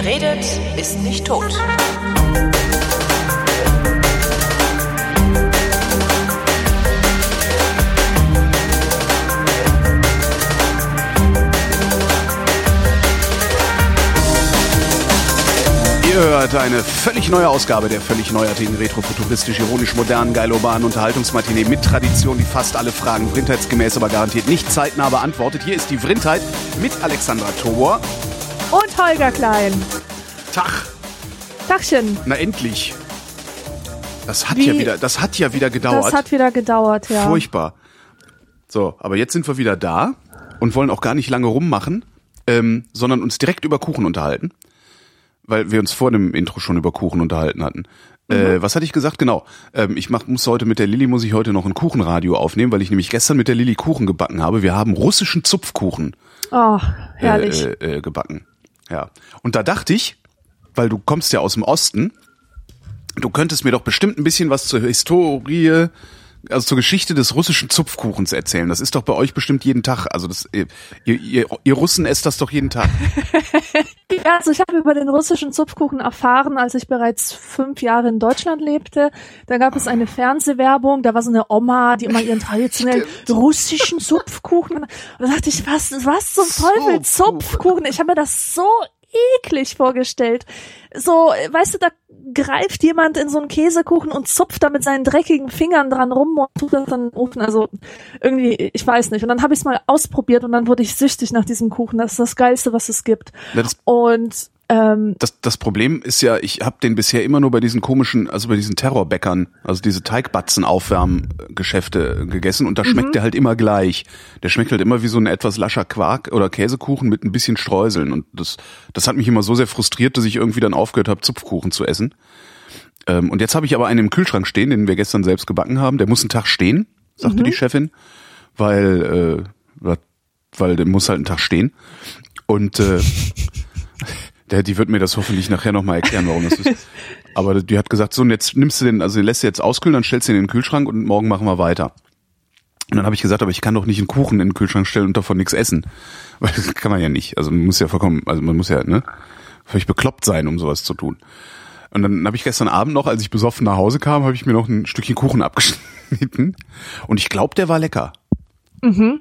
Wer redet, ist nicht tot. Ihr hört eine völlig neue Ausgabe der völlig neuartigen, retrofuturistisch, ironisch modernen, geil-urbanen Unterhaltungsmatinee mit Tradition, die fast alle Fragen vrindheitsgemäß, aber garantiert nicht zeitnah beantwortet. Hier ist die Vrindheit mit Alexandra Tobor. Und Holger Klein. Tag. Tachchen. Na endlich. Das hat Wie- ja wieder, das hat ja wieder gedauert. Das hat wieder gedauert, ja. Furchtbar. So, aber jetzt sind wir wieder da und wollen auch gar nicht lange rummachen, ähm, sondern uns direkt über Kuchen unterhalten. Weil wir uns vor dem Intro schon über Kuchen unterhalten hatten. Äh, was hatte ich gesagt? Genau. Ähm, ich mach, muss heute mit der Lilly muss ich heute noch ein Kuchenradio aufnehmen, weil ich nämlich gestern mit der Lilly Kuchen gebacken habe. Wir haben russischen Zupfkuchen Oh, herrlich. äh, äh, gebacken. Ja. Und da dachte ich, weil du kommst ja aus dem Osten, du könntest mir doch bestimmt ein bisschen was zur Historie, also zur Geschichte des russischen Zupfkuchens erzählen. Das ist doch bei euch bestimmt jeden Tag. Also das, ihr, ihr, ihr Russen esst das doch jeden Tag. Also ich habe über den russischen Zupfkuchen erfahren, als ich bereits fünf Jahre in Deutschland lebte. Da gab es eine Fernsehwerbung, da war so eine Oma, die immer ihren traditionellen russischen Zupfkuchen. Und da dachte ich, was, was zum Teufel. Zupfkuchen? Ich habe mir das so eklig vorgestellt. So, weißt du, da greift jemand in so einen Käsekuchen und zupft da mit seinen dreckigen Fingern dran rum und tut das dann in den Ofen. Also irgendwie, ich weiß nicht. Und dann habe ich es mal ausprobiert und dann wurde ich süchtig nach diesem Kuchen. Das ist das Geilste, was es gibt. Ja, Und ähm, Das, das Problem ist ja, ich habe den bisher immer nur bei diesen komischen, also bei diesen Terrorbäckern, also diese Teigbatzen Aufwärmgeschäfte gegessen und da schmeckt der halt immer gleich. Der schmeckt halt immer wie so ein etwas lascher Quark oder Käsekuchen mit ein bisschen Streuseln und das, das hat mich immer so sehr frustriert, dass ich irgendwie dann aufgehört habe, Zupfkuchen zu essen. Ähm, und jetzt habe ich aber einen im Kühlschrank stehen, den wir gestern selbst gebacken haben. Der muss einen Tag stehen, sagte die Chefin, weil, äh, weil der muss halt einen Tag stehen. Und äh, der, die wird mir das hoffentlich nachher nochmal erklären, warum das ist. Aber die hat gesagt, so, und jetzt nimmst du den, also den lässt du jetzt auskühlen, dann stellst du den in den Kühlschrank und morgen machen wir weiter. Und dann habe ich gesagt, aber ich kann doch nicht einen Kuchen in den Kühlschrank stellen und davon nichts essen. Weil das kann man ja nicht. Also man muss ja vollkommen, also man muss ja, ne, völlig bekloppt sein, um sowas zu tun. Und dann habe ich gestern Abend noch, als ich besoffen nach Hause kam, habe ich mir noch ein Stückchen Kuchen abgeschnitten. Und ich glaube, der war lecker. mhm.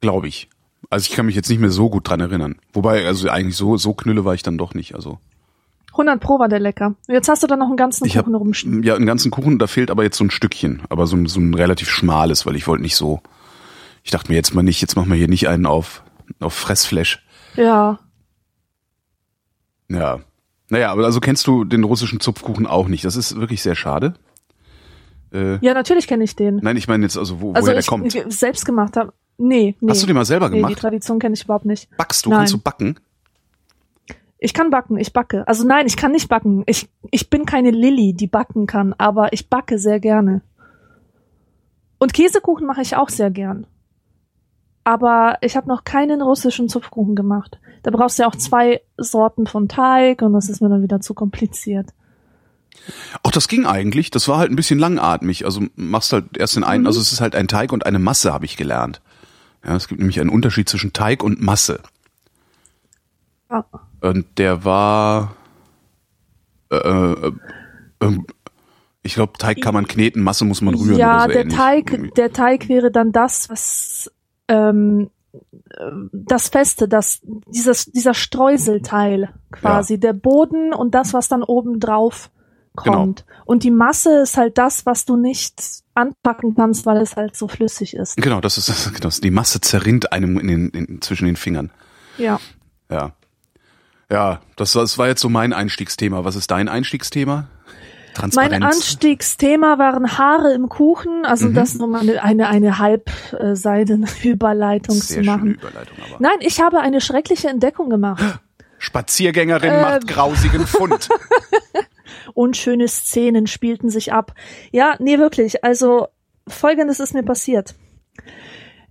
Glaube ich. Also ich kann mich jetzt nicht mehr so gut dran erinnern. Wobei, also eigentlich so, so knülle war ich dann doch nicht. Also 100 Pro war der lecker. Jetzt hast du da noch einen ganzen ich Kuchen rumstehen. ja einen ganzen Kuchen, da fehlt aber jetzt so ein Stückchen, aber so ein, so ein relativ schmales, weil ich wollte nicht so. Ich dachte mir jetzt mal nicht, jetzt machen wir hier nicht einen auf auf Fressflash. Ja. Ja. Naja, aber also kennst du den russischen Zupfkuchen auch nicht. Das ist wirklich sehr schade. Äh, Ja, natürlich kenne ich den. nein, ich meine jetzt also, wo, also woher der ich, kommt. ich selbst gemacht habe. Nee, nee. Hast du den mal selber Nee, die gemacht? Tradition kenne ich überhaupt nicht. Backst du? Nein. Kannst du backen? Ich kann backen, ich backe. Also nein, ich kann nicht backen. Ich, ich bin keine Lilly, die backen kann, aber ich backe sehr gerne. Und Käsekuchen mache ich auch sehr gern. Aber ich habe noch keinen russischen Zupfkuchen gemacht. Da brauchst du ja auch zwei Sorten von Teig und das ist mir dann wieder zu kompliziert. Ach, das ging eigentlich. Das war halt ein bisschen langatmig. Also machst halt erst den einen, Mhm. also es ist halt ein Teig und eine Masse, habe ich gelernt. Ja, es gibt nämlich einen Unterschied zwischen Teig und Masse. Ja. Und der war, äh, äh, äh, ich glaube, Teig kann man kneten, Masse muss man rühren ja, so der ähnlich. Teig, der Teig wäre dann das, was ähm, äh, das Feste, das dieses dieser Streuselteil quasi, der Boden und das, was dann oben drauf Genau. kommt. Und die Masse ist halt das, was du nicht anpacken kannst, weil es halt so flüssig ist. Genau, das ist das, genau, die Masse zerrinnt einem in den, in, zwischen den Fingern. Ja. Ja. Ja, das, das war jetzt so mein Einstiegsthema. Was ist dein Einstiegsthema? Transparenz. Mein Anstiegsthema waren Haare im Kuchen, also Mhm. das nur mal eine, eine, eine halbseidene Überleitung Sehr zu schöne machen. Überleitung, aber. Nein, ich habe eine schreckliche Entdeckung gemacht. Spaziergängerin Ähm. macht grausigen Fund. unschöne Szenen spielten sich ab. Ja, nee, wirklich. Also, folgendes ist mir passiert.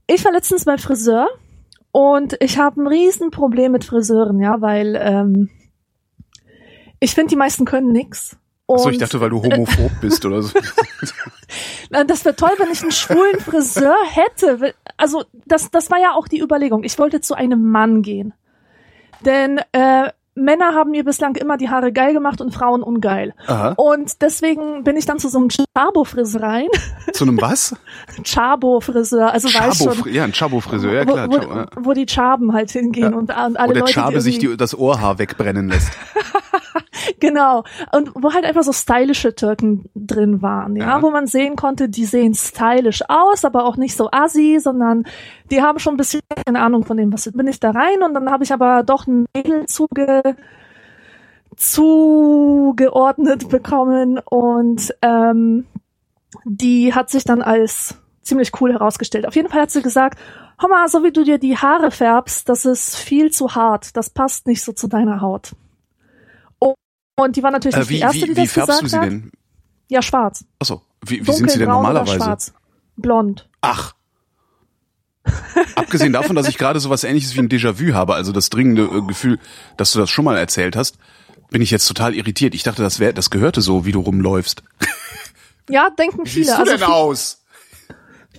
Ich war letztens beim Friseur und ich habe ein Riesenproblem mit Friseuren, ja, weil ähm, ich finde, die meisten können nix. Achso, ich dachte, weil du homophob bist oder so. das wäre toll, wenn ich einen schwulen Friseur hätte. Also, das, das war ja auch die Überlegung. Ich wollte zu einem Mann gehen. Denn äh, Männer haben mir bislang immer die Haare geil gemacht und Frauen ungeil. Aha. Und deswegen bin ich dann zu so einem Chabo-Frisereien. Zu einem was? Chabo-Friseur, also weißt Chabo, schon. ja, ein Chabo-Friseur, ja klar. wo, Chabo, ja. wo, die Chaben halt hingehen und, und alle Wo der Leute, Chabe sich die, das Ohrhaar wegbrennen lässt. Genau. Und wo halt einfach so stylische Türken drin waren, ja, Ja. wo man sehen konnte, die sehen stylisch aus, aber auch nicht so assi, sondern die haben schon ein bisschen Ahnung von dem, was bin ich da rein und dann habe ich aber doch ein Mädel zuge zugeordnet bekommen und ähm, die hat sich dann als ziemlich cool herausgestellt. Auf jeden Fall hat sie gesagt, hör mal, so wie du dir die Haare färbst, das ist viel zu hart, das passt nicht so zu deiner Haut. Und die war natürlich Äh, nicht wie die erste, wie, die wie das färbst gesagt du sie hat. denn? Ja, schwarz. Achso, wie, wie sind sie denn normalerweise? schwarz. Blond. Ach. Abgesehen davon, dass ich gerade sowas ähnliches wie ein Déjà-vu habe, also das dringende äh, Gefühl, dass du das schon mal erzählt hast, bin ich jetzt total irritiert. Ich dachte, das wäre, das gehörte so, wie du rumläufst. Ja, denken Wie viele. siehst du denn also aus?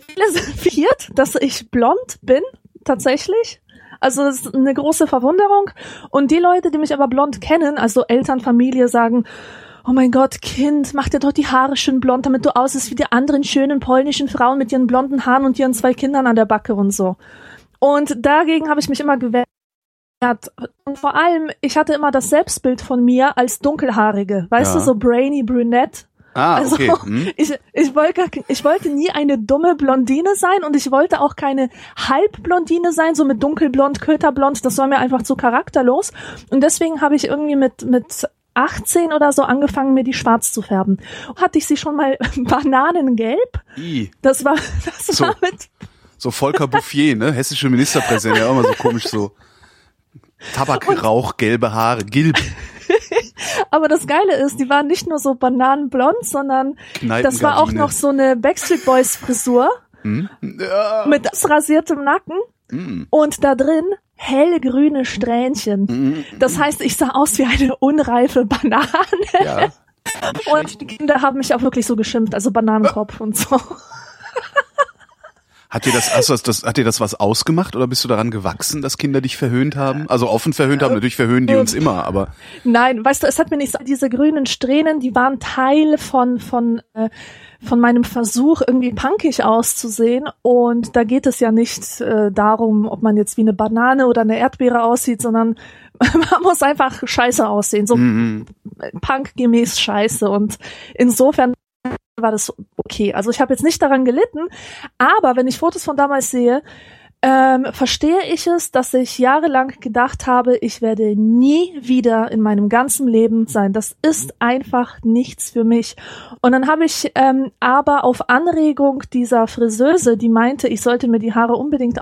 viele sind verwirrt, dass ich blond bin, tatsächlich. Also das ist eine große Verwunderung. Und die Leute, die mich aber blond kennen, also Eltern, Familie, sagen, oh mein Gott, Kind, mach dir doch die Haare schön blond, damit du aussiehst wie die anderen schönen polnischen Frauen mit ihren blonden Haaren und ihren zwei Kindern an der Backe und so. Und dagegen habe ich mich immer gewehrt. Und vor allem, ich hatte immer das Selbstbild von mir als dunkelhaarige, weißt Ja. du, so brainy brunette. Ah, Also okay. Hm. ich, ich, wollte, ich wollte nie eine dumme Blondine sein und ich wollte auch keine Halbblondine sein, so mit dunkelblond, köterblond. Das war mir einfach zu charakterlos. Und deswegen habe ich irgendwie mit, mit 18 oder so angefangen, mir die schwarz zu färben. Hatte ich sie schon mal bananengelb? I. Das war, das So. war mit, So Volker Bouffier, ne? Hessische Ministerpräsident, ja immer so komisch so. Tabakrauch, gelbe Haare, Gilb, aber das Geile ist, die waren nicht nur so bananenblond, sondern das war auch noch so eine Backstreet Boys Frisur Hm? Ja. mit rasiertem Nacken Hm. und da drin hellgrüne Strähnchen. Hm. Das heißt, ich sah aus wie eine unreife Banane. Ja. Und die Kinder haben mich auch wirklich so geschimpft, also Bananenkopf und so. Hat dir das, hast du das, das, hat dir das was ausgemacht oder bist du daran gewachsen, dass Kinder dich verhöhnt haben? Also offen verhöhnt haben, natürlich verhöhnen die uns immer, aber Nein, weißt du, es hat mir nicht so, diese grünen Strähnen, die waren Teil von, von, äh, von meinem Versuch, irgendwie punkig auszusehen. Und da geht es ja nicht äh, darum, ob man jetzt wie eine Banane oder eine Erdbeere aussieht, sondern man muss einfach scheiße aussehen, so mhm. punkgemäß scheiße. Und insofern war das okay. Also ich habe jetzt nicht daran gelitten, aber wenn ich Fotos von damals sehe, ähm, verstehe ich es, dass ich jahrelang gedacht habe, ich werde nie wieder in meinem ganzen Leben sein. Das ist einfach nichts für mich. Und dann habe ich ähm, aber auf Anregung dieser Friseuse, die meinte, ich sollte mir die Haare unbedingt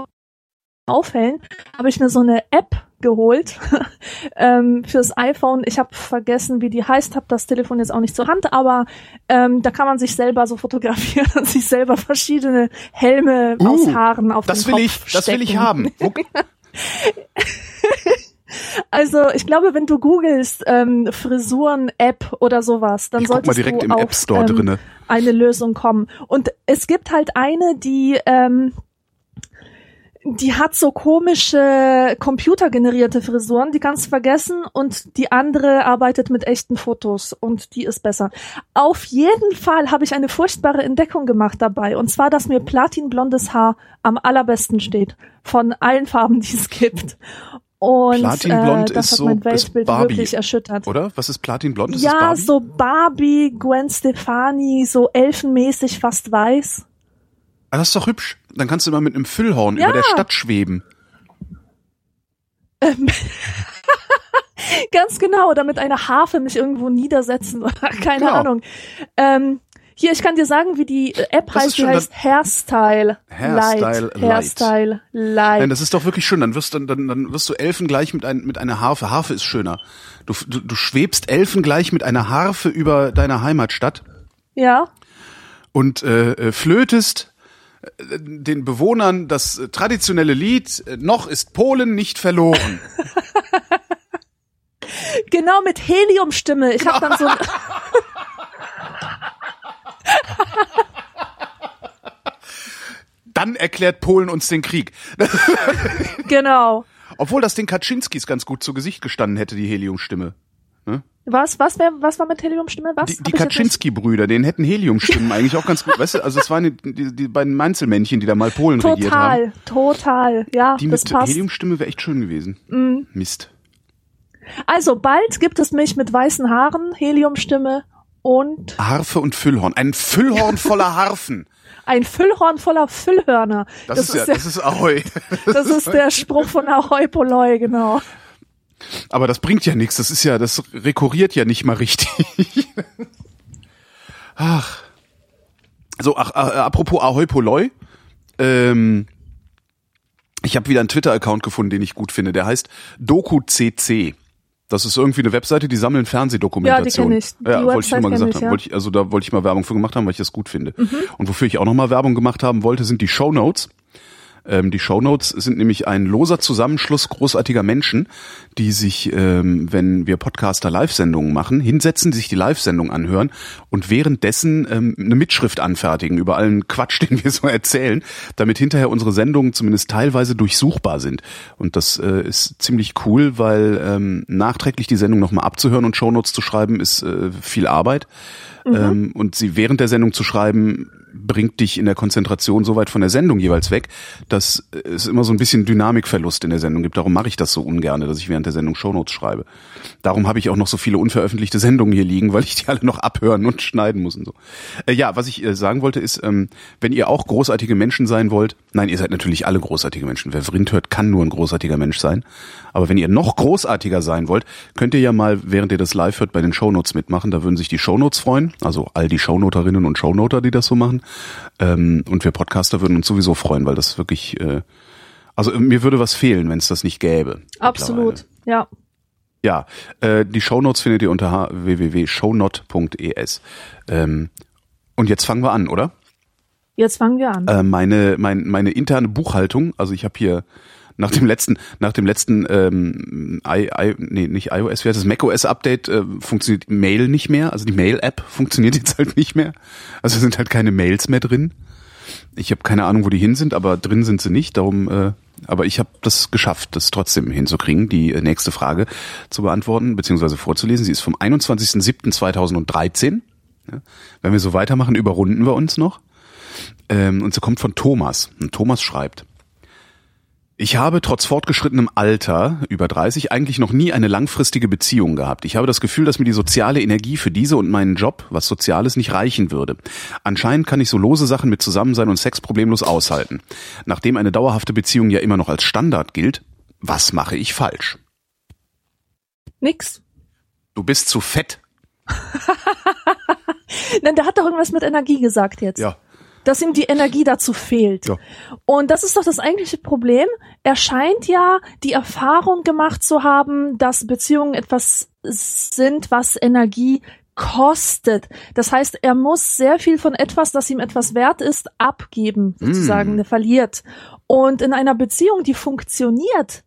aufhellen, habe ich mir so eine App geholt ähm, fürs iPhone. Ich habe vergessen, wie die heißt, habe das Telefon jetzt auch nicht zur Hand, aber ähm, da kann man sich selber so fotografieren und sich selber verschiedene Helme Uh, aus Haaren auf das den will Kopf ich, das will ich stecken. haben. Also ich glaube, wenn du googelst ähm, Frisuren-App oder sowas, dann Ich guck mal solltest direkt du im auf App Store ähm, drinne. eine Lösung kommen. Und es gibt halt eine, die ähm, die hat so komische computergenerierte Frisuren, die kannst du vergessen und die andere arbeitet mit echten Fotos und die ist besser. Auf jeden Fall habe ich eine furchtbare Entdeckung gemacht dabei und zwar, dass mir platinblondes Haar am allerbesten steht von allen Farben, die es gibt. Und Platinblond äh, das ist hat so- mein Weltbild Barbie, wirklich erschüttert. oder? Was ist Platinblond? Ist ja, Barbie? so Barbie, Gwen Stefani, so elfenmäßig, fast weiß. Ah, das ist doch hübsch. Dann kannst du mal mit einem Füllhorn Ja. über der Stadt schweben. Ganz genau, oder mit einer Harfe mich irgendwo niedersetzen oder keine Genau. Ahnung. Ähm, hier, ich kann dir sagen, wie die äh, App Das heißt. Die heißt Hairstyle, Hairstyle Light. Light. Hairstyle Light. Nein, das ist doch wirklich schön. Dann wirst du, dann, dann wirst du Elfen gleich mit, ein, mit einer Harfe. Harfe ist schöner. Du, du, du schwebst Elfen gleich mit einer Harfe über deiner Heimatstadt ja, und äh, äh, flötest den Bewohnern das traditionelle Lied äh, Noch ist Polen nicht verloren. genau mit Heliumstimme. Ich habe dann so Dann erklärt Polen uns den Krieg. genau. Obwohl das den Kaczynskis ganz gut zu Gesicht gestanden hätte, die Heliumstimme. Was, was, wer, was war mit Heliumstimme? Was? Die, die Kaczynski-Brüder, denen hätten Heliumstimmen eigentlich auch ganz gut. Weißt du, also es waren die, die, die beiden Mainzelmännchen, die da mal Polen regiert haben. Total, total. Ja, Die das mit passt. Heliumstimme wäre echt schön gewesen. Mist. Also bald gibt es mich mit weißen Haaren, Heliumstimme und Harfe und Füllhorn. Ein Füllhorn voller Harfen. ein Füllhorn voller Füllhörner. Das, ist ja, der, das ist Ahoi. das ist der Spruch von Ahoi Poloi, genau. Aber das bringt ja nichts. Das ist ja, das rekurriert ja nicht mal richtig. ach. So, ach, äh, apropos Ahoi Poloi. Ähm, ich habe wieder einen Twitter-Account gefunden, den ich gut finde. Der heißt DokuCC. Das ist irgendwie eine Webseite, die sammeln Fernsehdokumentation. Ja, die kenn ich. Die Ja, wollte ich nur mal gesagt ich, haben. ja. Wollte ich, also da wollte ich mal Werbung für gemacht haben, weil ich das gut finde. Mhm. Und wofür ich auch noch mal Werbung gemacht haben wollte, sind die Show Notes. Ähm, die Shownotes sind nämlich ein loser Zusammenschluss großartiger Menschen, die sich, ähm, wenn wir Podcaster Live-Sendungen machen, hinsetzen, sich die Live-Sendung anhören und währenddessen ähm, eine Mitschrift anfertigen über allen Quatsch, den wir so erzählen, damit hinterher unsere Sendungen zumindest teilweise durchsuchbar sind. Und das äh, ist ziemlich cool, weil ähm, nachträglich die Sendung nochmal abzuhören und Shownotes zu schreiben, ist äh, viel Arbeit. Ähm, und sie während der Sendung zu schreiben, bringt dich in der Konzentration so weit von der Sendung jeweils weg, dass es immer so ein bisschen Dynamikverlust in der Sendung gibt. Darum mache ich das so ungern, dass ich während der Sendung Shownotes schreibe. Darum habe ich auch noch so viele unveröffentlichte Sendungen hier liegen, weil ich die alle noch abhören und schneiden muss und so. Äh, ja, was ich äh, sagen wollte ist, ähm, wenn ihr auch großartige Menschen sein wollt, nein, ihr seid natürlich alle großartige Menschen. Wer Vrind hört, kann nur ein großartiger Mensch sein. Aber wenn ihr noch großartiger sein wollt, könnt ihr ja mal, während ihr das live hört, bei den Shownotes mitmachen. Da würden sich die Shownotes freuen. Also all die Shownoterinnen und Shownoter, die das so machen. Ähm, und wir Podcaster würden uns sowieso freuen, weil das wirklich, äh, also mir würde was fehlen, wenn es das nicht gäbe. Absolut. Ja. Ja, äh, die Shownotes findet ihr unter www.shownot.es. Ähm, und jetzt fangen wir an, oder? Jetzt fangen wir an. Äh, meine, mein, meine interne Buchhaltung, also ich habe hier nach dem letzten, nach dem letzten ähm, I, I, nee, nicht iOS, wie heißt das, macOS Update äh, funktioniert Mail nicht mehr, also die Mail-App funktioniert jetzt halt nicht mehr. Also sind halt keine Mails mehr drin. Ich habe keine Ahnung, wo die hin sind, aber drin sind sie nicht. Darum, äh, aber ich habe das geschafft, das trotzdem hinzukriegen, die äh, nächste Frage zu beantworten beziehungsweise vorzulesen. Sie ist vom 21.07.2013. Ja. Wenn wir so weitermachen, überrunden wir uns noch. Ähm, und sie kommt von Thomas. Und Thomas schreibt. Ich habe trotz fortgeschrittenem Alter, über 30, eigentlich noch nie eine langfristige Beziehung gehabt. Ich habe das Gefühl, dass mir die soziale Energie für diese und meinen Job, was Soziales, nicht reichen würde. Anscheinend kann ich so lose Sachen mit Zusammensein und Sex problemlos aushalten. Nachdem eine dauerhafte Beziehung ja immer noch als Standard gilt, was mache ich falsch? Nix. Du bist zu fett. Nein, der hat doch irgendwas mit Energie gesagt jetzt. Ja. Dass ihm die Energie dazu fehlt. Ja. Und das ist doch das eigentliche Problem. Er scheint ja die Erfahrung gemacht zu haben, dass Beziehungen etwas sind, was Energie kostet. Das heißt, er muss sehr viel von etwas, das ihm etwas wert ist, abgeben, sozusagen, Mm. verliert. Und in einer Beziehung, die funktioniert,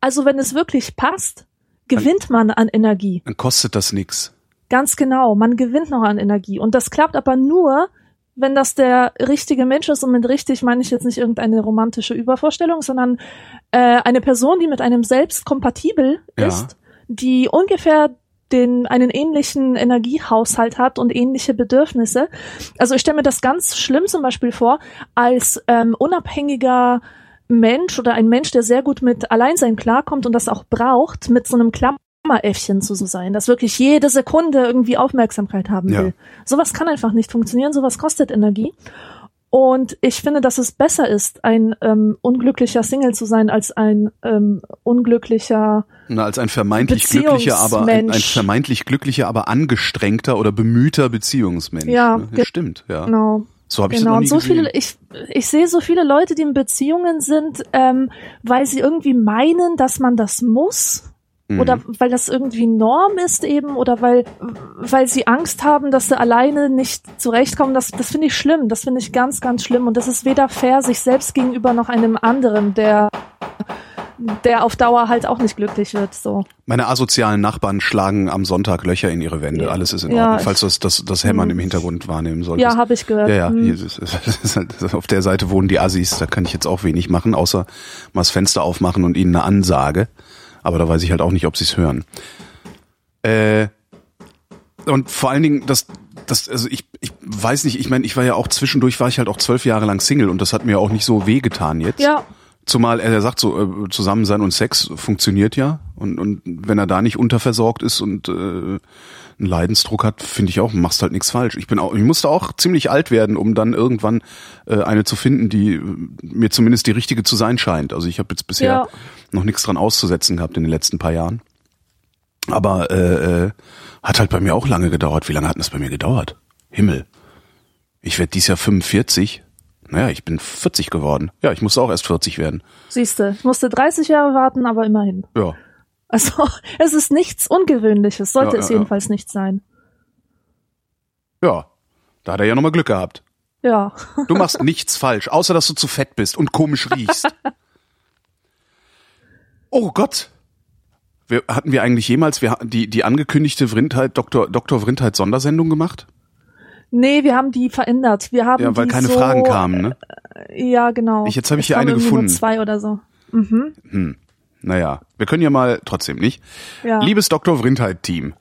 also wenn es wirklich passt, gewinnt man an Energie. Dann kostet das nix. Ganz genau, man gewinnt noch an Energie. Und das klappt aber nur, wenn das der richtige Mensch ist. Und mit richtig meine ich jetzt nicht irgendeine romantische Übervorstellung, sondern äh, eine Person, die mit einem selbst kompatibel Ja. ist, die ungefähr den, einen ähnlichen Energiehaushalt hat und ähnliche Bedürfnisse. Also ich stelle mir das ganz schlimm zum Beispiel vor, als ähm, unabhängiger Mensch oder ein Mensch, der sehr gut mit Alleinsein klarkommt und das auch braucht, mit so einem Klammeräffchen zu sein, das wirklich jede Sekunde irgendwie Aufmerksamkeit haben Ja. will. Sowas kann einfach nicht funktionieren, sowas kostet Energie. Und ich finde, dass es besser ist, ein ähm, unglücklicher Single zu sein, als ein ähm, unglücklicher Na, als ein vermeintlich glücklicher, aber ein, ein vermeintlich glücklicher, aber angestrengter oder bemühter Beziehungsmensch. Ja, ne? ge- stimmt, ja. Genau. So habe ich Genau, das noch und nie so gesehen. viele, ich, ich sehe so viele Leute, die in Beziehungen sind, ähm, weil sie irgendwie meinen, dass man das muss. Mhm. Oder weil das irgendwie Norm ist eben, oder weil, weil sie Angst haben, dass sie alleine nicht zurechtkommen. Das, das finde ich schlimm. Das finde ich ganz, ganz schlimm. Und das ist weder fair sich selbst gegenüber noch einem anderen, der der auf Dauer halt auch nicht glücklich wird. So. Meine asozialen Nachbarn schlagen am Sonntag Löcher in ihre Wände. Alles ist in Ja, Ordnung, falls du das, das, das Hämmern im Hintergrund wahrnehmen solltest. Ja, habe ich gehört. Ja, ja, Hm. hier halt, auf der Seite wohnen die Assis, da kann ich jetzt auch wenig machen, außer mal das Fenster aufmachen und ihnen eine Ansage. Aber da weiß ich halt auch nicht, ob sie es hören. Äh, und vor allen Dingen, das, das, also ich, ich weiß nicht, ich meine, ich war ja auch zwischendurch, war ich halt auch zwölf Jahre lang Single und das hat mir auch nicht so wehgetan jetzt. Ja, Zumal er sagt so, äh, Zusammensein und Sex funktioniert ja. Und, und wenn er da nicht unterversorgt ist und äh, einen Leidensdruck hat, finde ich auch, machst halt nichts falsch. Ich bin auch, ich musste auch ziemlich alt werden, um dann irgendwann äh, eine zu finden, die äh, mir zumindest die richtige zu sein scheint. Also ich habe jetzt bisher Ja. noch nichts dran auszusetzen gehabt in den letzten paar Jahren. Aber äh, äh, hat halt bei mir auch lange gedauert. Wie lange hat das bei mir gedauert? Himmel. Ich werde dies Jahr 45. Naja, ich bin 40 geworden. Ja, ich musste auch erst 40 werden. siehste, ich musste 30 Jahre warten, aber immerhin. Ja. Also es ist nichts Ungewöhnliches, sollte Ja, es ja, ja. jedenfalls nicht sein. Ja. Da hat er ja nochmal Glück gehabt. Ja. Du machst nichts falsch, außer dass du zu fett bist und komisch riechst. Oh Gott. Wir, hatten wir eigentlich jemals wir, die, die angekündigte Vrindheit, Dr. Dr. Vrindheit Sondersendung gemacht? Nee, wir haben die verändert. Wir haben Ja, weil keine so, Fragen kamen, ne? Ja, genau. Ich- jetzt hab ich hier eine gefunden. Nur zwei oder so. Mhm. Naja, wir können ja mal trotzdem nicht. Ja. Liebes Dr. Vrindheit-Team,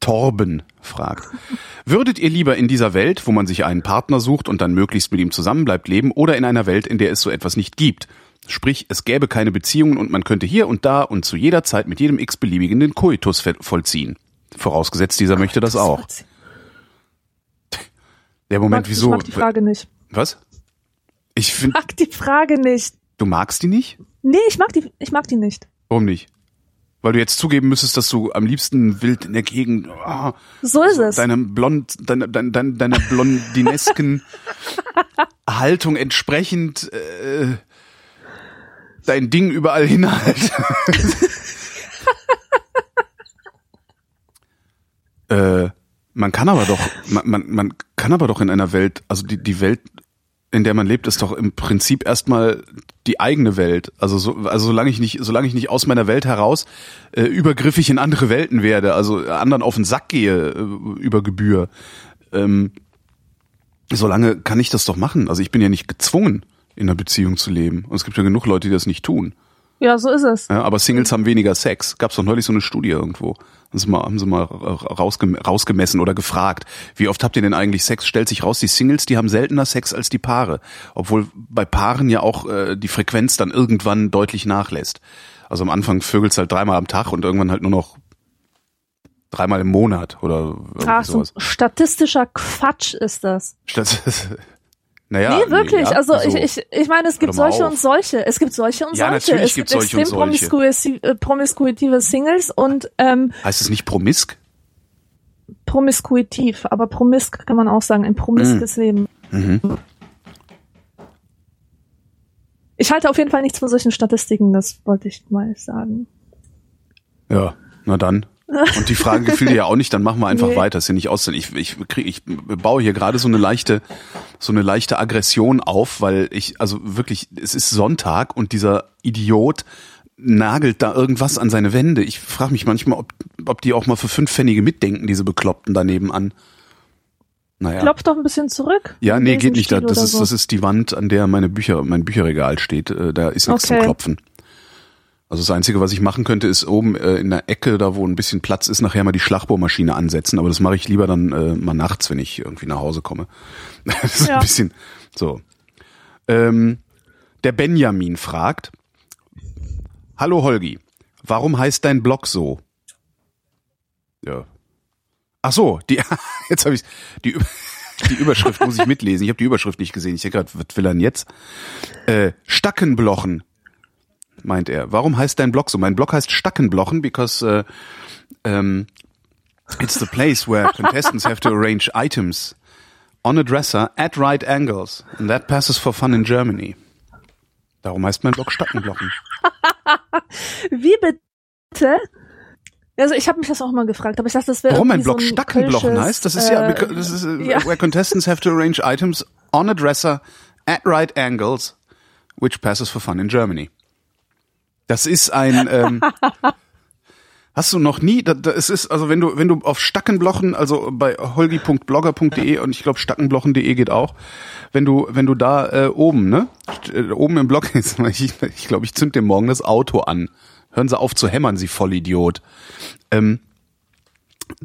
Torben fragt, würdet ihr lieber in dieser Welt, wo man sich einen Partner sucht und dann möglichst mit ihm zusammenbleibt, leben oder in einer Welt, in der es so etwas nicht gibt? Sprich, es gäbe keine Beziehungen und man könnte hier und da und zu jeder Zeit mit jedem x-beliebigen den Koitus vollziehen. Vorausgesetzt, dieser möchte das auch. Der Moment, wieso? Ich mag die Frage nicht. Was? Ich finde, Mag die Frage nicht. du magst die nicht? Nee, ich mag die, ich mag die nicht. Warum nicht? Weil du jetzt zugeben müsstest, dass du am liebsten wild in der Gegend ah, So ist es. deinem blond, deiner, deiner, deiner, deiner blondinesken Haltung entsprechend äh, dein Ding überall hinhalt. äh, man kann aber doch, man, man, man kann aber doch in einer Welt, also die, die Welt, in der man lebt, ist doch im Prinzip erstmal die eigene Welt. Also so, also solange ich nicht, solange ich nicht aus meiner Welt heraus äh, übergriffig in andere Welten werde, also anderen auf den Sack gehe äh, über Gebühr, ähm, solange kann ich das doch machen. Also ich bin ja nicht gezwungen, in einer Beziehung zu leben. Und es gibt ja genug Leute, die das nicht tun. Ja, so ist es. Ja, aber Singles haben weniger Sex. Gab's doch neulich so eine Studie irgendwo. Haben sie mal, haben sie mal rausgem rausgemessen oder gefragt, wie oft habt ihr denn eigentlich Sex? Stellt sich raus, die Singles, die haben seltener Sex als die Paare. Obwohl bei Paaren ja auch äh, die Frequenz dann irgendwann deutlich nachlässt. Also am Anfang vögelt's halt dreimal am Tag und irgendwann halt nur noch dreimal im Monat oder Ach, so sowas. statistischer Quatsch ist das. Statt, naja, nee, wirklich. ja, also so. ich, ich, ich meine, es gibt solche auf. und solche. Es gibt solche und Ja, solche. natürlich es gibt solche und extrem solche. promiskuitive, äh, promiskuitive Singles und ähm, Heißt es nicht promisk? promiskuitiv, aber promisk kann man auch sagen, ein promiskes Leben. Mhm. Ich halte auf jeden Fall nichts von solchen Statistiken, das wollte ich mal sagen. Ja, na dann. Und die Frage gefiel dir ja auch nicht, dann machen wir einfach Nee. weiter. Ist ja nicht aus. Ich, ich, krieg, ich baue hier gerade so eine leichte, so eine leichte Aggression auf, weil ich, also wirklich, es ist Sonntag und dieser Idiot nagelt da irgendwas an seine Wände. Ich frage mich manchmal, ob, ob die auch mal für fünf Pfennige mitdenken, diese Bekloppten daneben an. Naja. Klopf doch ein bisschen zurück. Ja, nee, geht nicht. Das oder ist, so. das ist die Wand, an der meine Bücher, mein Bücherregal steht. Äh, Da ist nichts zum Okay. Klopfen. Also das Einzige, was ich machen könnte, ist oben äh, in der Ecke, da wo ein bisschen Platz ist, nachher mal die Schlagbohrmaschine ansetzen. Aber das mache ich lieber dann äh, mal nachts, wenn ich irgendwie nach Hause komme. Das ist Ja. ein bisschen so. Ähm, der Benjamin fragt, Hallo Holgi, warum heißt dein Blog so? Ja. Ach so, die, jetzt habe ich die, die Überschrift muss ich mitlesen. Ich habe die Überschrift nicht gesehen. Ich denke gerade, was will er denn jetzt? Äh, Stackenblochen, meint er. Warum heißt dein Blog so? Mein Blog heißt Stackenblochen, because äh, ähm, it's the place where contestants have to arrange items on a dresser at right angles, and that passes for fun in Germany. Darum heißt mein Blog Stackenblochen. Wie bitte? Also ich habe mich das auch mal gefragt, aber ich dachte, das wäre Warum mein irgendwie Blog so ein Stackenblochen heißt? Das ist ja, äh, das ist, äh, ja. where contestants have to arrange items on a dresser at right angles, which passes for fun in Germany. Das ist ein. Ähm, hast du noch nie? Da, da, es ist also wenn du wenn du auf Stackenblochen, also bei holgi.blogger.de und ich glaube stackenblochen.de geht auch. Wenn du wenn du da äh, oben ne äh, oben im Blog ist, ich glaube ich, glaub, ich zünd dir morgen das Auto an. Hören Sie auf zu hämmern, Sie Vollidiot. Ähm,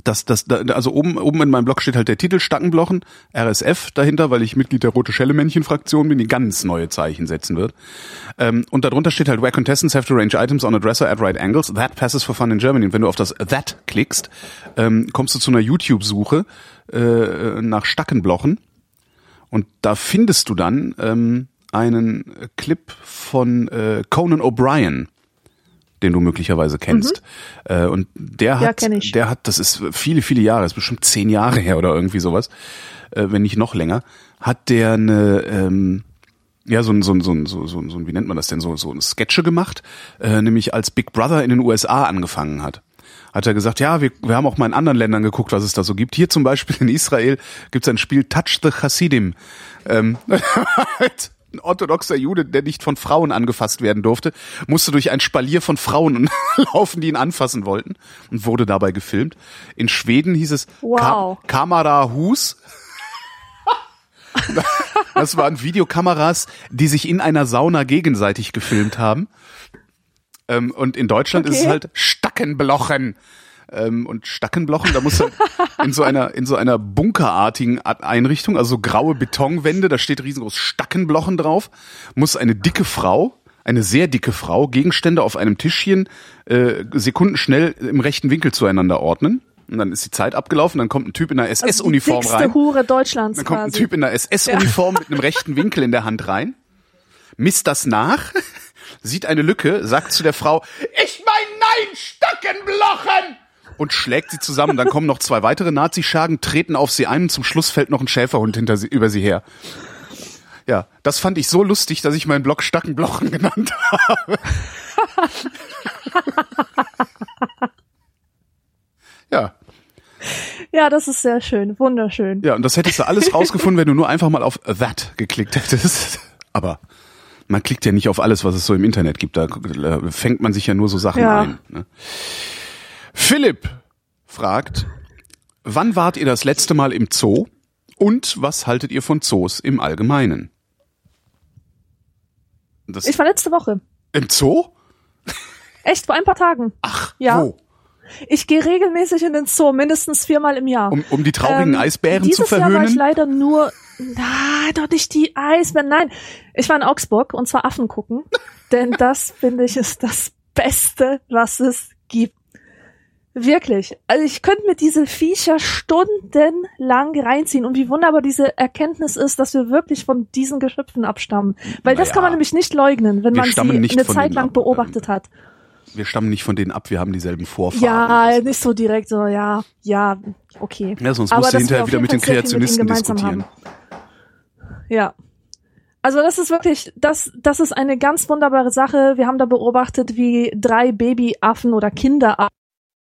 das, das, da, also oben, oben in meinem Blog steht halt der Titel Stackenblochen, RSF dahinter, weil ich Mitglied der Rote Schelle Männchen Fraktion bin, die ganz neue Zeichen setzen wird. Ähm, und darunter steht halt, where contestants have to range items on a dresser at right angles, that passes for fun in Germany. Und wenn du auf das that klickst, ähm, kommst du zu einer YouTube-Suche äh, nach Stackenblochen. Und da findest du dann ähm, einen Clip von äh, Conan O'Brien den du möglicherweise kennst. Mhm. Äh, und der hat, ja, der hat, das ist viele, viele Jahre, das ist bestimmt zehn Jahre her oder irgendwie sowas, äh, wenn nicht noch länger, hat der eine, ähm, ja, so ein, so ein, so ein, so, so, so, wie nennt man das denn, so, so ein Sketche gemacht, äh, nämlich als Big Brother in den USA angefangen hat hat er gesagt, ja, wir, wir haben auch mal in anderen Ländern geguckt, was es da so gibt. Hier zum Beispiel in Israel gibt es ein Spiel Touch the Hasidim. Ähm, ein orthodoxer Jude, der nicht von Frauen angefasst werden durfte, musste durch ein Spalier von Frauen laufen, die ihn anfassen wollten und wurde dabei gefilmt. In Schweden hieß es wow. Ka Kamera Hus. Das waren Videokameras, die sich in einer Sauna gegenseitig gefilmt haben. Ähm, und in Deutschland okay. ist es halt Stackenblochen ähm, und Stackenblochen. Da muss halt in so einer in so einer bunkerartigen Einrichtung, also so graue Betonwände, da steht riesengroß Stackenblochen drauf, muss eine dicke Frau eine sehr dicke Frau Gegenstände auf einem Tischchen äh, sekundenschnell im rechten Winkel zueinander ordnen. Und dann ist die Zeit abgelaufen, dann kommt ein Typ in einer SS-Uniform also rein. Hure Deutschlands dann kommt ein Typ in einer SS-Uniform ja. mit einem rechten Winkel in der Hand rein, misst das nach, sieht eine Lücke, sagt zu der Frau, ich mein nein, Stackenblochen! Und schlägt sie zusammen. Dann kommen noch zwei weitere Nazischergen, treten auf sie ein und zum Schluss fällt noch ein Schäferhund hinter sie, über sie her. Ja, das fand ich so lustig, dass ich meinen Blog Stackenblochen genannt habe. ja. Ja, das ist sehr schön, wunderschön. Ja, und das hättest du alles rausgefunden, wenn du nur einfach mal auf that geklickt hättest. Aber man klickt ja nicht auf alles, was es so im Internet gibt. Da fängt man sich ja nur so Sachen ja. ein. Ne? Philipp fragt, wann wart ihr das letzte Mal im Zoo und was haltet ihr von Zoos im Allgemeinen? Das ich war letzte Woche. Im Zoo? Echt, vor ein paar Tagen. Ach, ja. wo? Ich gehe regelmäßig in den Zoo, mindestens viermal im Jahr. Um, um die traurigen ähm, Eisbären zu verhöhnen? Dieses Jahr war ich leider nur, na, doch nicht die Eisbären, nein. Ich war in Augsburg und zwar Affen gucken, denn das finde ich ist das Beste, was es gibt. Wirklich. Also ich könnte mir diese Viecher stundenlang reinziehen und wie wunderbar diese Erkenntnis ist, dass wir wirklich von diesen Geschöpfen abstammen. Weil naja, das kann man nämlich nicht leugnen, wenn man sie eine Zeit lang beobachtet hat. Wir stammen nicht von denen ab, wir haben dieselben Vorfahren. Ja, nicht so direkt so, ja, ja, okay. Ja, sonst musst du hinterher wieder mit den Kreationisten mit diskutieren. Haben. Ja. Also das ist wirklich, das, das ist eine ganz wunderbare Sache. Wir haben da beobachtet, wie drei Babyaffen oder Kinderaffen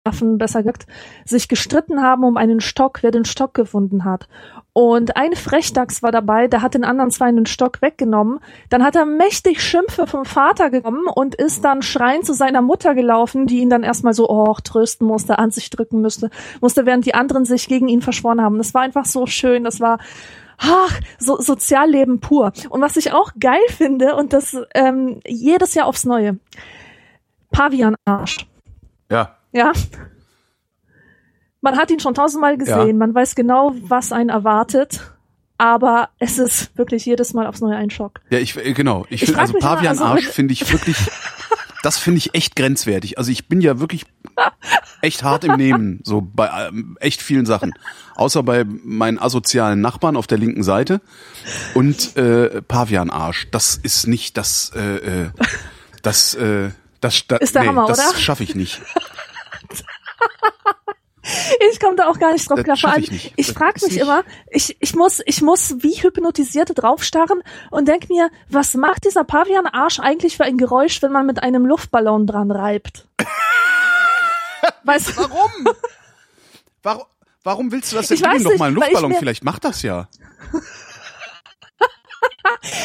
Affen, besser gesagt, sich gestritten haben um einen Stock, wer den Stock gefunden hat. Und ein Frechdachs war dabei, der hat den anderen zwei den Stock weggenommen. Dann hat er mächtig Schimpfe vom Vater genommen und ist dann schreiend zu seiner Mutter gelaufen, die ihn dann erstmal so oh, trösten musste, an sich drücken müsste, musste, während die anderen sich gegen ihn verschworen haben. Das war einfach so schön, das war ach, so Sozialleben pur. Und was ich auch geil finde, und das ähm, jedes Jahr aufs Neue, Pavianarsch. Ja. Ja. Man hat ihn schon tausendmal gesehen, ja. man weiß genau, was einen erwartet, aber es ist wirklich jedes Mal aufs Neue ein Schock. Ja, ich äh, genau. Ich, ich finde also Pavian also, Arsch finde ich wirklich, das finde ich echt grenzwertig. Also ich bin ja wirklich echt hart im Nehmen, so bei ähm, echt vielen Sachen, außer bei meinen asozialen Nachbarn auf der linken Seite und äh, Pavian Arsch. Das ist nicht das, äh, äh, das, äh, das, das, ist der nee, Hammer, das schaffe ich nicht. Ich komme da auch gar nicht drauf klar. Vor allem, ich, ich frage mich immer, ich, ich muss, ich muss wie Hypnotisierte draufstarren und denk mir, was macht dieser Pavian-Arsch eigentlich für ein Geräusch, wenn man mit einem Luftballon dran reibt? weißt du? Warum? warum? Warum willst du das denn? Gib ihm doch mal einen Luftballon, vielleicht macht das ja.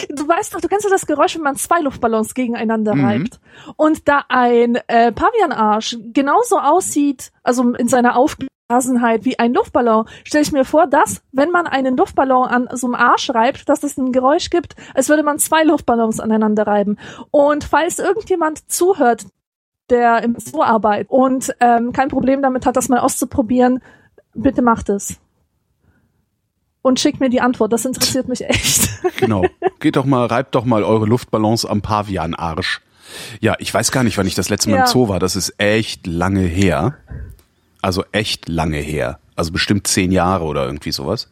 Du weißt doch, du kennst ja das Geräusch, wenn man zwei Luftballons gegeneinander Mhm. reibt. Und da ein äh, Pavianarsch genauso aussieht, also in seiner Aufgeblasenheit wie ein Luftballon, stelle ich mir vor, dass, wenn man einen Luftballon an so einem Arsch reibt, dass es ein Geräusch gibt, als würde man zwei Luftballons aneinander reiben. Und falls irgendjemand zuhört, der im Zoo arbeitet und ähm, kein Problem damit hat, das mal auszuprobieren, bitte macht es. Und schickt mir die Antwort, das interessiert mich echt. Genau. Geht doch mal, reibt doch mal eure Luftballons am Pavianarsch. Ja, ich weiß gar nicht, wann ich das letzte Mal Ja. im Zoo war. Das ist echt lange her. Also echt lange her. Also bestimmt zehn Jahre oder irgendwie sowas.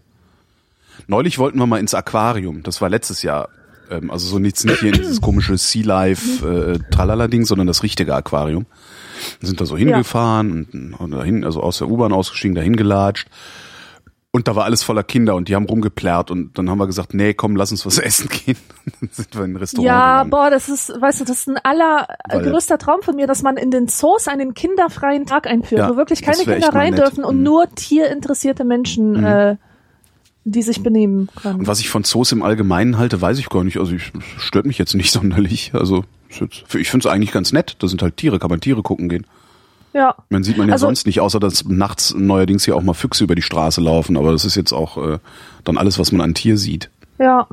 Neulich wollten wir mal ins Aquarium. Das war letztes Jahr. Ähm, also so nichts nicht hier in dieses komische Sea Life äh, Tralala-Ding, sondern das richtige Aquarium. Sind da so hingefahren und, und dahin, also aus der U-Bahn ausgestiegen, dahin gelatscht. Und da war alles voller Kinder und die haben rumgeplärrt und dann haben wir gesagt, nee, komm, lass uns was essen gehen. dann sind wir in ein Restaurant Ja, gegangen. boah, das ist, weißt du, das ist ein allergrößter Traum von mir, dass man in den Zoos einen kinderfreien Tag einführt, Ja, wo wirklich keine Kinder rein nett. dürfen und Mhm. nur tierinteressierte Menschen, äh, die sich benehmen können. Und was ich von Zoos im Allgemeinen halte, weiß ich gar nicht. Also ich, es stört mich jetzt nicht sonderlich. Also ich finde es eigentlich ganz nett. Da sind halt Tiere, kann man Tiere gucken gehen. Ja. Man sieht man ja Also- sonst nicht, außer dass nachts neuerdings hier auch mal Füchse über die Straße laufen. Aber das ist jetzt auch äh, dann alles, was man an Tier sieht. Ja.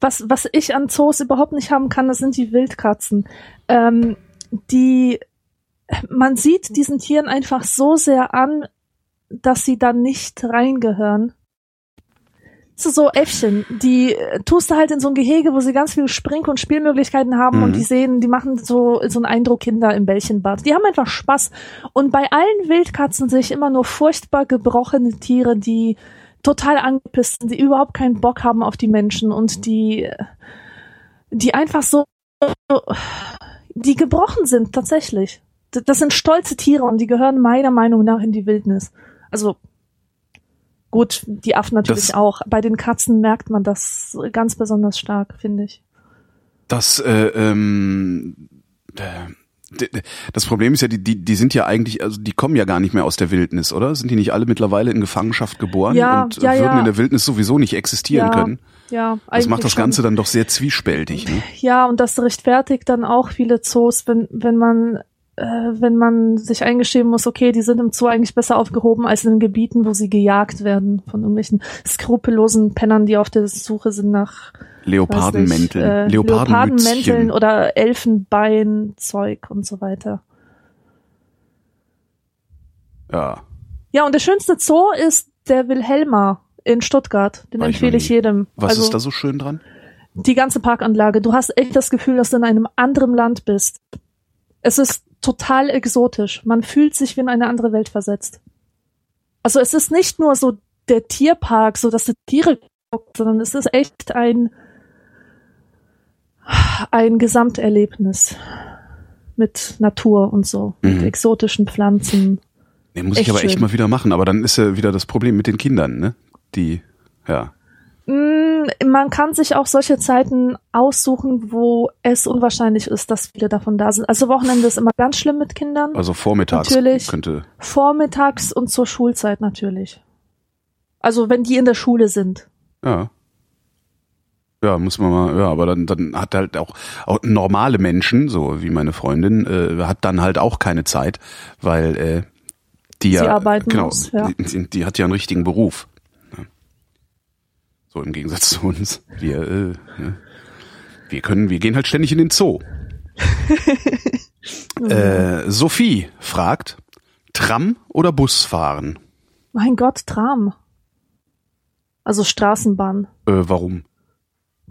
Was, was ich an Zoos überhaupt nicht haben kann, das sind die Wildkatzen. Ähm, die, man sieht diesen Tieren einfach so sehr an, dass sie da nicht reingehören. So, so Äffchen, die äh, tust du halt in so ein Gehege, wo sie ganz viele Sprink- und Spielmöglichkeiten haben Mhm. und die sehen, die machen so, so einen Eindruck Kinder im Bällchenbad. Die haben einfach Spaß. Und bei allen Wildkatzen sehe ich immer nur furchtbar gebrochene Tiere, die total angepisst sind, die überhaupt keinen Bock haben auf die Menschen und die, die einfach so, die gebrochen sind, tatsächlich. Das sind stolze Tiere und die gehören meiner Meinung nach in die Wildnis. Also, gut, die Affen natürlich Das- auch. Bei den Katzen merkt man das ganz besonders stark, finde ich. Das, äh, ähm, äh, das Problem ist ja, die, die, die sind ja eigentlich, also die kommen ja gar nicht mehr aus der Wildnis, oder? Sind die nicht alle mittlerweile in Gefangenschaft geboren Ja, und ja, würden ja. in der Wildnis sowieso nicht existieren können? Ja, Das macht das schon. Ganze dann doch sehr zwiespältig. Ne? Ja, und das rechtfertigt dann auch viele Zoos, wenn, wenn man, äh, wenn man sich eingestehen muss, okay, die sind im Zoo eigentlich besser aufgehoben als in den Gebieten, wo sie gejagt werden von irgendwelchen skrupellosen Pennern, die auf der Suche sind nach Leopardenmänteln, äh. Leopardenmänteln oder Elfenbeinzeug und so weiter. Ja, Ja, und der schönste Zoo ist der Wilhelma in Stuttgart. Den War ich empfehle ich nie. jedem. was also, ist da so schön dran? die ganze Parkanlage. Du hast echt das Gefühl, dass du in einem anderen Land bist. Es ist total exotisch. Man fühlt sich wie in eine andere Welt versetzt. Also es ist nicht nur so der Tierpark, so dass du Tiere guckst, sondern es ist echt ein ein Gesamterlebnis mit Natur und so, mit Mhm. exotischen Pflanzen. Nee, muss ich Echt aber echt schön. mal wieder machen. Aber dann ist ja wieder das Problem mit den Kindern, ne? Die, ja. Mm, Man kann sich auch solche Zeiten aussuchen, wo es unwahrscheinlich ist, dass viele davon da sind. Also Wochenende ist immer ganz schlimm mit Kindern. Also vormittags Natürlich. könnte. Vormittags und zur Schulzeit natürlich. Also wenn die in der Schule sind. Ja. Ja, muss man mal, ja, aber dann, dann hat halt auch, auch normale Menschen, so wie meine Freundin, äh, hat dann halt auch keine Zeit, weil äh, die Sie ja, arbeiten genau, muss, ja. Die, die, die hat ja einen richtigen Beruf. So im Gegensatz zu uns. Wir, äh, ne? wir können, wir gehen halt ständig in den Zoo. äh, Sophie fragt, Tram oder Bus fahren? Mein Gott, Tram. Also Straßenbahn. Äh, warum?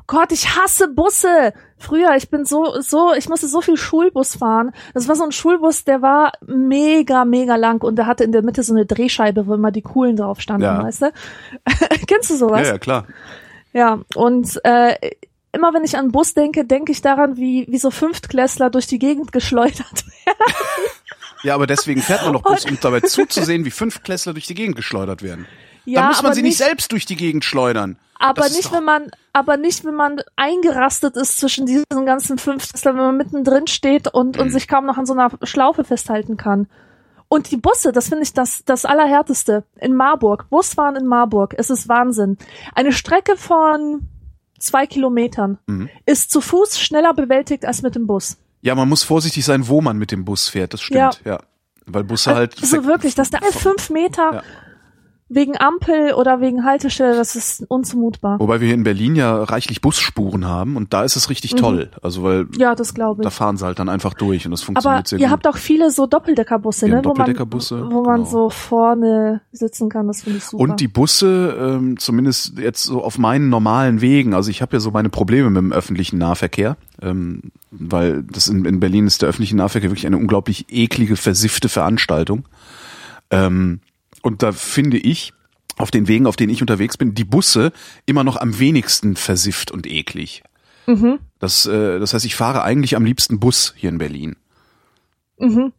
Gott, ich hasse Busse. Früher, ich bin so, so, ich musste so viel Schulbus fahren. Das war so ein Schulbus, der war mega, mega lang und der hatte in der Mitte so eine Drehscheibe, wo immer die Coolen drauf standen, Ja. weißt du? Kennst du sowas? Ja, ja, klar. Ja, und äh, immer wenn ich an Bus denke, denke ich daran, wie, wie so Fünftklässler durch die Gegend geschleudert werden. Ja, aber deswegen fährt man doch Bus, um dabei zuzusehen, wie fünf Klässler durch die Gegend geschleudert werden. Ja, Dann muss man sie nicht selbst durch die Gegend schleudern. Aber Das nicht, wenn man, aber nicht, wenn man eingerastet ist zwischen diesen ganzen Fünftklässlern, wenn man mittendrin steht und, Mhm. und sich kaum noch an so einer Schlaufe festhalten kann. Und die Busse, das finde ich das, das Allerhärteste. In Marburg. Busfahren in Marburg. Es ist Wahnsinn. Eine Strecke von zwei Kilometern Mhm. ist zu Fuß schneller bewältigt als mit dem Bus. Ja, man muss vorsichtig sein, wo man mit dem Bus fährt, das stimmt, ja. Weil Busse halt. Also wirklich, dass da alle fünf Meter Ja. Wegen Ampel oder wegen Haltestelle, das ist unzumutbar. Wobei wir hier in Berlin ja reichlich Busspuren haben und da ist es richtig Mhm. toll. Also weil Ja, das glaube da ich. fahren sie halt dann einfach durch und das Aber funktioniert sehr ihr gut. habt auch viele so Doppeldeckerbusse, ne? haben wo man, Doppeldeckerbusse, wo man genau. so vorne sitzen kann, das finde ich super. Und die Busse, ähm, zumindest jetzt so auf meinen normalen Wegen, also ich habe ja so meine Probleme mit dem öffentlichen Nahverkehr, ähm, weil das in, in Berlin ist der öffentliche Nahverkehr wirklich eine unglaublich eklige, versiffte Veranstaltung. Ähm, und da finde ich, auf den Wegen, auf denen ich unterwegs bin, die Busse immer noch am wenigsten versifft und eklig. Mhm. Das, äh, das heißt, ich fahre eigentlich am liebsten Bus hier in Berlin. Mhm.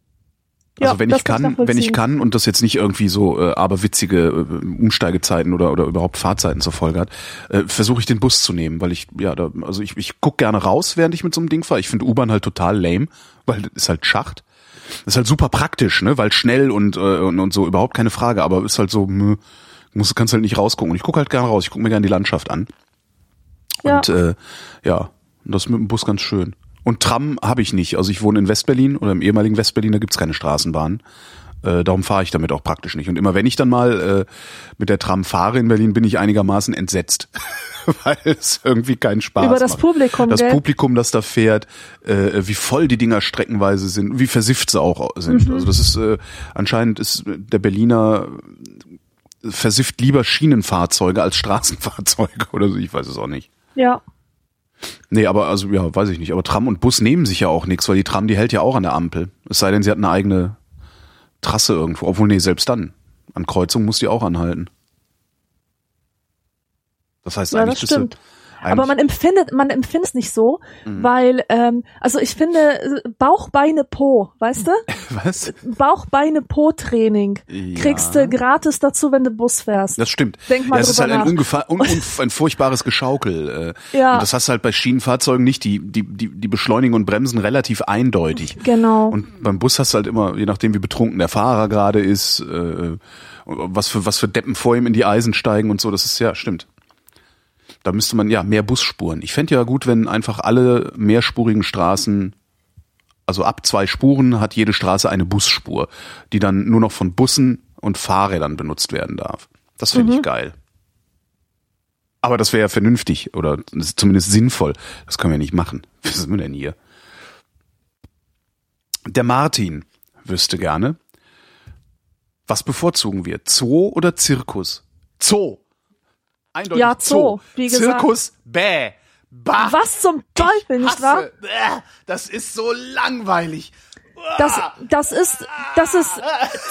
Also Ja, wenn das ich kann, wenn ich kann und das jetzt nicht irgendwie so äh, aberwitzige äh, Umsteigezeiten oder oder überhaupt Fahrzeiten zur Folge hat, äh, versuche ich den Bus zu nehmen, weil ich ja da, also ich ich guck gerne raus, während ich mit so einem Ding fahre. Ich finde U-Bahn halt total lame, weil das ist halt Schacht. Das ist halt super praktisch, ne, weil schnell und äh, und, und so überhaupt keine Frage, aber ist halt so mh, musst kannst halt nicht rausgucken. Und ich guck halt gerne raus, ich guck mir gerne die Landschaft an. Ja. Und äh, ja, das ist mit dem Bus ganz schön. Und Tram habe ich nicht. Also ich wohne in Westberlin oder im ehemaligen Westberlin, da gibt's keine Straßenbahn. Äh, darum fahre ich damit auch praktisch nicht. Und immer wenn ich dann mal äh, mit der Tram fahre in Berlin, bin ich einigermaßen entsetzt, weil es irgendwie keinen Spaß Über das macht. Publikum, Das gell? Publikum, das da fährt, äh, wie voll die Dinger streckenweise sind, wie versifft sie auch sind. Mhm. Also das ist äh, anscheinend ist der Berliner versifft lieber Schienenfahrzeuge als Straßenfahrzeuge oder so. Ich weiß es auch nicht. Ja. Nee, aber also ja, weiß ich nicht. Aber Tram und Bus nehmen sich ja auch nichts, weil die Tram, die hält ja auch an der Ampel. Es sei denn, sie hat eine eigene Trasse irgendwo. Obwohl, nee, selbst dann. An Kreuzung muss die auch anhalten. Das heißt Ja, eigentlich das bist du- stimmt. Eigentlich, Aber man empfindet, man empfindet es nicht so, Mhm. weil, ähm, also ich finde, Bauch, Beine, Po, weißt du? was? Bauch, Beine, Po-Training Ja. kriegst du gratis dazu, wenn du Bus fährst. Das stimmt. Denk mal ja, es ist halt ein, un, ein furchtbares Geschaukel. Äh, Ja. Und das hast du halt bei Schienenfahrzeugen nicht. Die, die, die, die beschleunigen und bremsen relativ eindeutig. Genau. Und beim Bus hast du halt immer, je nachdem wie betrunken der Fahrer gerade ist, äh, was für was für Deppen vor ihm in die Eisen steigen und so, das ist ja stimmt. Da müsste man ja mehr Busspuren. Ich fände ja gut, wenn einfach alle mehrspurigen Straßen, also ab zwei Spuren hat jede Straße eine Busspur, die dann nur noch von Bussen und Fahrrädern benutzt werden darf. Das finde ich geil. Aber das wäre ja vernünftig oder zumindest sinnvoll. Das können wir nicht machen. Was sind wir denn hier? Der Martin wüsste gerne, was bevorzugen wir? Zoo oder Zirkus? Zoo. Eindeutig Ja, Zoo, wie gesagt. Zirkus, bäh. Bah. Was zum Teufel, nicht wahr? Bäh. Das ist so langweilig. Das, das ist, das ist,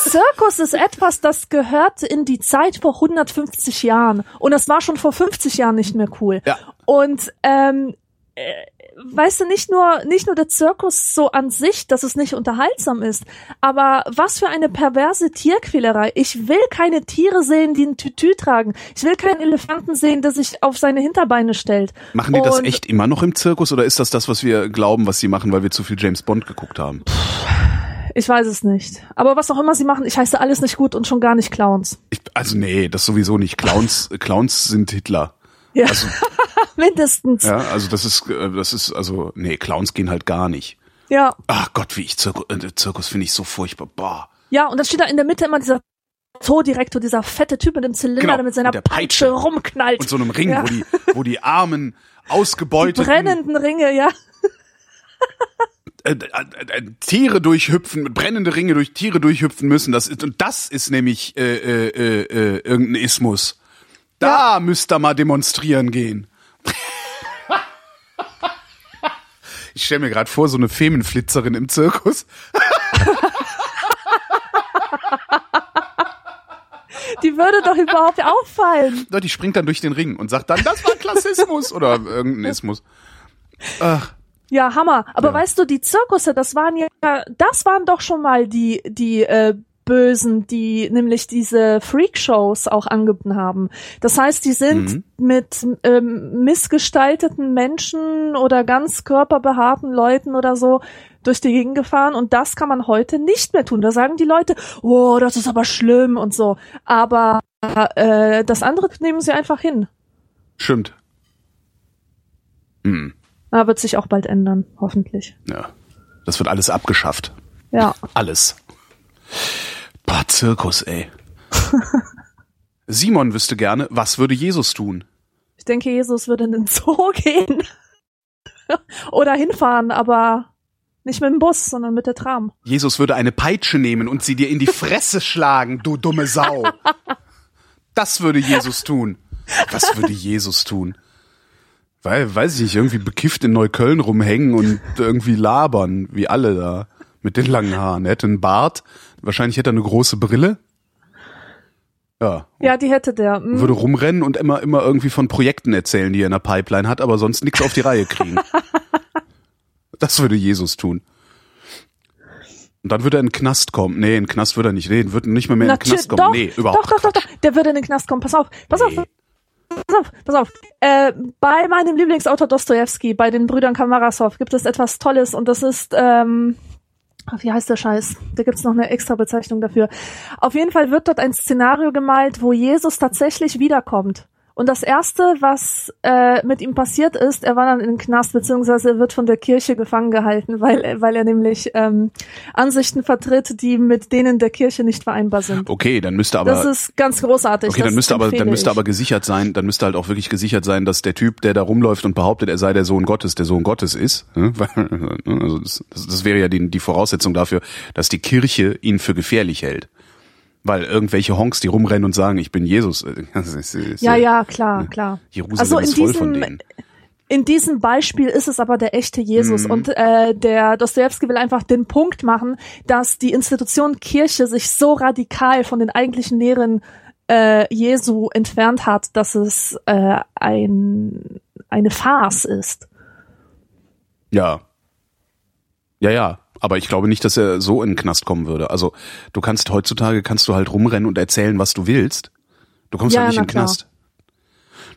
Zirkus ist etwas, das gehört in die Zeit vor 150 Jahren. Und das war schon vor 50 Jahren nicht mehr cool. Ja. Und, ähm, äh, weißt du, nicht nur, nicht nur der Zirkus so an sich, dass es nicht unterhaltsam ist, aber was für eine perverse Tierquälerei. Ich will keine Tiere sehen, die ein Tütü tragen. Ich will keinen Elefanten sehen, der sich auf seine Hinterbeine stellt. Machen die das Und- echt immer noch im Zirkus oder ist das das, was wir glauben, was sie machen, weil wir zu viel James Bond geguckt haben? Ich weiß es nicht. Aber was auch immer sie machen, ich heiße alles nicht gut und schon gar nicht Clowns. Ich, also nee, das sowieso nicht. Clowns, Clowns sind Hitler. Ja, Also, mindestens. ja, also das ist, äh, das ist, also, nee, Clowns gehen halt gar nicht. Ja. Ach Gott, wie ich Zirkus, äh, Zirkus finde ich so furchtbar. Boah. Ja, und dann steht da in der Mitte immer dieser Zoodirektor, dieser fette Typ mit dem Zylinder, Genau, der mit seiner der Peitsche, Peitsche. rumknallt. Und so einem Ring, Ja. wo die, wo die armen, ausgebeuteten Brennenden Ringe, ja. äh, äh, äh, Tiere durchhüpfen, brennende Ringe durch Tiere durchhüpfen müssen. Das ist, und das ist nämlich äh, äh, äh, äh, irgendein Ismus. Da müsst ihr mal demonstrieren gehen. Ich stelle mir gerade vor, so eine Femenflitzerin im Zirkus. Die würde doch überhaupt auffallen. Die springt dann durch den Ring und sagt dann, das war Klassismus oder irgendein Ismus. Ach, Ja, Hammer. Aber Ja. weißt du, die Zirkusse, das waren ja, das waren doch schon mal die, die, äh, Bösen, die nämlich diese Freakshows auch angeboten haben. Das heißt, die sind Mhm. mit ähm, missgestalteten Menschen oder ganz körperbehaarten Leuten oder so durch die Gegend gefahren und das kann man heute nicht mehr tun. Da sagen die Leute, oh, das ist aber schlimm und so. Aber äh, das andere nehmen sie einfach hin. stimmt. Hm. Na, wird sich auch bald ändern, hoffentlich. Ja. Das wird alles abgeschafft. Ja. Alles. Boah, Zirkus, ey. Simon wüsste gerne, was würde Jesus tun? Ich denke, Jesus würde in den Zoo gehen. Oder hinfahren, aber nicht mit dem Bus, sondern mit der Tram. Jesus würde eine Peitsche nehmen und sie dir in die Fresse schlagen, du dumme Sau. Das würde Jesus tun. Was würde Jesus tun? Weil, weiß ich nicht, irgendwie bekifft in Neukölln rumhängen und irgendwie labern, wie alle da, mit den langen Haaren. Er hätte einen Bart, wahrscheinlich hätte er eine große Brille. Ja. Ja, die hätte der. Hm. Würde rumrennen und immer, immer irgendwie von Projekten erzählen, die er in der Pipeline hat, aber sonst nichts auf die Reihe kriegen. Das würde Jesus tun. Und dann würde er in den Knast kommen. Nee, in den Knast würde er nicht reden, würde nicht mehr, mehr in den Knast kommen. doch, nee, überhaupt. Doch, doch, doch, doch. Der würde in den Knast kommen. Pass auf, pass auf, Nee. pass auf, pass auf. Äh, bei meinem Lieblingsautor Dostoevsky, bei den Brüdern Kamarasov, gibt es etwas Tolles und das ist, ähm, wie heißt der Scheiß? Da gibt's noch eine extra Bezeichnung dafür. Auf jeden Fall wird dort ein Szenario gemalt, wo Jesus tatsächlich wiederkommt. Und das erste, was äh, mit ihm passiert ist, er war dann in den Knast, beziehungsweise er wird von der Kirche gefangen gehalten, weil, weil er nämlich ähm, Ansichten vertritt, die mit denen der Kirche nicht vereinbar sind. Okay, dann müsste aber. Das ist ganz großartig. Okay, dann müsste aber, dann müsste ich. aber gesichert sein, dann müsste halt auch wirklich gesichert sein, dass der Typ, der da rumläuft und behauptet, er sei der Sohn Gottes, der Sohn Gottes ist. ne? Weil, Also das, das, das wäre ja die, die Voraussetzung dafür, dass die Kirche ihn für gefährlich hält. Weil irgendwelche Honks, die rumrennen und sagen, ich bin Jesus. das ist- ist- Ja, ja, klar, klar. Jerusalem Also in ist voll von diesem- denen. In diesem Beispiel ist es aber der echte Jesus Mhm. und äh, der Dostoevsky will einfach den Punkt machen, dass die Institution Kirche sich so radikal von den eigentlichen Lehren äh, Jesu entfernt hat, dass es äh, ein eine Farce ist. Ja. Ja, ja. Aber ich glaube nicht, dass er so in den Knast kommen würde. Also du kannst heutzutage kannst du halt rumrennen und erzählen, was du willst. Du kommst Ja, halt nicht in den Knast.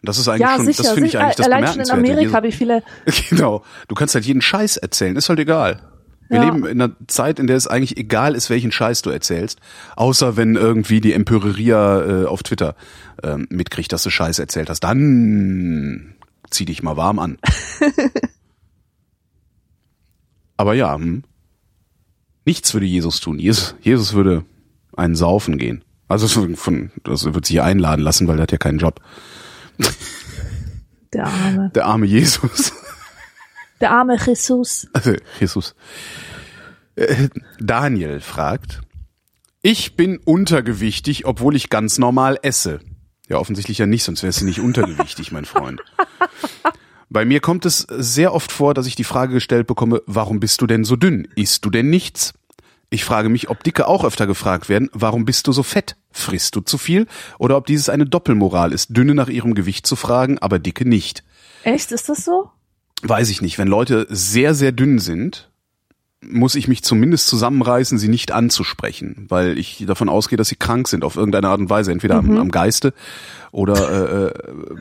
Und Das ist eigentlich Ja, schon, sicher. das finde ich eigentlich das Allein schon in. Amerika, wie viele Genau. Du kannst halt jeden Scheiß erzählen, ist halt egal. Wir Ja. leben in einer Zeit, in der es eigentlich egal ist, welchen Scheiß du erzählst, außer wenn irgendwie die Empöreria äh, auf Twitter ähm, mitkriegt, dass du Scheiß erzählt hast. Dann zieh dich mal warm an. Aber ja, hm. Nichts würde Jesus tun. Jesus, Jesus würde einen saufen gehen. Also von, von das wird sich einladen lassen, weil er hat ja keinen Job. der arme, Der arme Jesus. der arme Jesus. Also, Jesus. Äh, Daniel fragt, ich bin untergewichtig, obwohl ich ganz normal esse. Ja, offensichtlich ja nicht, sonst wärst du nicht untergewichtig, mein Freund. Bei mir kommt es sehr oft vor, dass ich die Frage gestellt bekomme, warum bist du denn so dünn? Isst du denn nichts? Ich frage mich, ob Dicke auch öfter gefragt werden, warum bist du so fett? Frisst du zu viel? Oder ob dieses eine Doppelmoral ist, Dünne nach ihrem Gewicht zu fragen, aber Dicke nicht. Echt, ist das so? Weiß ich nicht. Wenn Leute sehr, sehr dünn sind, muss ich mich zumindest zusammenreißen, sie nicht anzusprechen, weil ich davon ausgehe, dass sie krank sind auf irgendeine Art und Weise, entweder am, am Geiste oder äh, äh,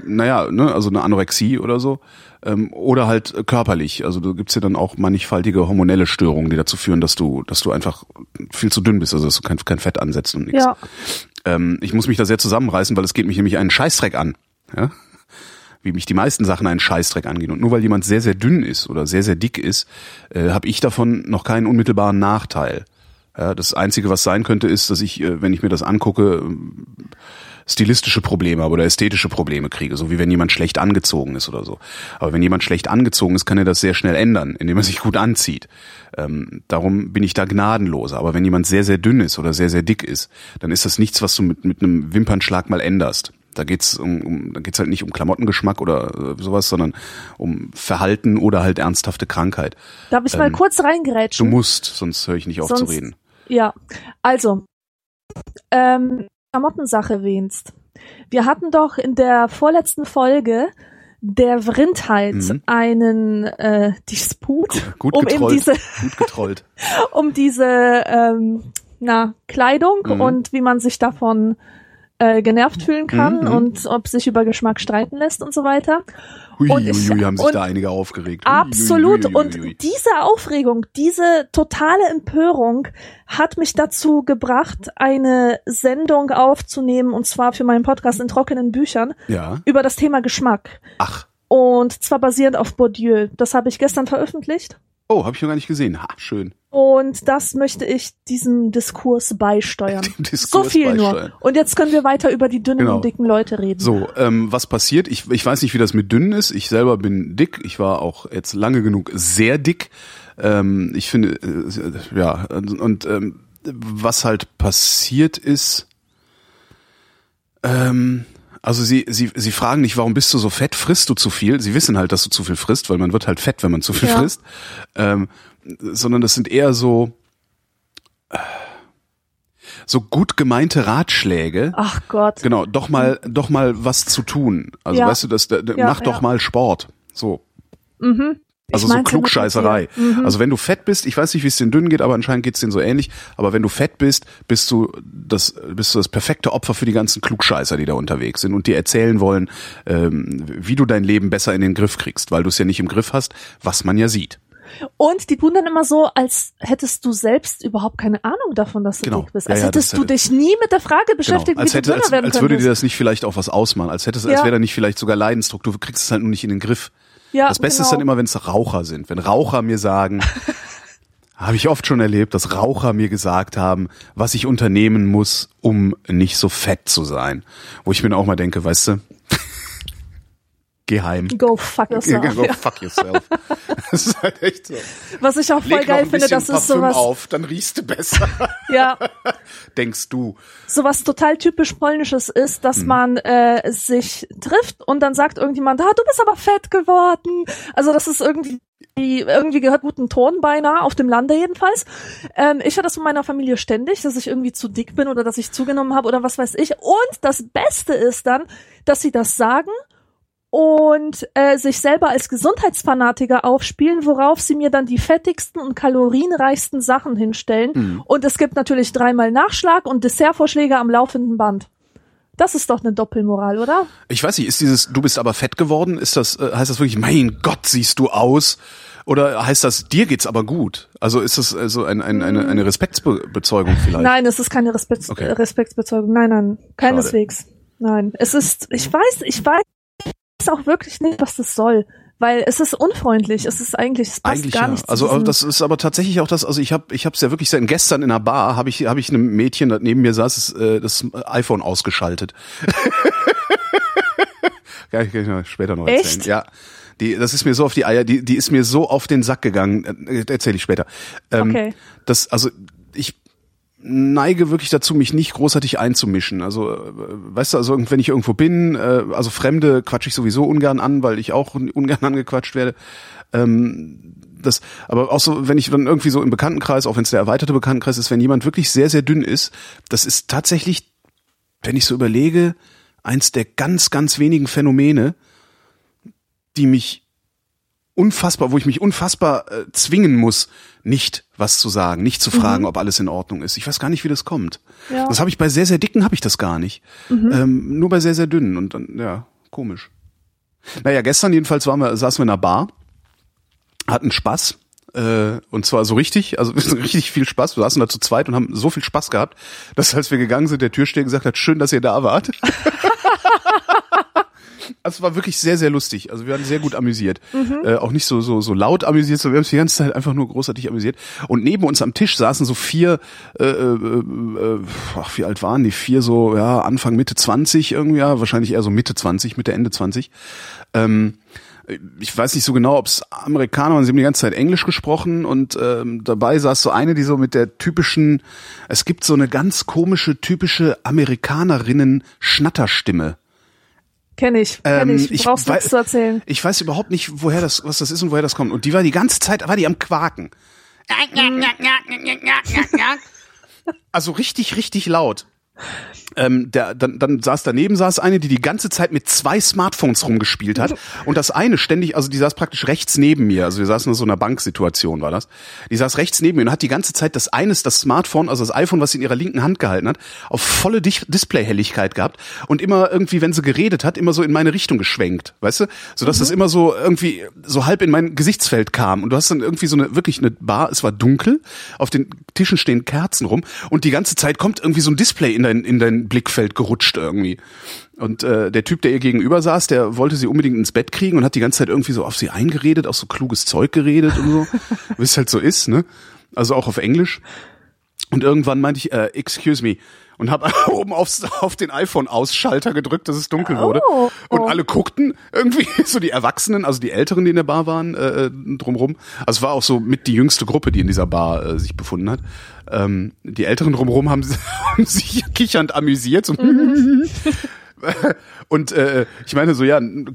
naja, ne, also eine Anorexie oder so, ähm, oder halt körperlich. Also da gibt's ja dann auch mannigfaltige hormonelle Störungen, die dazu führen, dass du, dass du einfach viel zu dünn bist, also dass du kein, kein Fett ansetzt und nichts. Ja. Ähm, ich muss mich da sehr zusammenreißen, weil es geht mich nämlich einen Scheißdreck an. Ja? Wie mich die meisten Sachen einen Scheißdreck angehen. Und nur weil jemand sehr, sehr dünn ist oder sehr, sehr dick ist, äh, habe ich davon noch keinen unmittelbaren Nachteil. Ja, das Einzige, was sein könnte, ist, dass ich, äh, wenn ich mir das angucke, ähm, stilistische Probleme habe oder ästhetische Probleme kriege, so wie wenn jemand schlecht angezogen ist oder so. Aber wenn jemand schlecht angezogen ist, kann er das sehr schnell ändern, indem er sich gut anzieht. Ähm, darum bin ich da gnadenloser. Aber wenn jemand sehr, sehr dünn ist oder sehr, sehr dick ist, dann ist das nichts, was du mit, mit einem Wimpernschlag mal änderst. Da geht's um, um da geht's halt nicht um Klamottengeschmack oder äh, sowas, sondern um Verhalten oder halt ernsthafte Krankheit. Darf ich mal Ähm, kurz Du reingerätschen? musst, sonst höre ich nicht auf zu Sonst- reden. Ja, also, ähm, Klamottensache erwähnst. Wir hatten doch in der vorletzten Folge der Vrindheit Mhm. einen äh, Disput Gut um eben getrollt. diese, Gut getrollt. um diese ähm, na, Kleidung Mhm. und wie man sich davon äh, genervt fühlen kann Mhm. und ob sich über Geschmack streiten lässt und so weiter. Hui, Und ich- hui, haben sich da einige aufgeregt. Hui, Absolut. hui, Und diese Aufregung, diese totale Empörung hat mich dazu gebracht, eine Sendung aufzunehmen, und zwar für meinen Podcast in trockenen Büchern, Ja. über das Thema Geschmack. Ach, Und zwar basierend auf Bourdieu. Das habe ich gestern veröffentlicht. Oh, habe ich noch gar nicht gesehen. Ha, schön. Und das möchte ich diesem Diskurs beisteuern. Diskurs so viel beisteuern. nur. Und jetzt können wir weiter über die dünnen Genau. und dicken Leute reden. So, ähm, was passiert? Ich, ich weiß nicht, wie das mit dünnen ist. Ich selber bin dick. Ich war auch jetzt lange genug sehr dick. Ähm, ich finde, äh, ja, und, und ähm, was halt passiert ist, ähm, also sie, sie, sie fragen nicht, warum bist du so fett? Frisst du zu viel? Sie wissen halt, dass du zu viel frisst, weil man wird halt fett, wenn man zu viel Ja. frisst. Ähm, sondern das sind eher so, äh, so gut gemeinte Ratschläge. Ach Gott. Genau, doch mal, doch mal was zu tun. Also Ja. weißt du, das, da, da, Ja, mach doch mal Sport. So. Mhm. Also so Klugscheißerei. Mhm. Also wenn du fett bist, ich weiß nicht, wie es den dünnen geht, aber anscheinend geht's denen so ähnlich. Aber wenn du fett bist, bist du das, bist du das perfekte Opfer für die ganzen Klugscheißer, die da unterwegs sind und dir erzählen wollen, ähm, wie du dein Leben besser in den Griff kriegst, weil du es ja nicht im Griff hast, was man ja sieht. Und die tun dann immer so, als hättest du selbst überhaupt keine Ahnung davon, dass du Genau. dick bist. Ja, Als ja, hättest das- du dich nie mit der Frage beschäftigt, Genau. Als, wie hätte, du dünner als, werden als würde dir das nicht vielleicht auch was ausmachen, als hätte es, als Ja. wäre da nicht vielleicht sogar Leidensdruck. Du kriegst es halt nur nicht in den Griff. ja, Das Beste genau. ist dann immer, wenn es Raucher sind. Wenn Raucher mir sagen, habe ich oft schon erlebt, dass Raucher mir gesagt haben, was ich unternehmen muss, um nicht so fett zu sein. Wo ich mir auch mal denke, weißt du, geh heim. Go fuck yourself. Go fuck yourself. Das ist halt echt so. Was ich auch voll Leg geil finde, das ist sowas, auf, dann riechst du besser. ja, Denkst du. sowas total typisch polnisches ist, dass Mhm. man äh, sich trifft und dann sagt irgendjemand, ah, du bist aber fett geworden. Also das ist irgendwie irgendwie gehört guten Ton beinahe, auf dem Lande jedenfalls. Ähm, ich höre das von meiner Familie ständig, dass ich irgendwie zu dick bin oder dass ich zugenommen habe oder was weiß ich. Und das Beste ist dann, dass sie das sagen und äh, sich selber als Gesundheitsfanatiker aufspielen, worauf sie mir dann die fettigsten und kalorienreichsten Sachen hinstellen. Mhm. Und es gibt natürlich dreimal Nachschlag und Dessertvorschläge am laufenden Band. Das ist doch eine Doppelmoral, oder? Ich weiß nicht, ist dieses, du bist aber fett geworden, ist das, äh, heißt das wirklich, mein Gott, siehst du aus? Oder heißt das, dir geht's aber gut? Also ist das also ein, ein, eine, eine Respektsbezeugung vielleicht? Nein, es ist keine Respekt Okay. Respektsbezeugung. Nein, nein, keineswegs. Nein, es ist, ich weiß, ich weiß auch wirklich nicht, was das soll. Weil es ist unfreundlich. Es ist eigentlich, es passt Eigentlich gar ja. nicht. Also diesem- das ist aber tatsächlich auch das. Also ich habe ich habe es ja wirklich seit gestern in einer Bar habe ich habe ich einem Mädchen, das neben mir saß, das, äh, das iPhone ausgeschaltet. ja, ich kann ich später noch erzählen. Echt? Ja, die das ist mir so auf die Eier, die die ist mir so auf den Sack gegangen. Äh, Erzähle ich später. Ähm, Okay. Das also ich neige wirklich dazu, mich nicht großartig einzumischen. Also, äh, weißt du, also wenn ich irgendwo bin, äh, also Fremde quatsche ich sowieso ungern an, weil ich auch ungern angequatscht werde. Ähm, das, aber auch so, wenn ich dann irgendwie so im Bekanntenkreis, auch wenn es der erweiterte Bekanntenkreis ist, wenn jemand wirklich sehr, sehr dünn ist, das ist tatsächlich, wenn ich so überlege, eins der ganz, ganz wenigen Phänomene, die mich unfassbar, wo ich mich unfassbar äh, zwingen muss, nicht was zu sagen, nicht zu fragen, ob alles in Ordnung ist. Ich weiß gar nicht, wie das kommt. Ja. Das habe ich bei sehr, sehr dicken habe ich das gar nicht. Ähm, nur bei sehr, sehr dünnen und dann, ja, komisch. Naja, gestern jedenfalls waren wir, saßen wir in einer Bar, hatten Spaß. Äh, und zwar so richtig, also richtig viel Spaß. Wir saßen da zu zweit und haben so viel Spaß gehabt, dass als wir gegangen sind, der Türsteher gesagt hat, schön, dass ihr da wart. Es war wirklich sehr, sehr lustig. Also wir waren sehr gut amüsiert. Äh, auch nicht so, so, so laut amüsiert, sondern wir haben uns die ganze Zeit einfach nur großartig amüsiert. Und neben uns am Tisch saßen so vier, äh, äh, äh, ach, wie alt waren die? Vier so, ja, Anfang, Mitte 20 irgendwie, ja, wahrscheinlich eher so Mitte 20, Mitte, Ende 20. Ähm, ich weiß nicht so genau, ob es Amerikaner waren, sie haben die ganze Zeit Englisch gesprochen und ähm, dabei saß so eine, die so mit der typischen, es gibt so eine ganz komische, typische Amerikanerinnen-Schnatterstimme. Kenn ich, kenn Ähm, ich. ich Brauchst nichts zu erzählen. Ich weiß überhaupt nicht, woher das, was das ist und woher das kommt. Und die war die ganze Zeit, war die am Quaken. Also richtig, richtig laut. Ähm, der, dann, dann saß daneben saß eine, die die ganze Zeit mit zwei Smartphones rumgespielt hat. Und das eine ständig, also die saß praktisch rechts neben mir, also wir saßen in so einer Banksituation war das. Die saß rechts neben mir und hat die ganze Zeit das eines, das Smartphone, also das iPhone, was sie in ihrer linken Hand gehalten hat, auf volle Dis Displayhelligkeit gehabt und immer irgendwie, wenn sie geredet hat, immer so in meine Richtung geschwenkt, weißt du, so dass das immer so irgendwie so halb in mein Gesichtsfeld kam. Und du hast dann irgendwie so eine wirklich eine Bar, es war dunkel, auf den Tischen stehen Kerzen rum und die ganze Zeit kommt irgendwie so ein Display in dein, in dein Blickfeld gerutscht irgendwie. Und äh, der Typ, der ihr gegenüber saß, der wollte sie unbedingt ins Bett kriegen und hat die ganze Zeit irgendwie so auf sie eingeredet, auch so kluges Zeug geredet und so, wie es halt so ist, ne? Also auch auf Englisch. Und irgendwann meinte ich, äh, excuse me, und habe oben aufs, auf den iPhone-Ausschalter gedrückt, dass es dunkel wurde. Oh. Und alle guckten irgendwie, so die Erwachsenen, also die Älteren, die in der Bar waren, äh, drumrum. Also es war auch so mit die jüngste Gruppe, die in dieser Bar äh, sich befunden hat. Ähm, die Älteren drumrum haben, haben sich kichernd amüsiert. So Und äh, ich meine so, ja, äh,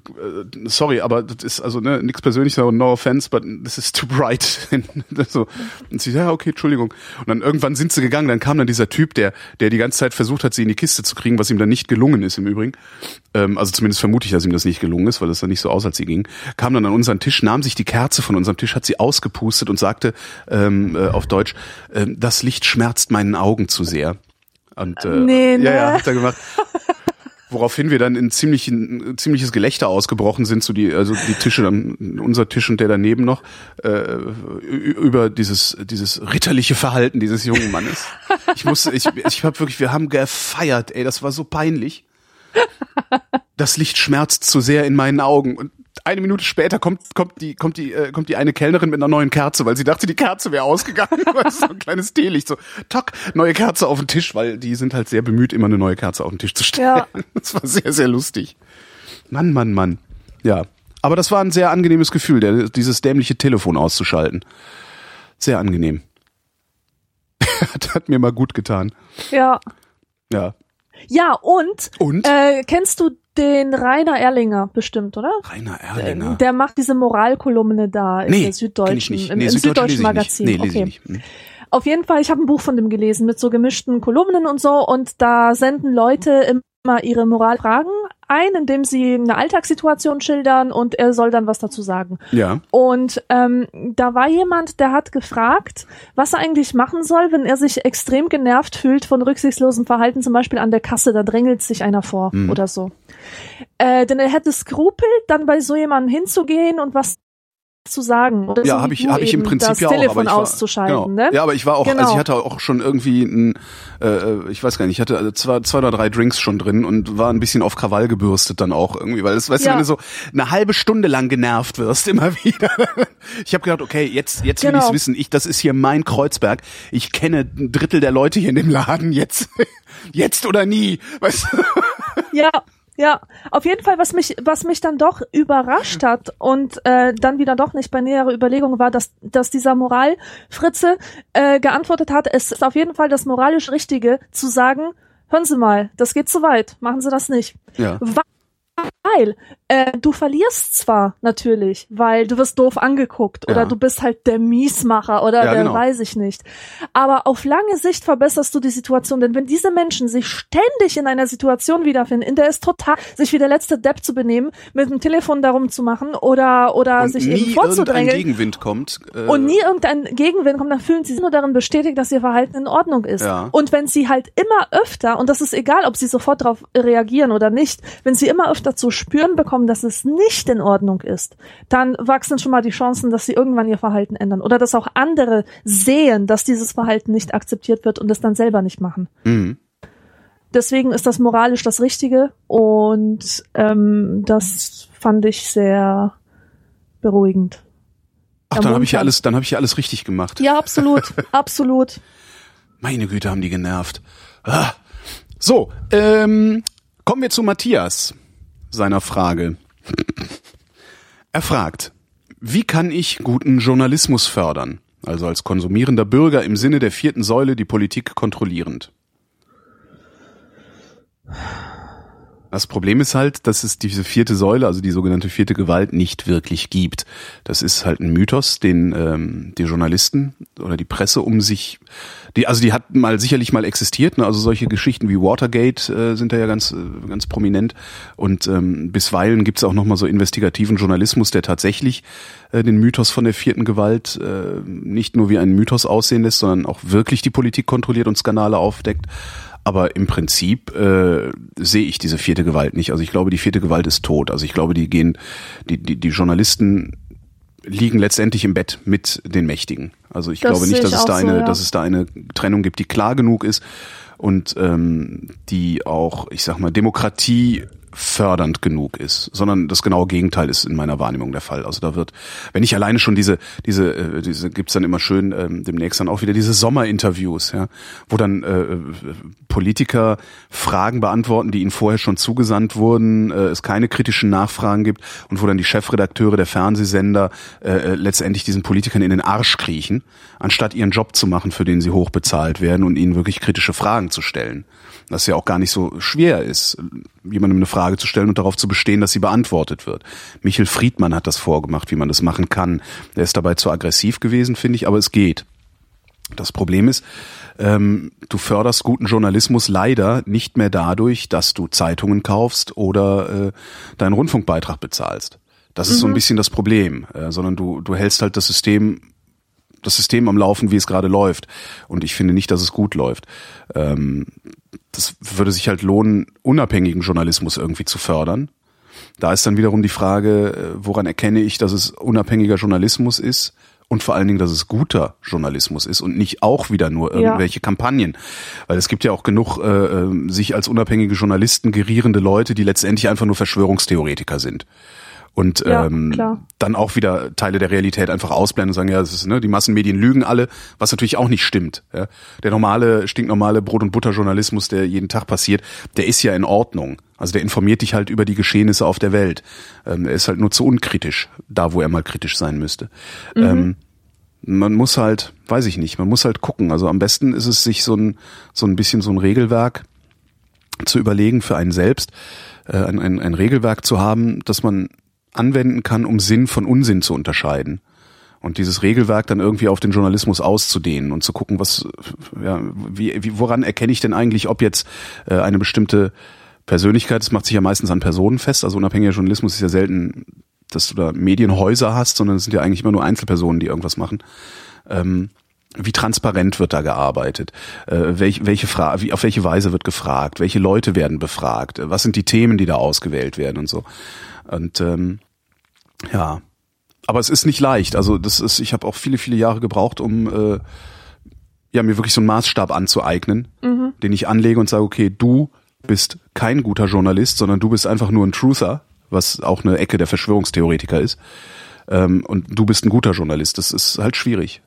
sorry, aber das ist also ne, nichts persönliches, no offense, but this is too bright. so. Und sie, ja, okay, Entschuldigung. Und dann irgendwann sind sie gegangen, dann kam dann dieser Typ, der, der die ganze Zeit versucht hat, sie in die Kiste zu kriegen, was ihm dann nicht gelungen ist im Übrigen. Ähm, also zumindest vermute ich, dass ihm das nicht gelungen ist, weil es dann nicht so aus, als sie ging. Kam dann an unseren Tisch, nahm sich die Kerze von unserem Tisch, hat sie ausgepustet und sagte ähm, äh, auf Deutsch, äh, das Licht schmerzt meinen Augen zu sehr. Und, äh, Nee, ne? Ja, ja, hat er gemacht. Woraufhin wir dann in ziemlich, ein ziemliches Gelächter ausgebrochen sind, so die, also die Tische, dann, unser Tisch und der daneben noch, äh, über dieses, dieses ritterliche Verhalten dieses jungen Mannes. Ich musste, ich, ich hab wirklich, wir haben gefeiert, ey, das war so peinlich. Das Licht schmerzt zu sehr in meinen Augen. Und eine Minute später kommt, kommt die, kommt die, äh, kommt die eine Kellnerin mit einer neuen Kerze, weil sie dachte, die Kerze wäre ausgegangen. Das ist so ein kleines Teelicht, so, tock, neue Kerze auf den Tisch, weil die sind halt sehr bemüht, immer eine neue Kerze auf den Tisch zu stellen. Ja. Das war sehr, sehr lustig. Mann, Mann, Mann. Ja. Aber das war ein sehr angenehmes Gefühl, der, dieses dämliche Telefon auszuschalten. Sehr angenehm. hat, hat mir mal gut getan. Ja. Ja. Ja, und, Und? Äh, kennst du den Rainer Erlinger bestimmt, oder? Rainer Erlinger. Der macht diese Moralkolumne da in nee, der Süddeutschen, ich nicht. im, Nee, im Süddeutschen ich Magazin. Nee, okay. nicht. Hm. Auf jeden Fall, ich habe ein Buch von dem gelesen mit so gemischten Kolumnen und so und da senden Leute immer ihre Moralfragen ein, indem sie eine Alltagssituation schildern und er soll dann was dazu sagen. Ja. Und ähm, da war jemand, der hat gefragt, was er eigentlich machen soll, wenn er sich extrem genervt fühlt von rücksichtslosem Verhalten, zum Beispiel an der Kasse, da drängelt sich einer vor Mhm. oder so. Äh, denn er hätte Skrupel, dann bei so jemandem hinzugehen und was zu sagen. Oder Ja, habe ich, du hab ich im Prinzip das ja auch. Telefon aber ich war, auszuschalten, genau. ne? Ja, aber ich war auch, Genau. also ich hatte auch schon irgendwie ein, äh, ich weiß gar nicht, ich hatte also zwei, zwei oder drei Drinks schon drin und war ein bisschen auf Krawall gebürstet dann auch irgendwie, weil das, weißt du, Ja. wenn du so eine halbe Stunde lang genervt wirst, immer wieder. Ich habe gedacht, okay, jetzt, jetzt will Genau. ich's wissen. Ich, das ist hier mein Kreuzberg. Ich kenne ein Drittel der Leute hier in dem Laden. Jetzt, jetzt oder nie. Weißt du? Ja, ja. Auf jeden Fall, was mich, was mich dann doch überrascht hat und äh, dann wieder doch nicht bei näherer Überlegung war, dass, dass dieser Moralfritze äh, geantwortet hat, es ist auf jeden Fall das moralisch Richtige zu sagen, hören Sie mal, das geht zu weit, machen Sie das nicht. Ja. Weil äh, du verlierst zwar natürlich, weil du wirst doof angeguckt oder Ja. du bist halt der Miesmacher oder Ja, der genau. weiß ich nicht. Aber auf lange Sicht verbesserst du die Situation, denn wenn diese Menschen sich ständig in einer Situation wiederfinden, in der es total sich wie der letzte Depp zu benehmen, mit dem Telefon darum zu machen oder oder Und sich nie eben irgendein vorzudrängeln Gegenwind kommt. Äh, und nie irgendein Gegenwind kommt, dann fühlen sie sich nur darin bestätigt, dass ihr Verhalten in Ordnung ist. Ja. Und wenn sie halt immer öfter, und das ist egal, ob sie sofort darauf reagieren oder nicht, wenn sie immer öfter zu spüren bekommen, dass es nicht in Ordnung ist, dann wachsen schon mal die Chancen, dass sie irgendwann ihr Verhalten ändern. Oder dass auch andere sehen, dass dieses Verhalten nicht akzeptiert wird und es dann selber nicht machen. Mhm. Deswegen ist das moralisch das Richtige und ähm, das fand ich sehr beruhigend. Ach, dann habe ich ja alles, dann habe ich ja alles richtig gemacht. Ja, absolut, absolut. Meine Güte, haben die genervt. Ah. So, ähm, kommen wir zu Matthias, seiner Frage. Er fragt, wie kann ich guten Journalismus fördern? Also als konsumierender Bürger im Sinne der vierten Säule die Politik kontrollierend. Das Problem ist halt, dass es diese vierte Säule, also die sogenannte vierte Gewalt, nicht wirklich gibt. Das ist halt ein Mythos, den ähm, die Journalisten oder die Presse um sich, die, also die hat mal sicherlich mal existiert. Ne? Also solche Geschichten wie Watergate äh, sind da ja ganz äh, ganz prominent. Und ähm, bisweilen gibt es auch noch mal so investigativen Journalismus, der tatsächlich äh, den Mythos von der vierten Gewalt äh, nicht nur wie einen Mythos aussehen lässt, sondern auch wirklich die Politik kontrolliert und Skandale aufdeckt. Aber im Prinzip äh, sehe ich diese vierte Gewalt nicht. Also ich glaube, die vierte Gewalt ist tot. Also ich glaube, die gehen, die, die, die Journalisten liegen letztendlich im Bett mit den Mächtigen. Also ich Das glaube nicht, dass es da so, eine, ja. dass es da eine Trennung gibt, die klar genug ist. und ähm, die auch, ich sag mal, Demokratie fördernd genug ist, sondern das genaue Gegenteil ist in meiner Wahrnehmung der Fall. Also da wird, wenn ich alleine schon diese, diese, äh, diese gibt's dann immer schön ähm, demnächst dann auch wieder diese Sommerinterviews, ja, wo dann äh, Politiker Fragen beantworten, die ihnen vorher schon zugesandt wurden, äh, es keine kritischen Nachfragen gibt und wo dann die Chefredakteure der Fernsehsender äh, äh letztendlich diesen Politikern in den Arsch kriechen, anstatt ihren Job zu machen, für den sie hochbezahlt werden und ihnen wirklich kritische Fragen zu stellen. Das ja auch gar nicht so schwer ist, jemandem eine Frage zu stellen und darauf zu bestehen, dass sie beantwortet wird. Michel Friedmann hat das vorgemacht, wie man das machen kann. Er ist dabei zu aggressiv gewesen, finde ich, aber es geht. Das Problem ist, ähm, du förderst guten Journalismus leider nicht mehr dadurch, dass du Zeitungen kaufst oder äh, deinen Rundfunkbeitrag bezahlst. Das ist mhm. so ein mhm. bisschen das Problem, äh, sondern du, du hältst halt das System das System am Laufen, wie es gerade läuft. Und ich finde nicht, dass es gut läuft. Ähm, das würde sich halt lohnen, unabhängigen Journalismus irgendwie zu fördern. Da ist dann wiederum die Frage, äh, woran erkenne ich, dass es unabhängiger Journalismus ist und vor allen Dingen, dass es guter Journalismus ist und nicht auch wieder nur irgendwelche ja. Kampagnen. Weil es gibt ja auch genug äh, äh sich als unabhängige Journalisten gerierende Leute, die letztendlich einfach nur Verschwörungstheoretiker sind und ja, ähm, dann auch wieder Teile der Realität einfach ausblenden und sagen, ja, das ist, ne, die Massenmedien lügen alle, was natürlich auch nicht stimmt. Ja. Der normale, stinknormale Brot- und Butterjournalismus, der jeden Tag passiert, der ist ja in Ordnung. Also der informiert dich halt über die Geschehnisse auf der Welt. Ähm, er ist halt nur zu unkritisch, da wo er mal kritisch sein müsste. Mhm. Ähm, man muss halt, weiß ich nicht, man muss halt gucken. Also am besten ist es, sich so ein, so ein bisschen so ein Regelwerk zu überlegen für einen selbst, äh, ein, ein, ein Regelwerk zu haben, dass man anwenden kann, um Sinn von Unsinn zu unterscheiden. Und dieses Regelwerk dann irgendwie auf den Journalismus auszudehnen und zu gucken, was, ja, wie, wie, woran erkenne ich denn eigentlich, ob jetzt äh, eine bestimmte Persönlichkeit, das macht sich ja meistens an Personen fest, also unabhängiger Journalismus ist ja selten, dass du da Medienhäuser hast, sondern es sind ja eigentlich immer nur Einzelpersonen, die irgendwas machen. Ähm, wie transparent wird da gearbeitet? Äh, welche, welche Frage, wie, auf welche Weise wird gefragt? Welche Leute werden befragt? Was sind die Themen, die da ausgewählt werden und so? Und ähm, ja, aber es ist nicht leicht. Also das ist, ich habe auch viele, viele Jahre gebraucht, um äh, ja mir wirklich so einen Maßstab anzueignen, mhm. den ich anlege und sage, okay, du bist kein guter Journalist, sondern du bist einfach nur ein Truther, was auch eine Ecke der Verschwörungstheoretiker ist. Ähm, und du bist ein guter Journalist. Das ist halt schwierig.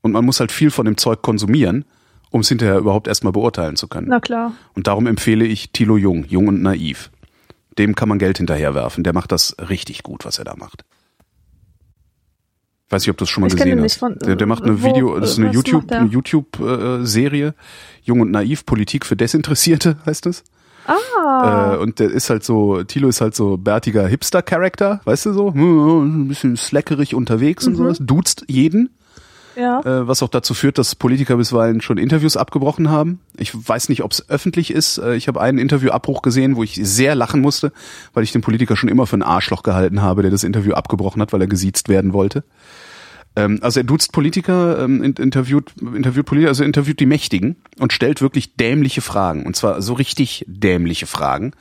Und man muss halt viel von dem Zeug konsumieren, um es hinterher überhaupt erstmal beurteilen zu können. Na klar. Und darum empfehle ich Thilo Jung, Jung und Naiv dem kann man Geld hinterherwerfen. Der macht das richtig gut, was er da macht. Weiß nicht, ob du das schon mal ich gesehen hast. Von, der, der, macht eine wo, Video, das ist eine YouTube, eine YouTube-Serie. Jung und naiv, Politik für Desinteressierte heißt es. Ah. Äh, und der ist halt so, Tilo ist halt so bärtiger Hipster-Charakter, weißt du so? Ein bisschen slackerig unterwegs mhm. und sowas. Duzt jeden ja. äh, was auch dazu führt, dass Politiker bisweilen schon Interviews abgebrochen haben. Ich weiß nicht, ob es öffentlich ist. Äh, ich habe einen Interviewabbruch gesehen, wo ich sehr lachen musste, weil ich den Politiker schon immer für ein Arschloch gehalten habe, der das Interview abgebrochen hat, weil er gesiezt werden wollte. Ähm, also er duzt Politiker, ähm, interviewt, interviewt Politiker, also interviewt die Mächtigen und stellt wirklich dämliche Fragen. Und zwar so richtig dämliche Fragen.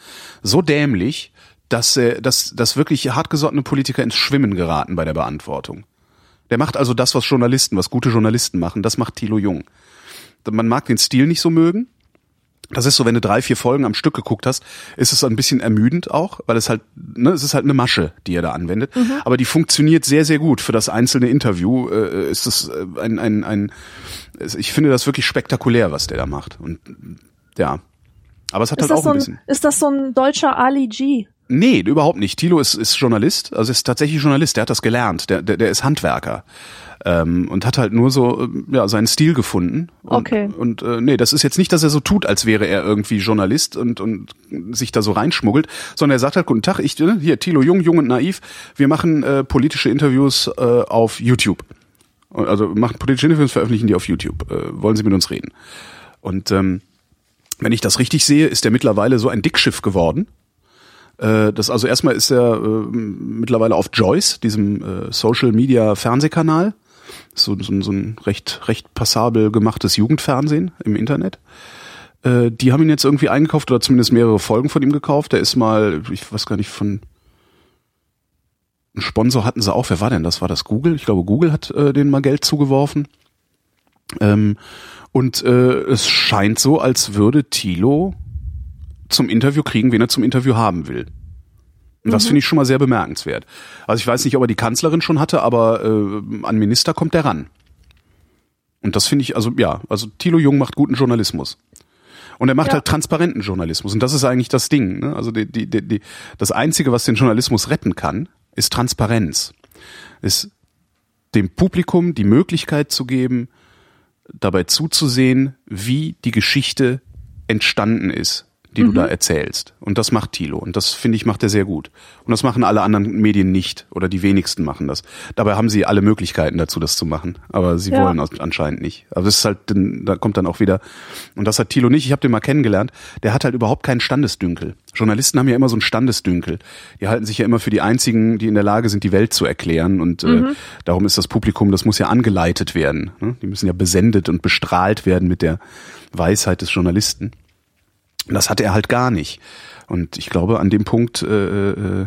So dämlich, dass, dass, dass wirklich hartgesottene Politiker ins Schwimmen geraten bei der Beantwortung. Der macht also das, was Journalisten, was gute Journalisten machen. Das macht Thilo Jung. Man mag den Stil nicht so mögen. Das ist so, wenn du drei, vier Folgen am Stück geguckt hast, ist es ein bisschen ermüdend auch, weil es halt, ne, es ist halt eine Masche, die er da anwendet. Mhm. Aber die funktioniert sehr, sehr gut. Für das einzelne Interview äh, ist es äh, ein, ein, ein, ich finde das wirklich spektakulär, was der da macht. Und ja. Aber es hat ist halt auch so ein bisschen. Ist das so ein deutscher Ali G? Nee, überhaupt nicht. Tilo ist, ist Journalist, also ist tatsächlich Journalist, der hat das gelernt, der, der, der ist Handwerker. Ähm, und hat halt nur so äh, ja seinen Stil gefunden. Und, okay. Und äh, nee, das ist jetzt nicht, dass er so tut, als wäre er irgendwie Journalist und und sich da so reinschmuggelt, sondern er sagt halt guten Tag, ich ne, hier Tilo Jung, jung und naiv, wir machen äh, politische Interviews äh, auf YouTube. Also machen politische Interviews, veröffentlichen die auf YouTube. Äh, wollen Sie mit uns reden? Und ähm, wenn ich das richtig sehe, ist er mittlerweile so ein Dickschiff geworden äh, das also erstmal ist er äh, mittlerweile auf Joyce, diesem äh, Social Media Fernsehkanal. So, so, so ein recht, recht passabel gemachtes Jugendfernsehen im Internet. Äh, die haben ihn jetzt irgendwie eingekauft oder zumindest mehrere Folgen von ihm gekauft. Der ist mal, ich weiß gar nicht, von einen Sponsor hatten sie auch. Wer war denn das? War das Google? Ich glaube, Google hat äh, denen mal Geld zugeworfen. Ähm, und äh, es scheint so, als würde Thilo zum Interview kriegen, wen er zum Interview haben will. Und das finde ich schon mal sehr bemerkenswert. Also ich weiß nicht, ob er die Kanzlerin schon hatte, aber äh, an Minister kommt der ran. Und das finde ich, also ja, also Thilo Jung macht guten Journalismus. Und er macht Ja. halt transparenten Journalismus. Und das ist eigentlich das Ding. Ne? Also die, die, die, die, das Einzige, was den Journalismus retten kann, ist Transparenz. Ist dem Publikum die Möglichkeit zu geben, dabei zuzusehen, wie die Geschichte entstanden ist, die du da erzählst. Und das macht Thilo. Und das, finde ich, macht er sehr gut. Und das machen alle anderen Medien nicht. Oder die wenigsten machen das. Dabei haben sie alle Möglichkeiten dazu, das zu machen. Aber sie Ja. wollen anscheinend nicht. Aber das ist halt, da kommt dann auch wieder, und das hat Thilo nicht. Ich habe den mal kennengelernt. Der hat halt überhaupt keinen Standesdünkel. Journalisten haben ja immer so einen Standesdünkel. Die halten sich ja immer für die einzigen, die in der Lage sind, die Welt zu erklären. Und äh, darum ist das Publikum, das muss ja angeleitet werden. Ne? Die müssen ja besendet und bestrahlt werden mit der Weisheit des Journalisten. Das hat er halt gar nicht. Und ich glaube, an dem Punkt, äh, äh,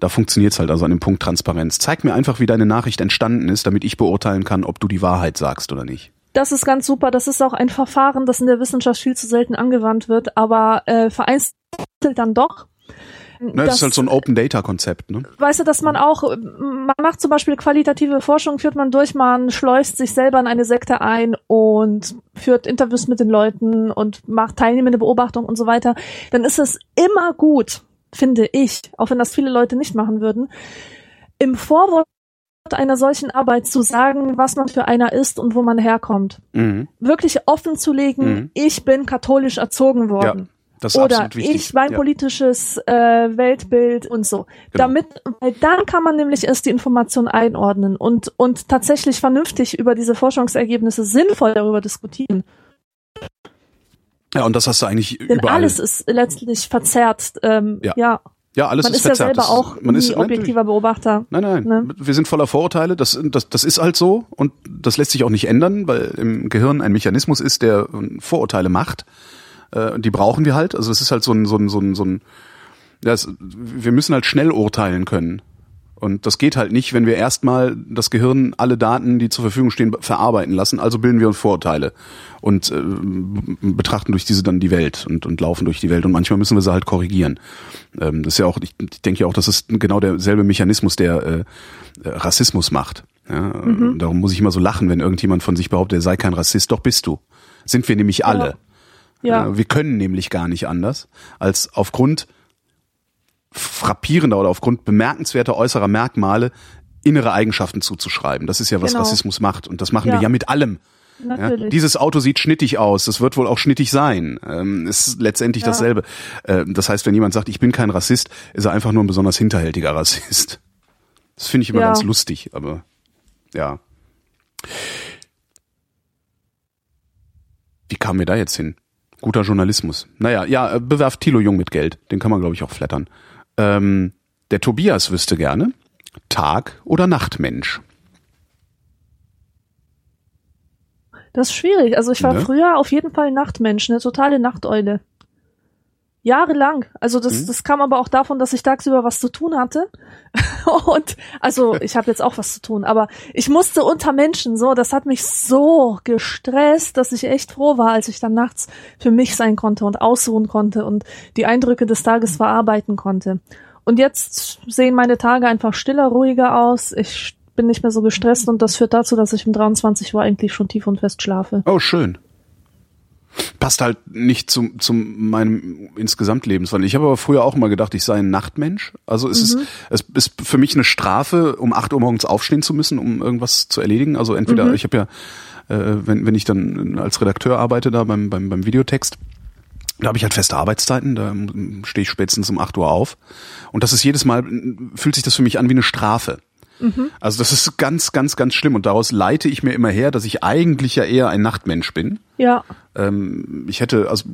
da funktioniert's halt, also an dem Punkt Transparenz. Zeig mir einfach, wie deine Nachricht entstanden ist, damit ich beurteilen kann, ob du die Wahrheit sagst oder nicht. Das ist ganz super. Das ist auch ein Verfahren, das in der Wissenschaft viel zu selten angewandt wird, aber äh, vereinzelt dann doch. Ne, das, ist halt so ein Open Data Konzept, ne? weißt du, dass man auch, man macht zum Beispiel qualitative Forschung, führt man durch, man schleust sich selber in eine Sekte ein und führt Interviews mit den Leuten und macht teilnehmende Beobachtung und so weiter, dann ist es immer gut, finde ich, auch wenn das viele Leute nicht machen würden, im Vorwort einer solchen Arbeit zu sagen, was man für einer ist und wo man herkommt. Mhm. Wirklich offen zu legen, Mhm. ich bin katholisch erzogen worden. Das ist Oder absolut wichtig. ich, mein ja. politisches äh, Weltbild und so. Genau. Damit, weil dann kann man nämlich erst die Information einordnen und, und tatsächlich vernünftig über diese Forschungsergebnisse sinnvoll darüber diskutieren. ja, und das hast du eigentlich Denn überall. alles ist letztlich verzerrt. Ähm, Ja. ja. ja, alles man ist ist ja verzerrt. selber Das auch man ist, objektiver Beobachter. Nein, nein. Ne? Wir sind voller Vorurteile. Das, das, das ist halt so und das lässt sich auch nicht ändern, weil im Gehirn ein Mechanismus ist, der Vorurteile macht. Äh, und die brauchen wir halt. Also es ist halt so ein, so ein, so ein, so ein ja, es, wir müssen halt schnell urteilen können. Und das geht halt nicht, wenn wir erstmal das Gehirn alle Daten, die zur Verfügung stehen, verarbeiten lassen. Also bilden wir uns Vorurteile und äh, betrachten durch diese dann die Welt und, und laufen durch die Welt. Und manchmal müssen wir sie halt korrigieren. Ähm, das ist ja auch, ich, ich denke ja auch, das ist genau derselbe Mechanismus, der äh, Rassismus macht. Ja, äh, Darum muss ich immer so lachen, wenn irgendjemand von sich behauptet, er sei kein Rassist. Doch bist du. Sind wir nämlich alle. Ja. Äh, Wir können nämlich gar nicht anders, als aufgrund frappierender oder aufgrund bemerkenswerter äußerer Merkmale innere Eigenschaften zuzuschreiben. Das ist ja, was Genau. Rassismus macht. Und das machen Ja. wir ja mit allem. Ja, dieses Auto sieht schnittig aus, das wird wohl auch schnittig sein. Ähm, ist letztendlich Ja. dasselbe. Äh, das heißt, wenn jemand sagt, ich bin kein Rassist, ist er einfach nur ein besonders hinterhältiger Rassist. Das finde ich immer Ja. ganz lustig, aber ja. Wie kamen wir da jetzt hin? Guter Journalismus. Naja, ja, äh, bewerft Thilo Jung mit Geld. Den kann man, glaube ich, auch flattern. Ähm, der Tobias wüsste gerne, Tag- oder Nachtmensch? Das ist schwierig. Also ich war Ne? früher auf jeden Fall Nachtmensch, eine totale Nachteule. Jahrelang. Also das, Mhm. das kam aber auch davon, dass ich tagsüber was zu tun hatte. Und also ich habe jetzt auch was zu tun, aber ich musste unter Menschen so, das hat mich so gestresst, dass ich echt froh war, als ich dann nachts für mich sein konnte und ausruhen konnte und die Eindrücke des Tages verarbeiten konnte. Und jetzt sehen meine Tage einfach stiller, ruhiger aus. Ich bin nicht mehr so gestresst und das führt dazu, dass ich um 23 Uhr eigentlich schon tief und fest schlafe. Oh, schön. Passt halt nicht zum, zum meinem insgesamt Lebenswandel. Ich habe aber früher auch mal gedacht, ich sei ein Nachtmensch. Also es ist, es ist für mich eine Strafe, um 8 Uhr morgens aufstehen zu müssen, um irgendwas zu erledigen. Also entweder, ich habe ja, äh, wenn, wenn ich dann als Redakteur arbeite da beim, beim, beim Videotext, da habe ich halt feste Arbeitszeiten, da stehe ich spätestens um 8 Uhr auf. Und das ist jedes Mal, fühlt sich das für mich an wie eine Strafe. Also das ist ganz, ganz, ganz schlimm. Und daraus leite ich mir immer her, dass ich eigentlich ja eher ein Nachtmensch bin. Ja, Ähm, ich hätte, also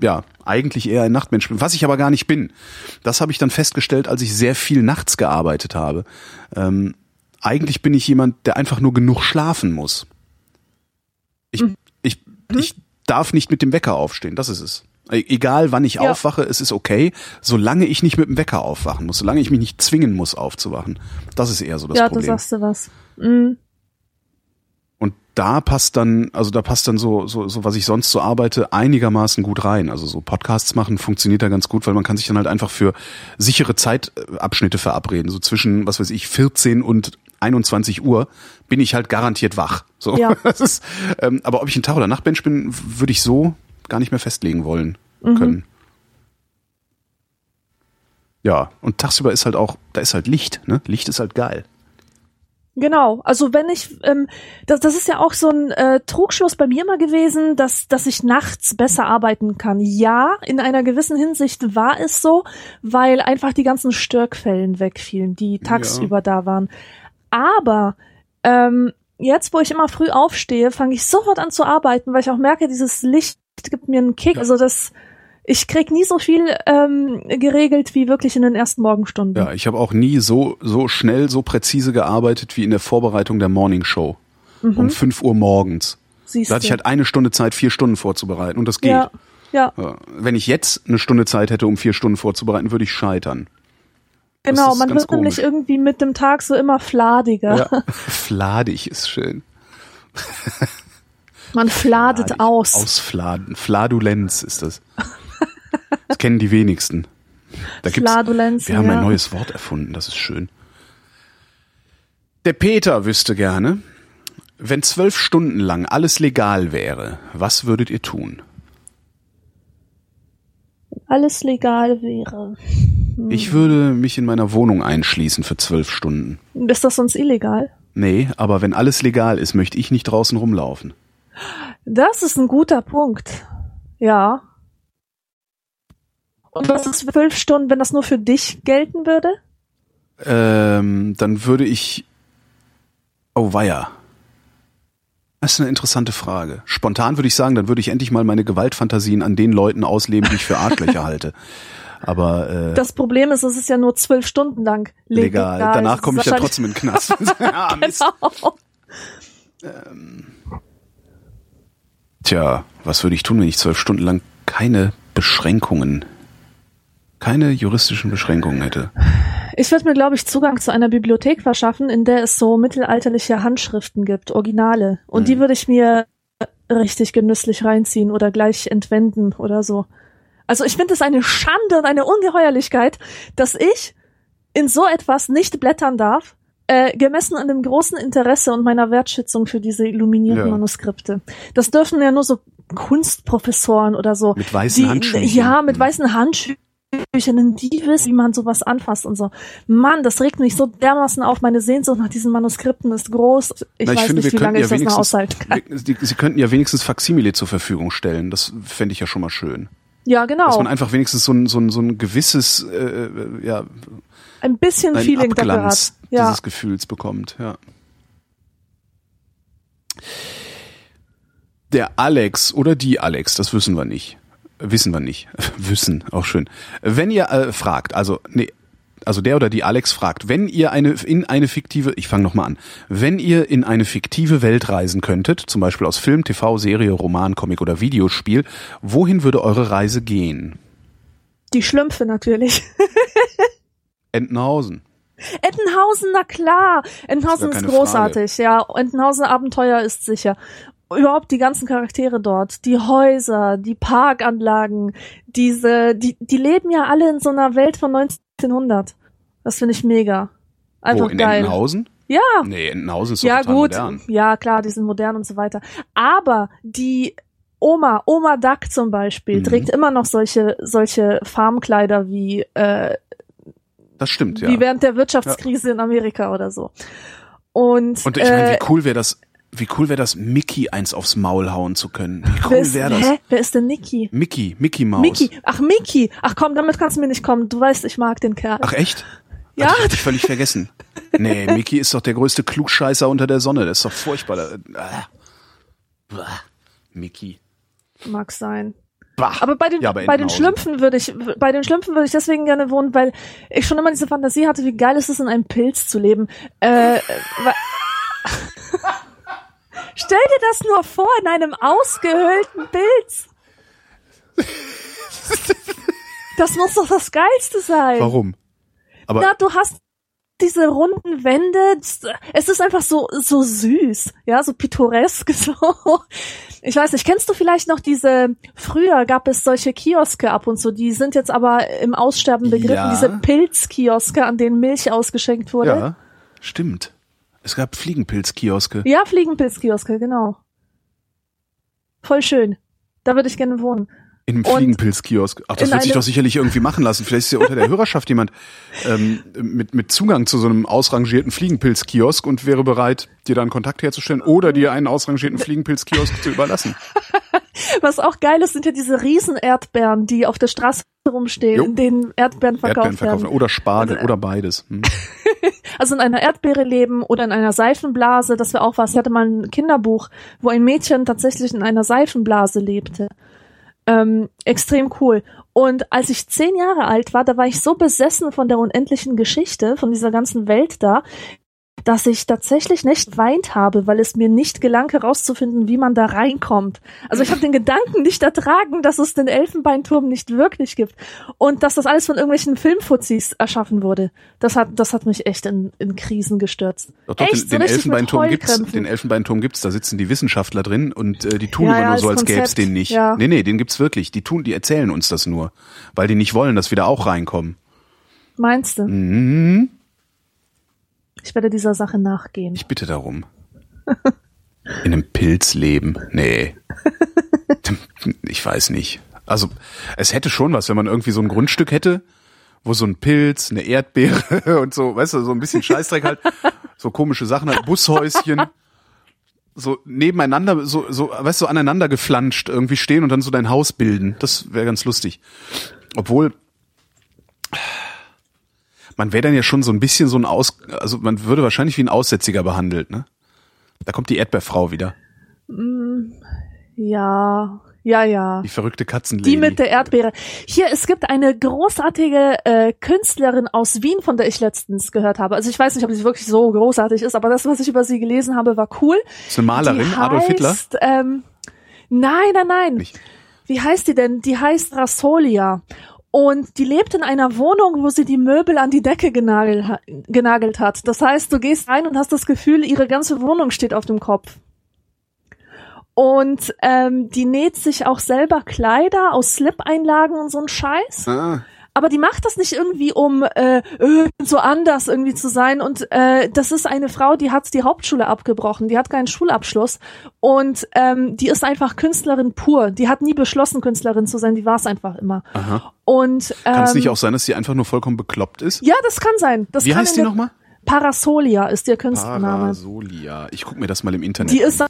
ja, eigentlich eher ein Nachtmensch bin, was ich aber gar nicht bin. Das habe ich dann festgestellt, als ich sehr viel nachts gearbeitet habe. Ähm, eigentlich bin ich jemand, der einfach nur genug schlafen muss. Ich, ich, ich darf nicht mit dem Wecker aufstehen, das ist es. E- Egal wann ich Ja. aufwache, es ist okay, solange ich nicht mit dem Wecker aufwachen muss, solange ich mich nicht zwingen muss aufzuwachen. Das ist eher so das ja, Problem. du sagst du was. Mhm. Und da passt dann, also da passt dann so, so, so was ich sonst so arbeite, einigermaßen gut rein. Also so Podcasts machen funktioniert da ganz gut, weil man kann sich dann halt einfach für sichere Zeitabschnitte verabreden. So zwischen, was weiß ich, 14 und 21 Uhr bin ich halt garantiert wach. So, Ja. das ist, ähm, aber ob ich ein Tag- oder Nachtmensch bin, würde ich so gar nicht mehr festlegen wollen können. Ja, und tagsüber ist halt auch, da ist halt Licht, ne? Licht ist halt geil. Genau, also wenn ich, ähm, das, das ist ja auch so ein äh, Trugschluss bei mir immer gewesen, dass, dass ich nachts besser arbeiten kann. Ja, in einer gewissen Hinsicht war es so, weil einfach die ganzen Störquellen wegfielen, die tagsüber da waren. Aber ähm, jetzt, wo ich immer früh aufstehe, fange ich sofort an zu arbeiten, weil ich auch merke, dieses Licht gibt mir einen Kick. Ja. Also das, ich krieg nie so viel ähm, geregelt wie wirklich in den ersten Morgenstunden. Ja, ich habe auch nie so, so schnell, so präzise gearbeitet wie in der Vorbereitung der Morning Show. Um 5 Uhr morgens. Siehst Da hatte ich halt eine Stunde Zeit, vier Stunden vorzubereiten. Und das geht. ja, ja. Wenn ich jetzt eine Stunde Zeit hätte, um vier Stunden vorzubereiten, würde ich scheitern. Genau, man wird nämlich komisch. irgendwie mit dem Tag so immer fladiger. Ja. Fladig ist schön. Man fladet Fladig. aus. Ausfladen. Fladulenz ist das. Das kennen die wenigsten. Da gibt's, Fladulenz. wir haben ja. ein neues Wort erfunden, das ist schön. Der Peter wüsste gerne, wenn zwölf Stunden lang alles legal wäre, was würdet ihr tun? Alles legal wäre. Hm. Ich würde mich in meiner Wohnung einschließen für zwölf Stunden. Ist das sonst illegal? Nee, aber wenn alles legal ist, möchte ich nicht draußen rumlaufen. Das ist ein guter Punkt. Ja. Und was ist zwölf Stunden, wenn das nur für dich gelten würde? Ähm, dann würde ich. Oh weia. Das ist eine interessante Frage. Spontan würde ich sagen, dann würde ich endlich mal meine Gewaltfantasien an den Leuten ausleben, die ich für Arschlöcher halte. Aber äh, Das Problem ist, es ist ja nur zwölf Stunden lang legal. legal. Danach komme ich ja trotzdem in den Knast. ah, Mist. Genau. Tja, was würde ich tun, wenn ich zwölf Stunden lang keine Beschränkungen, keine juristischen Beschränkungen hätte? Ich würde mir, glaube ich, Zugang zu einer Bibliothek verschaffen, in der es so mittelalterliche Handschriften gibt, Originale. Und die Mhm. würde ich mir richtig genüsslich reinziehen oder gleich entwenden oder so. Also ich finde es eine Schande und eine Ungeheuerlichkeit, dass ich in so etwas nicht blättern darf, äh, gemessen an dem großen Interesse und meiner Wertschätzung für diese illuminierten Ja. Manuskripte. Das dürfen ja nur so Kunstprofessoren oder so. Mit weißen die, Handschuhen. Ja, mit Mhm. weißen Handschuhen. Die wissen, wie man sowas anfasst und so. Mann, das regt mich so dermaßen auf. Meine Sehnsucht nach diesen Manuskripten ist groß. Ich Na, weiß finde, nicht, wie lange könnten ich ja das noch aushalten kann. Sie könnten ja wenigstens Faksimile zur Verfügung stellen. Das fände ich ja schon mal schön. Ja, Dass genau. man einfach wenigstens so ein, so ein, so ein gewisses, äh, äh, ja, Ein bisschen Feeling dafür hat. Ja. dieses Gefühls bekommt, ja. Der Alex oder die Alex, das wissen wir nicht. Wissen wir nicht. Wissen, auch schön. Wenn ihr äh, fragt, also nee, also der oder die Alex fragt, wenn ihr eine in eine fiktive, ich fange noch mal an, wenn ihr in eine fiktive Welt reisen könntet, zum Beispiel aus Film, TV, Serie, Roman, Comic oder Videospiel, wohin würde eure Reise gehen? Die Schlümpfe natürlich. Entenhausen. Entenhausen, na klar. Entenhausen Das ist großartig, ja. Entenhausen Abenteuer ist sicher. Überhaupt die ganzen Charaktere dort, die Häuser, die Parkanlagen, diese, die, die leben ja alle in so einer Welt von 1900. Das finde ich mega. Einfach Wo, in geil. Entenhausen? Ja. Nee, Entenhausen ist Ja, total gut. modern. Ja, klar, die sind modern und so weiter. Aber die Oma, Oma Duck zum Beispiel, Mhm. trägt immer noch solche, solche Farmkleider wie, äh, Das stimmt, ja. wie während der Wirtschaftskrise in Amerika oder so. Und, Und ich meine, äh, wie cool wäre das, wie cool wäre das, Mickey eins aufs Maul hauen zu können. Wie cool wäre das? hä? Wer ist denn Nicky? Mickey, Mickey Maus. Mickey. Ach, Mickey. Ach komm, damit kannst du mir nicht kommen. Du weißt, ich mag den Kerl. Ach echt? Ja. Hatte ich, völlig vergessen. Nee, Mickey ist doch der größte Klugscheißer unter der Sonne. Das ist doch furchtbar. Ah. Bah. Mickey. Mag sein. Bah. Aber bei den, Ja, bei den. Schlümpfen würde ich, bei den Schlümpfen würde ich deswegen gerne wohnen, weil ich schon immer diese Fantasie hatte, wie geil es ist, in einem Pilz zu leben. Äh, Stell dir das nur vor, in einem ausgehöhlten Pilz. Das muss doch das Geilste sein. Warum? Aber Na, du hast diese runden Wände. Es ist einfach so, so süß, ja, so pittoresk, so. Ich weiß nicht, kennst du vielleicht noch diese, früher gab es solche Kioske ab und zu, die sind jetzt aber im Aussterben begriffen, Ja. diese Pilzkioske, an denen Milch ausgeschenkt wurde. Ja, stimmt. Es gab Fliegenpilzkioske. Ja, Fliegenpilzkioske, genau. Voll schön. Da würde ich gerne wohnen. In einem Fliegenpilzkiosk. Ach, das wird sich doch sicherlich irgendwie machen lassen. Vielleicht ist ja unter der Hörerschaft jemand ähm, mit, mit Zugang zu so einem ausrangierten Fliegenpilzkiosk und wäre bereit, dir dann Kontakt herzustellen oder dir einen ausrangierten Fliegenpilzkiosk zu überlassen. Was auch geil ist, sind ja diese riesen Erdbeeren, die auf der Straße rumstehen, Jo. in denen Erdbeeren verkauft Erdbeeren verkaufen. werden. Oder Spargel Also, äh, oder beides. Hm. Also in einer Erdbeere leben oder in einer Seifenblase, das wäre auch was. Ich hatte mal ein Kinderbuch, wo ein Mädchen tatsächlich in einer Seifenblase lebte. Ähm, extrem cool. Und als ich zehn Jahre alt war, da war ich so besessen von der unendlichen Geschichte, von dieser ganzen Welt da, dass ich tatsächlich nicht weint habe, weil es mir nicht gelang herauszufinden, wie man da reinkommt. Also ich habe den Gedanken nicht ertragen, dass es den Elfenbeinturm nicht wirklich gibt und dass das alles von irgendwelchen Filmfuzis erschaffen wurde. Das hat, das hat mich echt in, in Krisen gestürzt. Doch, doch, echt, den, den Elfenbeinturm gibt's, den Elfenbeinturm gibt's, da sitzen die Wissenschaftler drin und äh, die tun Ja, immer ja, nur so, als gäb's Konzept. den nicht. Ja. Nee, nee, den gibt's wirklich. Die tun, die erzählen uns das nur, weil die nicht wollen, dass wir da auch reinkommen. Meinst du? Mhm. Ich werde dieser Sache nachgehen. Ich bitte darum. In einem Pilz leben. Nee. Ich weiß nicht. Also, es hätte schon was, wenn man irgendwie so ein Grundstück hätte, wo so ein Pilz, eine Erdbeere und so, weißt du, so ein bisschen Scheißdreck halt, so komische Sachen halt, Bushäuschen, so nebeneinander, so, so, weißt du, so aneinander geflanscht irgendwie stehen und dann so dein Haus bilden. Das wäre ganz lustig. Obwohl, man wäre dann ja schon so ein bisschen so ein Aus, also man würde wahrscheinlich wie ein Aussätziger behandelt, ne? Da kommt die Erdbeerfrau wieder, Ja, ja, ja. die verrückte Katzenlady. Die mit der Erdbeere. Hier, es gibt eine großartige äh, Künstlerin aus Wien, von der ich letztens gehört habe. Also ich weiß nicht, ob sie wirklich so großartig ist, aber das, was ich über sie gelesen habe, war cool. ist eine Malerin, die Adolf Hitler. heißt, Ähm, nein, nein, nein. Nicht. Wie heißt die denn? Die heißt Rasolia. Und die lebt in einer Wohnung, wo sie die Möbel an die Decke genagelt, ha- genagelt hat. Das heißt, du gehst rein und hast das Gefühl, ihre ganze Wohnung steht auf dem Kopf. Und ähm, die näht sich auch selber Kleider aus Slip-Einlagen und so ein Scheiß. Ah, Aber die macht das nicht irgendwie, um äh, so anders irgendwie zu sein. Und äh, das ist eine Frau, die hat die Hauptschule abgebrochen, die hat keinen Schulabschluss und ähm, die ist einfach Künstlerin pur. Die hat nie beschlossen, Künstlerin zu sein, die war es einfach immer. aha. Und ähm, Kann es nicht auch sein, dass sie einfach nur vollkommen bekloppt ist? ja, das kann sein. Das Wie kann heißt die nochmal? Parasolia ist ihr Künstlername. Parasolia. Ich guck mir das mal im Internet Die an. ist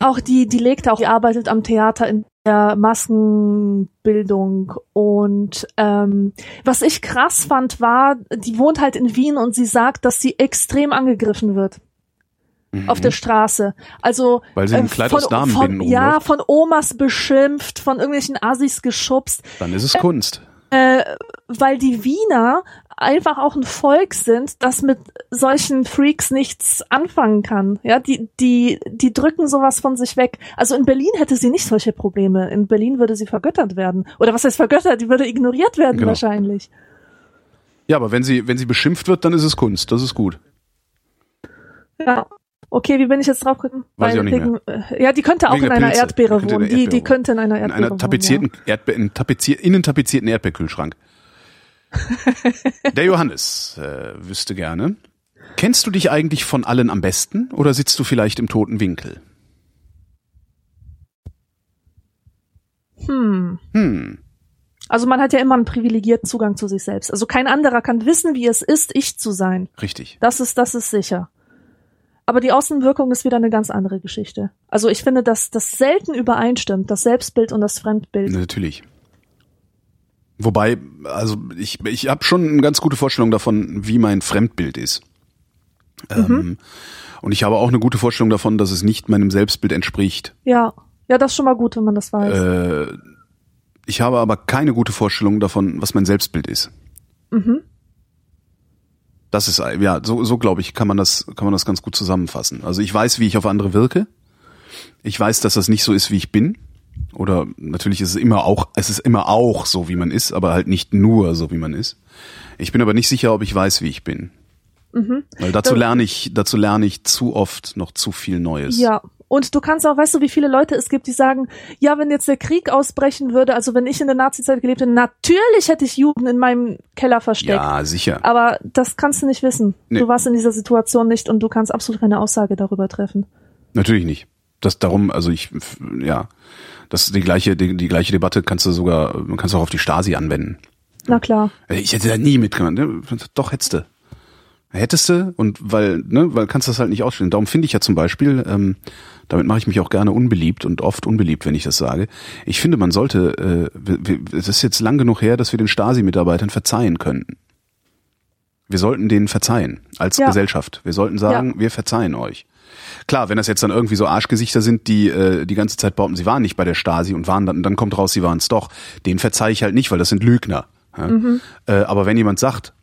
auch die, die legt auch, die arbeitet am Theater in der Maskenbildung und ähm, was ich krass fand war, die wohnt halt in Wien und sie sagt, dass sie extrem angegriffen wird auf der Straße. Also Mhm. Weil sie ein äh, Kleid von, aus Damenbinden von, ja, von Omas beschimpft, von irgendwelchen Assis geschubst, Dann ist es Kunst. Äh, weil die Wiener einfach auch ein Volk sind, das mit solchen Freaks nichts anfangen kann. Ja, die, die, die drücken sowas von sich weg. Also in Berlin hätte sie nicht solche Probleme. In Berlin würde sie vergöttert werden. Oder was heißt vergöttert? Die würde ignoriert werden Genau. wahrscheinlich. Ja, aber wenn sie, wenn sie beschimpft wird, dann ist es Kunst. Das ist gut. Ja. Okay, wie bin ich jetzt drauf gekommen? Weiß ich auch nicht wegen, äh, Ja, die könnte auch Wegen in einer Pilze. Erdbeere in wohnen. der Die, Erdbeere die könnte in einer In Erdbeere einer wohnen. tapezierten Erdbe in tapezier in einen tapezierten Erdbeerkühlschrank. Der Johannes äh, wüsste gerne. Kennst du dich eigentlich von allen am besten oder sitzt du vielleicht im toten Winkel? Ja. Hm. Hm. Also man hat ja immer einen privilegierten Zugang zu sich selbst. Also kein anderer kann wissen, wie es ist, ich zu sein. Richtig. Das ist, das ist sicher. Aber die Außenwirkung ist wieder eine ganz andere Geschichte. Also ich finde, dass das selten übereinstimmt, das Selbstbild und das Fremdbild. Natürlich. Wobei, also ich, ich habe schon eine ganz gute Vorstellung davon, wie mein Fremdbild ist. Ähm, und ich habe auch eine gute Vorstellung davon, dass es nicht meinem Selbstbild entspricht. Ja. Ja, das ist schon mal gut, wenn man das weiß. Äh, ich habe aber keine gute Vorstellung davon, was mein Selbstbild ist. Mhm. Das ist ja so, so glaube ich, kann man das kann man das ganz gut zusammenfassen. Also ich weiß, wie ich auf andere wirke. Ich weiß, dass das nicht so ist, wie ich bin. Oder natürlich ist es immer auch, es ist immer auch so, wie man ist, aber halt nicht nur so, wie man ist. Ich bin aber nicht sicher, ob ich weiß, wie ich bin. Mhm. Weil dazu lerne ich, dazu lerne ich zu oft noch zu viel Neues. Ja. Und du kannst auch, weißt du, wie viele Leute es gibt, die sagen, ja, wenn jetzt der Krieg ausbrechen würde, also wenn ich in der Nazi-Zeit gelebt hätte, natürlich hätte ich Juden in meinem Keller versteckt. Ja, sicher. Aber das kannst du nicht wissen. Nee. Du warst in dieser Situation nicht und du kannst absolut keine Aussage darüber treffen. Natürlich nicht. Das darum, also ich, ja, das die gleiche, die, die gleiche Debatte kannst du sogar, kannst du auch auf die Stasi anwenden. Na klar. Ich hätte da nie mitgemacht. Ne? Doch hättest du. Hättest du und weil, ne, weil kannst du das halt nicht ausstellen. Darum finde ich ja zum Beispiel, ähm, damit mache ich mich auch gerne unbeliebt und oft unbeliebt, wenn ich das sage. Ich finde, man sollte, äh, es ist jetzt lang genug her, dass wir den Stasi-Mitarbeitern verzeihen könnten. Wir sollten denen verzeihen als Ja. Gesellschaft. Wir sollten sagen, wir verzeihen euch. Klar, wenn das jetzt dann irgendwie so Arschgesichter sind, die äh, die ganze Zeit behaupten, sie waren nicht bei der Stasi und waren dann, dann kommt raus, sie waren es doch. Den verzeihe ich halt nicht, weil das sind Lügner. Ja? Äh, aber wenn jemand sagt,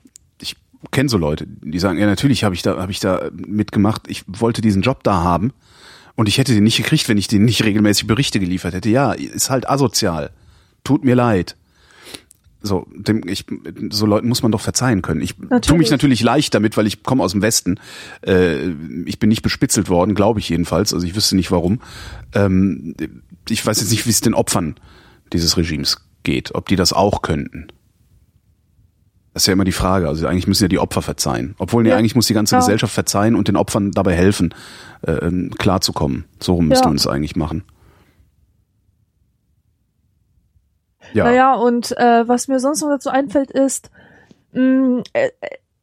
ich kenne so Leute, die sagen, ja natürlich habe ich da habe ich da mitgemacht, ich wollte diesen Job da haben und ich hätte den nicht gekriegt, wenn ich den nicht regelmäßig Berichte geliefert hätte. Ja, ist halt asozial. Tut mir leid. So, dem, ich, so Leuten muss man doch verzeihen können. Ich tue mich Natürlich. natürlich leicht damit, weil ich komme aus dem Westen. Äh, ich bin nicht bespitzelt worden, glaube ich jedenfalls. Also ich wüsste nicht warum. Ähm, ich weiß jetzt nicht, wie es den Opfern dieses Regimes geht, ob die das auch könnten. Das ist ja immer die Frage. Also eigentlich müssen ja die Opfer verzeihen. Obwohl, nee, Ja. eigentlich muss die ganze Ja. Gesellschaft verzeihen und den Opfern dabei helfen, äh, ähm, klarzukommen. So rum müsste Ja. man es eigentlich machen. Ja. Naja, und äh, was mir sonst noch dazu einfällt, ist, mh, äh,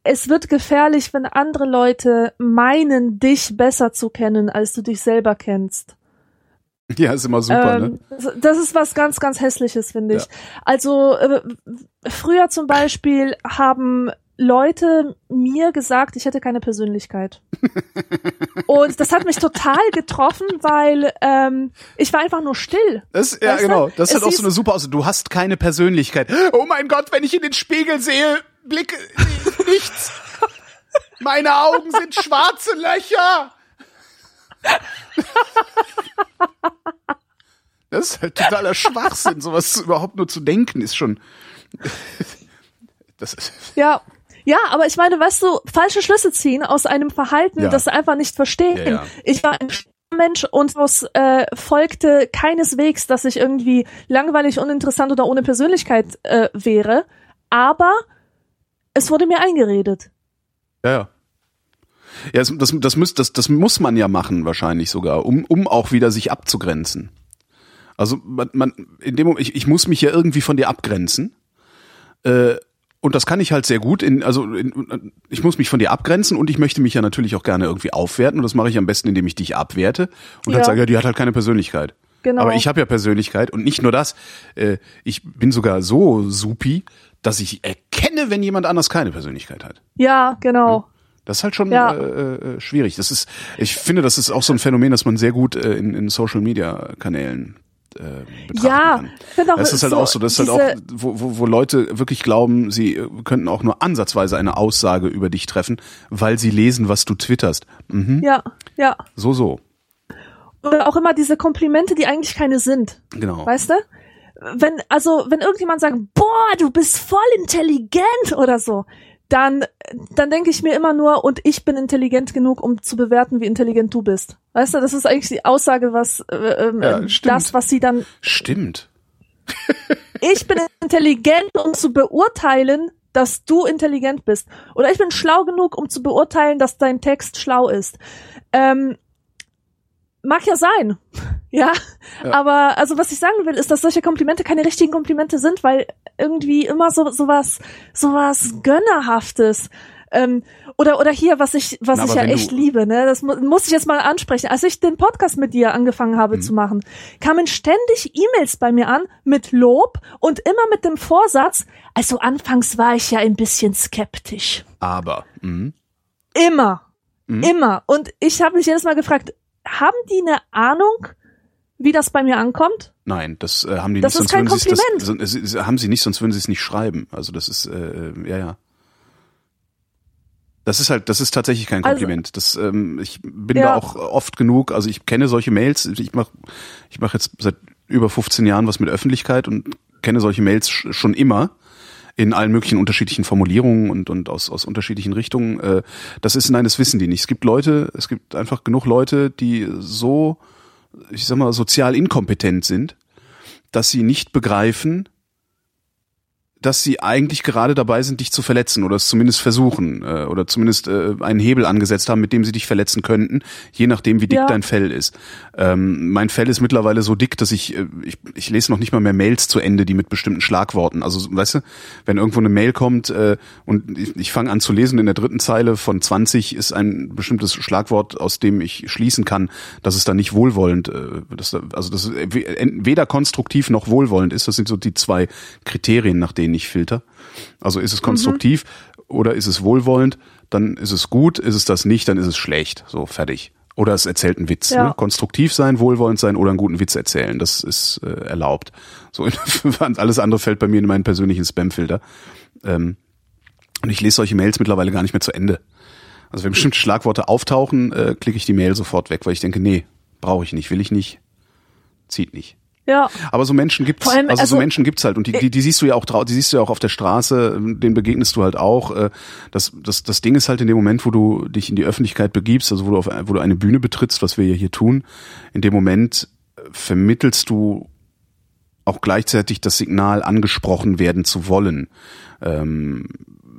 es wird gefährlich, wenn andere Leute meinen, dich besser zu kennen, als du dich selber kennst. ja, ist immer super, ne? ähm, das- Das ist was ganz, ganz Hässliches, finde ich. Ja. Also äh, früher zum Beispiel haben Leute mir gesagt, ich hätte keine Persönlichkeit. Und das hat mich total getroffen, weil ähm, ich war einfach nur still. Das, ja, genau. Das ist halt auch so eine super Aussage. Du hast keine Persönlichkeit. Oh mein Gott, wenn ich in den Spiegel sehe, blicke nichts. Meine Augen sind schwarze Löcher. Das ist halt totaler Schwachsinn. Sowas überhaupt nur zu denken ist schon. Das ist, Ja. Ja, aber ich meine, weißt du, falsche Schlüsse ziehen aus einem Verhalten, Ja. das sie einfach nicht verstehen. Ja, ja. Ich war ein Mensch und daraus äh, folgte keineswegs, dass ich irgendwie langweilig, uninteressant oder ohne Persönlichkeit äh, wäre. Aber es wurde mir eingeredet. ja, ja. Ja, das, das, das, muss, das, das muss man ja machen, wahrscheinlich sogar, um, um auch wieder sich abzugrenzen. Also man, man in dem Moment, ich, ich muss mich ja irgendwie von dir abgrenzen. Äh, und das kann ich halt sehr gut. In, also in, ich muss mich von dir abgrenzen und ich möchte mich ja natürlich auch gerne irgendwie aufwerten. Und das mache ich am besten, indem ich dich abwerte und Ja. dann sage, ja, die hat halt keine Persönlichkeit. Genau. Aber ich habe ja Persönlichkeit und nicht nur das. Äh, ich bin sogar so supi, dass ich erkenne, wenn jemand anders keine Persönlichkeit hat. Ja, genau. Das ist halt schon Ja. äh, äh, schwierig. Das ist, ich finde, das ist auch so ein Phänomen, das man sehr gut äh, in, in Social Media Kanälen äh, Ja, kann. auch, Das ist halt so auch so, das ist halt auch, wo, wo, wo Leute wirklich glauben, sie äh, könnten auch nur ansatzweise eine Aussage über dich treffen, weil sie lesen, was du twitterst. Mhm. Ja, ja. So, so. Oder auch immer diese Komplimente, die eigentlich keine sind. Genau. Weißt du? Wenn, also, wenn irgendjemand sagt, boah, du bist voll intelligent oder so, dann, dann denke ich mir immer nur, und ich bin intelligent genug, um zu bewerten, wie intelligent du bist. Weißt du, das ist eigentlich die Aussage, was, äh, ähm, Ja, das, was sie dann, Stimmt. ich bin intelligent, um zu beurteilen, dass du intelligent bist. Oder ich bin schlau genug, um zu beurteilen, dass dein Text schlau ist. Ähm, mag ja sein. Ja, Ja. aber also was ich sagen will, ist, dass solche Komplimente keine richtigen Komplimente sind, weil irgendwie immer so sowas sowas gönnerhaftes ähm, oder oder hier was ich was Na, ich ja echt liebe, ne, das mu muss ich jetzt mal ansprechen. Als ich den Podcast mit dir angefangen habe Mhm. zu machen, kamen ständig E-Mails bei mir an mit Lob und immer mit dem Vorsatz, also anfangs war ich ja ein bisschen skeptisch. Aber. Mhm. Immer. Mhm. Immer. Und ich habe mich jedes Mal gefragt, haben die eine Ahnung, wie das bei mir ankommt? Nein, das äh, haben die Das nicht, ist sonst kein das, Kompliment. so- es- es- haben sie nicht, sonst würden sie es nicht schreiben. Also das ist äh, ja ja. Das ist halt, das ist tatsächlich kein Also- Kompliment. das, ähm, ich bin Ja. da auch oft genug. Also ich kenne solche Mails. Ich mache, ich mache jetzt seit über 15 Jahren was mit Öffentlichkeit und kenne solche Mails sch- schon immer. in allen möglichen unterschiedlichen Formulierungen und, und aus, aus unterschiedlichen Richtungen. Äh, das ist, nein, das wissen die nicht. Es gibt Leute, es gibt einfach genug Leute, die so, ich sag mal, sozial inkompetent sind, dass sie nicht begreifen, dass sie eigentlich gerade dabei sind, dich zu verletzen oder es zumindest versuchen äh, oder zumindest äh, einen Hebel angesetzt haben, mit dem sie dich verletzen könnten, je nachdem, wie dick Ja. dein Fell ist. Ähm, mein Fell ist mittlerweile so dick, dass ich, äh, ich ich lese noch nicht mal mehr Mails zu Ende, die mit bestimmten Schlagworten. Also weißt du, wenn irgendwo eine Mail kommt äh, und ich, ich fange an zu lesen, in der dritten Zeile von 20 ist ein bestimmtes Schlagwort, aus dem ich schließen kann, dass es dann nicht wohlwollend, äh, dass, da- also dass es weder konstruktiv noch wohlwollend ist. Das sind so die zwei Kriterien, nach denen ich filter. Also ist es konstruktiv oder ist es wohlwollend, dann ist es gut, ist es das nicht, dann ist es schlecht. So, fertig. Oder es erzählt einen Witz. Ja. Ne? Konstruktiv sein, wohlwollend sein oder einen guten Witz erzählen. Das ist äh, erlaubt. So, alles andere fällt bei mir in meinen persönlichen Spamfilter. Ähm, und ich lese solche Mails mittlerweile gar nicht mehr zu Ende. Also wenn bestimmte Schlagworte auftauchen, äh, klicke ich die Mail sofort weg, weil ich denke, nee, brauche ich nicht, will ich nicht, zieht nicht. Ja, Aber so Menschen gibt's, allem, also, so also- Menschen gibt's halt und die, die, die siehst du ja auch drau die siehst du ja auch auf der Straße, ähm, denen begegnest du halt auch. äh, Das, das, das Ding ist halt in dem Moment, wo du dich in die Öffentlichkeit begibst, also wo du auf, wo du eine Bühne betrittst, was wir ja hier tun, in dem Moment äh, vermittelst du auch gleichzeitig das Signal, angesprochen werden zu wollen. Ähm,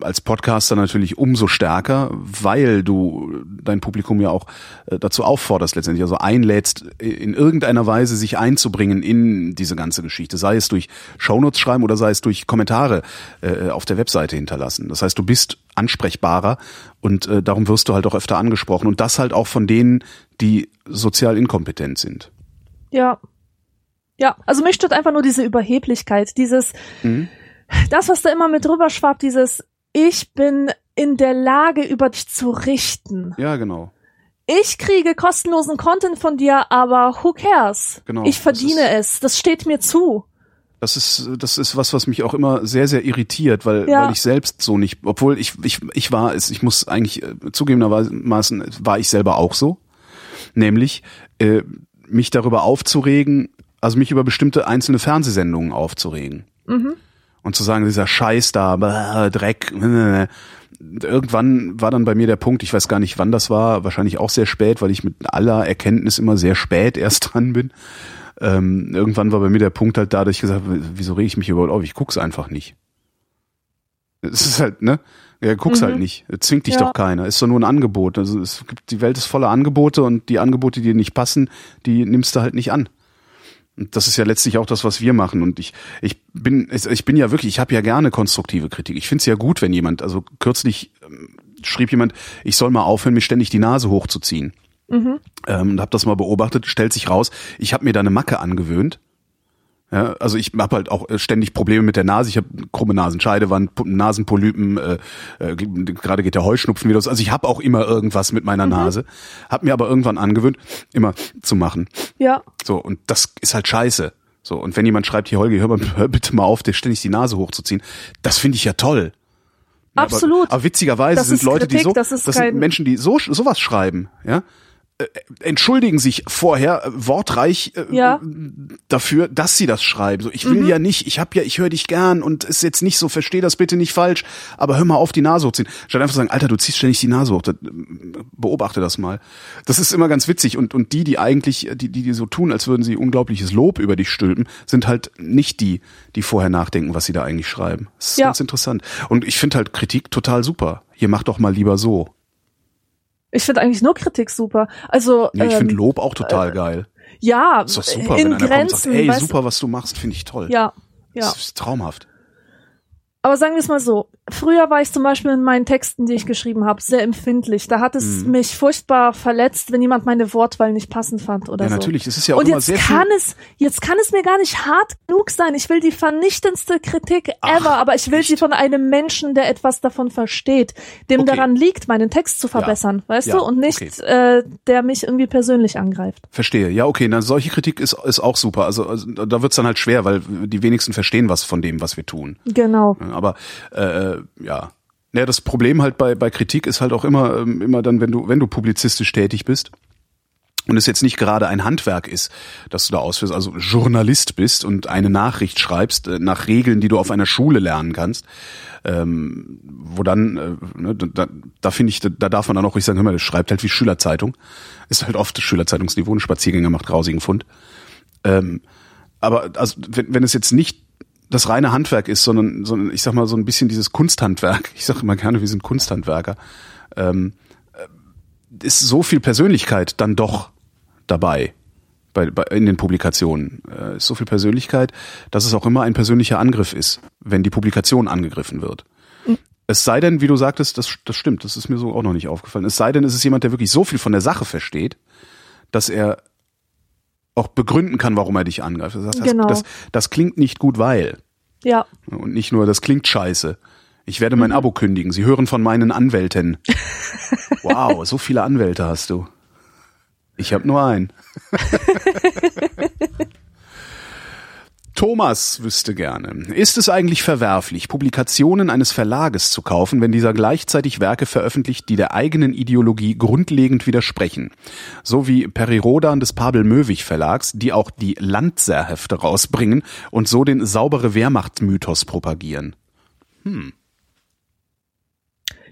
als Podcaster natürlich umso stärker, weil du dein Publikum ja auch äh, dazu aufforderst letztendlich, also einlädst, in irgendeiner Weise sich einzubringen in diese ganze Geschichte, sei es durch Shownotes schreiben oder sei es durch Kommentare äh, auf der Webseite hinterlassen. Das heißt, du bist ansprechbarer und äh, darum wirst du halt auch öfter angesprochen und das halt auch von denen, die sozial inkompetent sind. ja. Ja, also mich stört einfach nur diese Überheblichkeit, dieses, Mhm. das, was da immer mit drüber schwappt, dieses, ich bin in der Lage, über dich zu richten. Ja, genau. Ich kriege kostenlosen Content von dir, aber who cares? Genau, ich das verdiene ist- es. Das steht mir zu. Das ist, das ist was, was mich auch immer sehr, sehr irritiert, weil, Ja. weil ich selbst so nicht, obwohl ich, ich, ich war es, ich muss eigentlich äh, zugegebenermaßen, war ich selber auch so. Nämlich, äh, mich darüber aufzuregen, also mich über bestimmte einzelne Fernsehsendungen aufzuregen. Mhm. Und zu sagen, dieser Scheiß da, bäh, Dreck, irgendwann war dann bei mir der Punkt, ich weiß gar nicht, wann das war, wahrscheinlich auch sehr spät, weil ich mit aller Erkenntnis immer sehr spät erst dran bin. Ähm, irgendwann war bei mir der Punkt halt da, dass ich gesagt habe, wieso rege ich mich überhaupt auf? Ich guck's einfach nicht. Es ist halt, ne? Ja, guck's Mhm. halt nicht. Zwingt dich Ja. doch keiner. Ist doch nur ein Angebot. Also es gibt, die Welt ist voller Angebote und die Angebote, die dir nicht passen, die nimmst du halt nicht an. Und das ist ja letztlich auch das, was wir machen. Und ich, ich bin, ich bin ja wirklich, ich habe ja gerne konstruktive Kritik. Ich finde es ja gut, wenn jemand, also kürzlich ähm, schrieb jemand, ich soll mal aufhören, mir ständig die Nase hochzuziehen. Mhm. Ähm, und habe das mal beobachtet, stellt sich raus, ich habe mir da eine Macke angewöhnt. Ja, also ich habe halt auch äh, ständig Probleme mit der Nase. Ich habe krumme Nasenscheidewand, Nasenpolypen, äh, äh, gerade geht der Heuschnupfen wieder los. Also ich habe auch immer irgendwas mit meiner Nase. Hab mir aber irgendwann angewöhnt, immer zu machen. Ja, So, und das ist halt scheiße. So, und wenn jemand schreibt, hier Holger, hör, mal, hör bitte mal auf, dir ständig die Nase hochzuziehen, das finde ich ja toll. Absolut. Aber, aber witzigerweise Das sind Leute, die Kritik, so, das ist sind Menschen, die so sowas schreiben, ja, entschuldigen sich vorher äh, wortreich äh, Ja. dafür, dass sie das schreiben. So, ich will ja nicht, ich hab ja, ich höre dich gern und ist jetzt nicht so, versteh das bitte nicht falsch, aber hör mal auf, die Nase hochziehen. Statt einfach zu sagen, Alter, du ziehst ständig die Nase hoch. Das, äh, beobachte das mal. Das ist immer ganz witzig und und die, die eigentlich, die die, die so tun, als würden sie unglaubliches Lob über dich stülpen, sind halt nicht die, die vorher nachdenken, was sie da eigentlich schreiben. Das ist Ja. ganz interessant. Und ich finde halt Kritik total super. Hier mach doch mal lieber so. Ich finde eigentlich nur Kritik super. Also Nee, ich ähm, finde Lob auch total geil. ja, Ist doch super, in wenn einer kommt und Grenzen. sagt, hey, super, was du machst, finde ich toll. Ja, ja. Das ist traumhaft. Aber sagen wir es mal so. Früher war ich zum Beispiel in meinen Texten, die ich geschrieben habe, sehr empfindlich. Da hat es Mhm. mich furchtbar verletzt, wenn jemand meine Wortwahl nicht passend fand oder Ja, so. natürlich. Es ist ja auch Und jetzt sehr kann es, jetzt kann es mir gar nicht hart genug sein. Ich will die vernichtendste Kritik Ach, ever, aber ich will sie echt? von einem Menschen, der etwas davon versteht, dem Okay. daran liegt, meinen Text zu verbessern, weißt Ja, du, und nicht, okay. äh, der mich irgendwie persönlich angreift. Verstehe. Ja, okay. Na, solche Kritik ist, ist auch super. Also, also da wird's dann halt schwer, weil die wenigsten verstehen was von dem, was wir tun. Genau. Aber äh, ja. Ja, das Problem halt bei, bei Kritik ist halt auch immer, ähm, immer dann, wenn du, wenn du publizistisch tätig bist und es jetzt nicht gerade ein Handwerk ist, dass du da ausführst, also Journalist bist und eine Nachricht schreibst äh, nach Regeln, die du auf einer Schule lernen kannst, ähm, wo dann, äh, ne, da, da finde ich, da, da darf man dann auch ruhig sagen, hör mal, das schreibt halt wie Schülerzeitung. Ist halt oft Schülerzeitungsniveau, ein Spaziergänger macht grausigen Fund. Ähm, aber also wenn, wenn es jetzt nicht das reine Handwerk ist, sondern, sondern ich sag mal so ein bisschen dieses Kunsthandwerk. Ich sage immer gerne, wir sind Kunsthandwerker. Ähm, äh, ist so viel Persönlichkeit dann doch dabei bei, bei, in den Publikationen. Äh, ist so viel Persönlichkeit, dass es auch immer ein persönlicher Angriff ist, wenn die Publikation angegriffen wird. Mhm. Es sei denn, wie du sagtest, das, das stimmt, das ist mir so auch noch nicht aufgefallen. Es sei denn, es ist jemand, der wirklich so viel von der Sache versteht, dass er auch begründen kann, warum er dich angreift. Das, heißt, Genau. das, das klingt nicht gut, weil. Ja. Und nicht nur, das klingt scheiße. Ich werde mein Abo kündigen. Sie hören von meinen Anwälten. Wow, so viele Anwälte hast du. Ich habe nur einen. Thomas wüsste gerne, ist es eigentlich verwerflich, Publikationen eines Verlages zu kaufen, wenn dieser gleichzeitig Werke veröffentlicht, die der eigenen Ideologie grundlegend widersprechen? So wie Perirodan des Pabel-Möwig Verlags, die auch die Landserhefte rausbringen und so den saubere Wehrmacht-Mythos propagieren.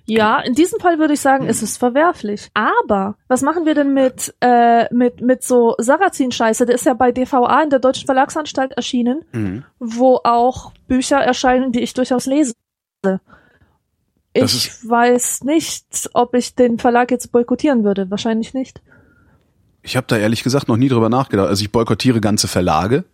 Ja, in diesem Fall würde ich sagen, ist es verwerflich. Aber was machen wir denn mit äh, mit mit so Sarrazin-Scheiße? Der ist ja bei DVA in der Deutschen Verlagsanstalt erschienen, Mhm. wo auch Bücher erscheinen, die ich durchaus lese. Das Ich weiß nicht, ob ich den Verlag jetzt boykottieren würde. Wahrscheinlich nicht. Ich habe da ehrlich gesagt noch nie drüber nachgedacht. Also ich boykottiere ganze Verlage.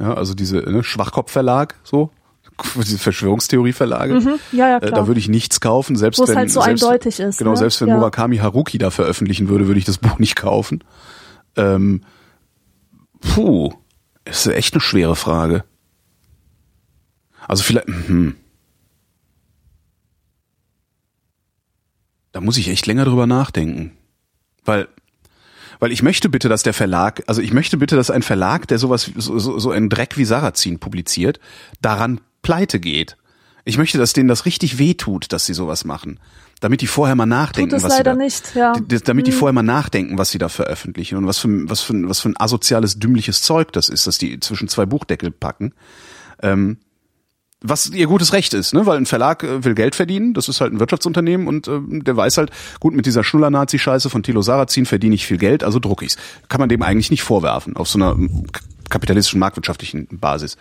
Ja, also diese ne, Schwachkopfverlag, so. Verschwörungstheorieverlage. Mhm. Ja, ja, Äh, klar. Da würde ich nichts kaufen, selbst Wo es wenn halt so selbst, eindeutig ist, Genau, ne? selbst wenn Ja. Murakami Haruki da veröffentlichen würde, würde ich das Buch nicht kaufen. Ähm, puh, ist echt eine schwere Frage. Also vielleicht, hm. Da muss ich echt länger drüber nachdenken. Weil, weil ich möchte bitte, dass der Verlag, also ich möchte bitte, dass ein Verlag, der sowas, so, so, so einen Dreck wie Sarrazin publiziert, daran pleite geht. Ich möchte, dass denen das richtig wehtut, dass sie sowas machen. Damit die vorher mal nachdenken, Tut es was leider sie da, nicht, ja. Damit die Hm. vorher mal nachdenken, was sie da veröffentlichen und was für, ein- was für, was für ein asoziales, dümmliches Zeug das ist, dass die zwischen zwei Buchdeckel packen. Ähm, was ihr gutes Recht ist, ne? weil ein Verlag äh, will Geld verdienen, das ist halt ein Wirtschaftsunternehmen und äh, der weiß halt, gut, mit dieser Schnuller-Nazi-Scheiße von Thilo Sarrazin verdiene ich viel Geld, also druck ich's. Kann man dem eigentlich nicht vorwerfen, auf so einer kapitalistischen, marktwirtschaftlichen Basis.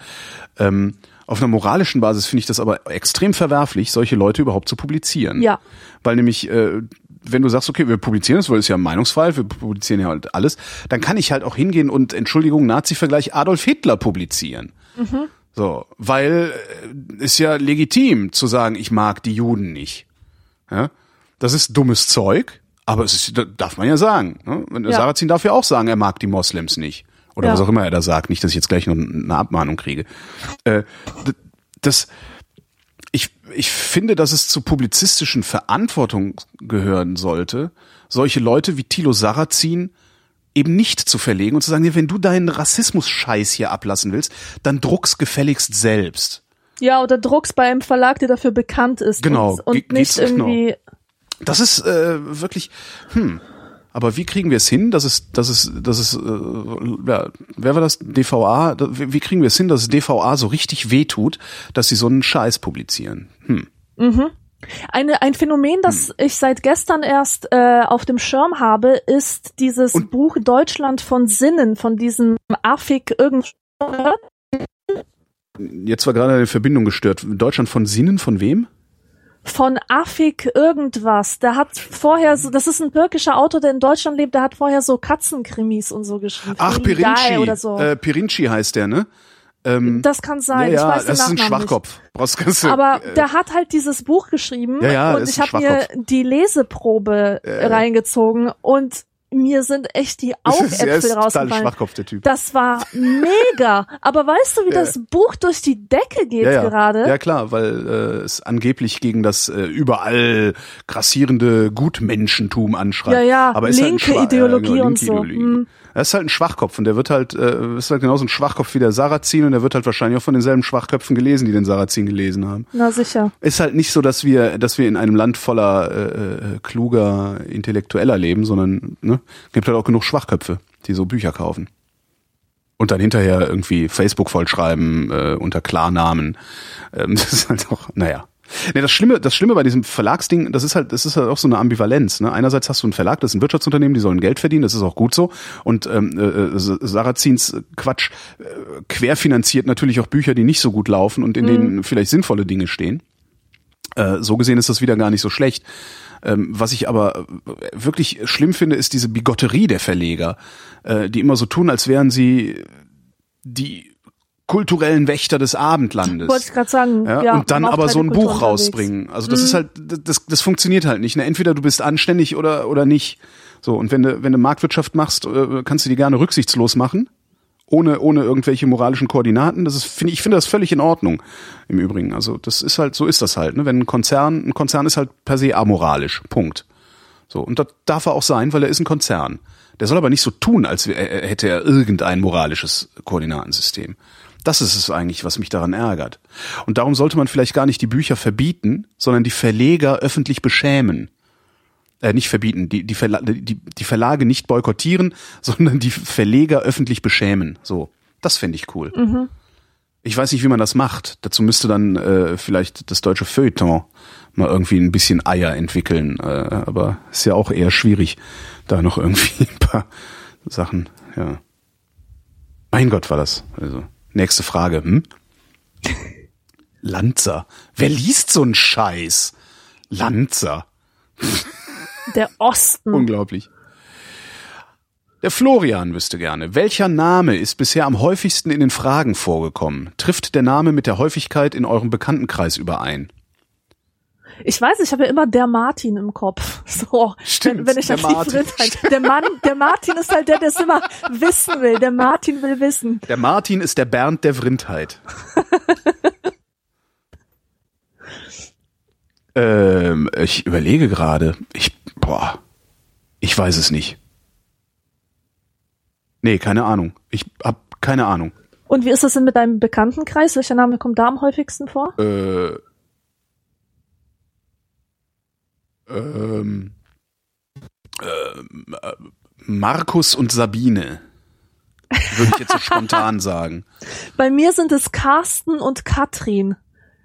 Ähm, auf einer moralischen Basis finde ich das aber extrem verwerflich, solche Leute überhaupt zu publizieren. Ja. Weil nämlich, äh, wenn du sagst, okay, wir publizieren das, weil es ja Meinungsfreiheit, wir publizieren ja halt alles, dann kann ich halt auch hingehen und, Entschuldigung, Nazi-Vergleich Adolf Hitler publizieren. So, weil äh, ist ja legitim zu sagen, ich mag die Juden nicht. Ja? Das ist dummes Zeug, aber es ist, da darf man ja sagen. Ne? Ja. Sarrazin darf ja auch sagen, er mag die Moslems nicht. Oder Ja. was auch immer er da sagt, nicht, dass ich jetzt gleich noch eine Abmahnung kriege. Äh, das, ich, ich finde, dass es zur publizistischen Verantwortung gehören sollte, solche Leute wie Thilo Sarrazin eben nicht zu verlegen und zu sagen, wenn du deinen Rassismus-Scheiß hier ablassen willst, dann druck's gefälligst selbst. Ja, oder druckst bei einem Verlag, der dafür bekannt ist. Genau, Und, und nicht genau. irgendwie. Das ist äh, wirklich, hm. Aber wie kriegen wir es hin, dass es, dass es, dass es, äh, ja, wer war das? DVA? Wie kriegen wir es hin, dass es DVA so richtig wehtut, dass sie so einen Scheiß publizieren? Hm. Eine, ein Phänomen, das ich seit gestern erst äh, auf dem Schirm habe, ist dieses Und- Buch Deutschland von Sinnen von diesem Afik irgend Jetzt war gerade eine Verbindung gestört. Deutschland von Sinnen, von wem? Von Afik irgendwas. Der hat vorher so, das ist ein türkischer Autor, der in Deutschland lebt, der hat vorher so Katzenkrimis und so geschrieben. Ach, Pirinci. Oder so. Äh, Pirinci heißt der, ne? Ähm, das kann sein. ja, ja, ich weiß das ist ein nicht. Schwachkopf. Du, Aber äh, der hat halt dieses Buch geschrieben Ja, ja, und ich habe mir die Leseprobe Äh. reingezogen und mir sind echt die Augäpfel rausgefallen. Schwachkopf, der Typ. Das war mega. Aber weißt du, wie das Buch durch die Decke geht ja, ja. gerade? Ja klar, weil äh, es angeblich gegen das äh, überall grassierende Gutmenschentum anschreibt. Ja, ja, Aber linke halt Schwa- Ideologie ja, genau, und linke so. Ideologie. Hm. Er ist halt ein Schwachkopf und der wird halt, äh, ist halt genauso ein Schwachkopf wie der Sarrazin und der wird halt wahrscheinlich auch von denselben Schwachköpfen gelesen, die den Sarrazin gelesen haben. Na sicher. Ist halt nicht so, dass wir, dass wir in einem Land voller äh, äh, kluger Intellektueller leben, sondern Ne? Gibt halt auch genug Schwachköpfe, die so Bücher kaufen. Und dann hinterher irgendwie Facebook vollschreiben äh, unter Klarnamen. Ähm, das ist halt auch, naja. Nee, das Schlimme, das Schlimme bei diesem Verlagsding, das ist halt, das ist halt auch so eine Ambivalenz. Ne? Einerseits hast du einen Verlag, das ist ein Wirtschaftsunternehmen, die sollen Geld verdienen, das ist auch gut so. Und ähm, äh, Sarrazins Quatsch äh, querfinanziert natürlich auch Bücher, die nicht so gut laufen und in Mhm. denen vielleicht sinnvolle Dinge stehen. Äh, so gesehen ist das wieder gar nicht so schlecht. Ähm, was ich aber wirklich schlimm finde, ist diese Bigotterie der Verleger, äh, die immer so tun, als wären sie die kulturellen Wächter des Abendlandes. Wollte ich gerade sagen. Ja, Ja, und dann aber bei so ein Kultur Buch unterwegs. rausbringen. Also das Mhm. ist halt, das, das funktioniert halt nicht. Ne? Entweder du bist anständig oder, oder nicht. So, und wenn du, wenn du Marktwirtschaft machst, äh, kannst du die gerne rücksichtslos machen. Ohne, ohne irgendwelche moralischen Koordinaten. Das ist, finde ich, finde das völlig in Ordnung. Im Übrigen. Also, das ist halt, so ist das halt, ne? Wenn ein Konzern, ein Konzern ist halt per se amoralisch. Punkt. So. Und das darf er auch sein, weil er ist ein Konzern. Der soll aber nicht so tun, als hätte er irgendein moralisches Koordinatensystem. Das ist es eigentlich, was mich daran ärgert. Und darum sollte man vielleicht gar nicht die Bücher verbieten, sondern die Verleger öffentlich beschämen. Äh, nicht verbieten, die, die, Verla die, die Verlage nicht boykottieren, sondern die Verleger öffentlich beschämen. So, das fände ich cool. Ich weiß nicht, wie man das macht. Dazu müsste dann äh, vielleicht das deutsche Feuilleton mal irgendwie ein bisschen Eier entwickeln. Äh, aber ist ja auch eher schwierig, da noch irgendwie ein paar Sachen, ja. Mein Gott, war das. Also, nächste Frage. Hm? Lanzer. Wer liest so einen Scheiß? Lanzer. Der Osten. Unglaublich. Der Florian wüsste gerne, welcher Name ist bisher am häufigsten in den Fragen vorgekommen? Trifft der Name mit der Häufigkeit in eurem Bekanntenkreis überein? Ich weiß, ich habe ja immer der Martin im Kopf. So, Stimmt, wenn, ich die Martin. Der Mann, der Martin ist halt der, der es immer wissen will. Der Martin will wissen. Der Martin ist der Bernd der Vrindheit. ähm, ich überlege gerade. Ich, boah, ich weiß es nicht. Nee, keine Ahnung. Ich hab keine Ahnung. Und wie ist das denn mit deinem Bekanntenkreis? Welcher Name kommt da am häufigsten vor? Äh, ähm, ähm, äh, Markus und Sabine. Würde ich jetzt so spontan sagen. Bei mir sind es Carsten und Katrin.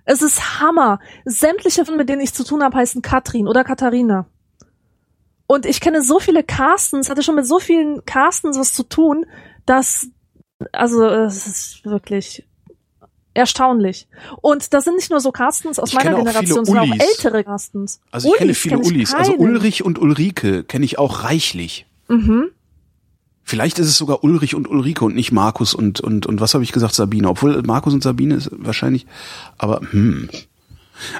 Es ist Hammer. Sämtliche, mit denen ich zu tun habe, heißen Katrin oder Katharina. Und ich kenne so viele Carstens, hatte schon mit so vielen Carstens was zu tun, dass, also, es ist wirklich erstaunlich. Und das sind nicht nur so Carstens aus Ich kenne meiner Generation, sondern auch ältere Carstens. Also ich kenne Ullis viele kenn Ullis. Also. Ulrich und Ulrike kenne ich auch reichlich. Mhm. Vielleicht ist es sogar Ulrich und Ulrike und nicht Markus und und und was habe ich gesagt Sabine, obwohl Markus und Sabine ist wahrscheinlich aber hm.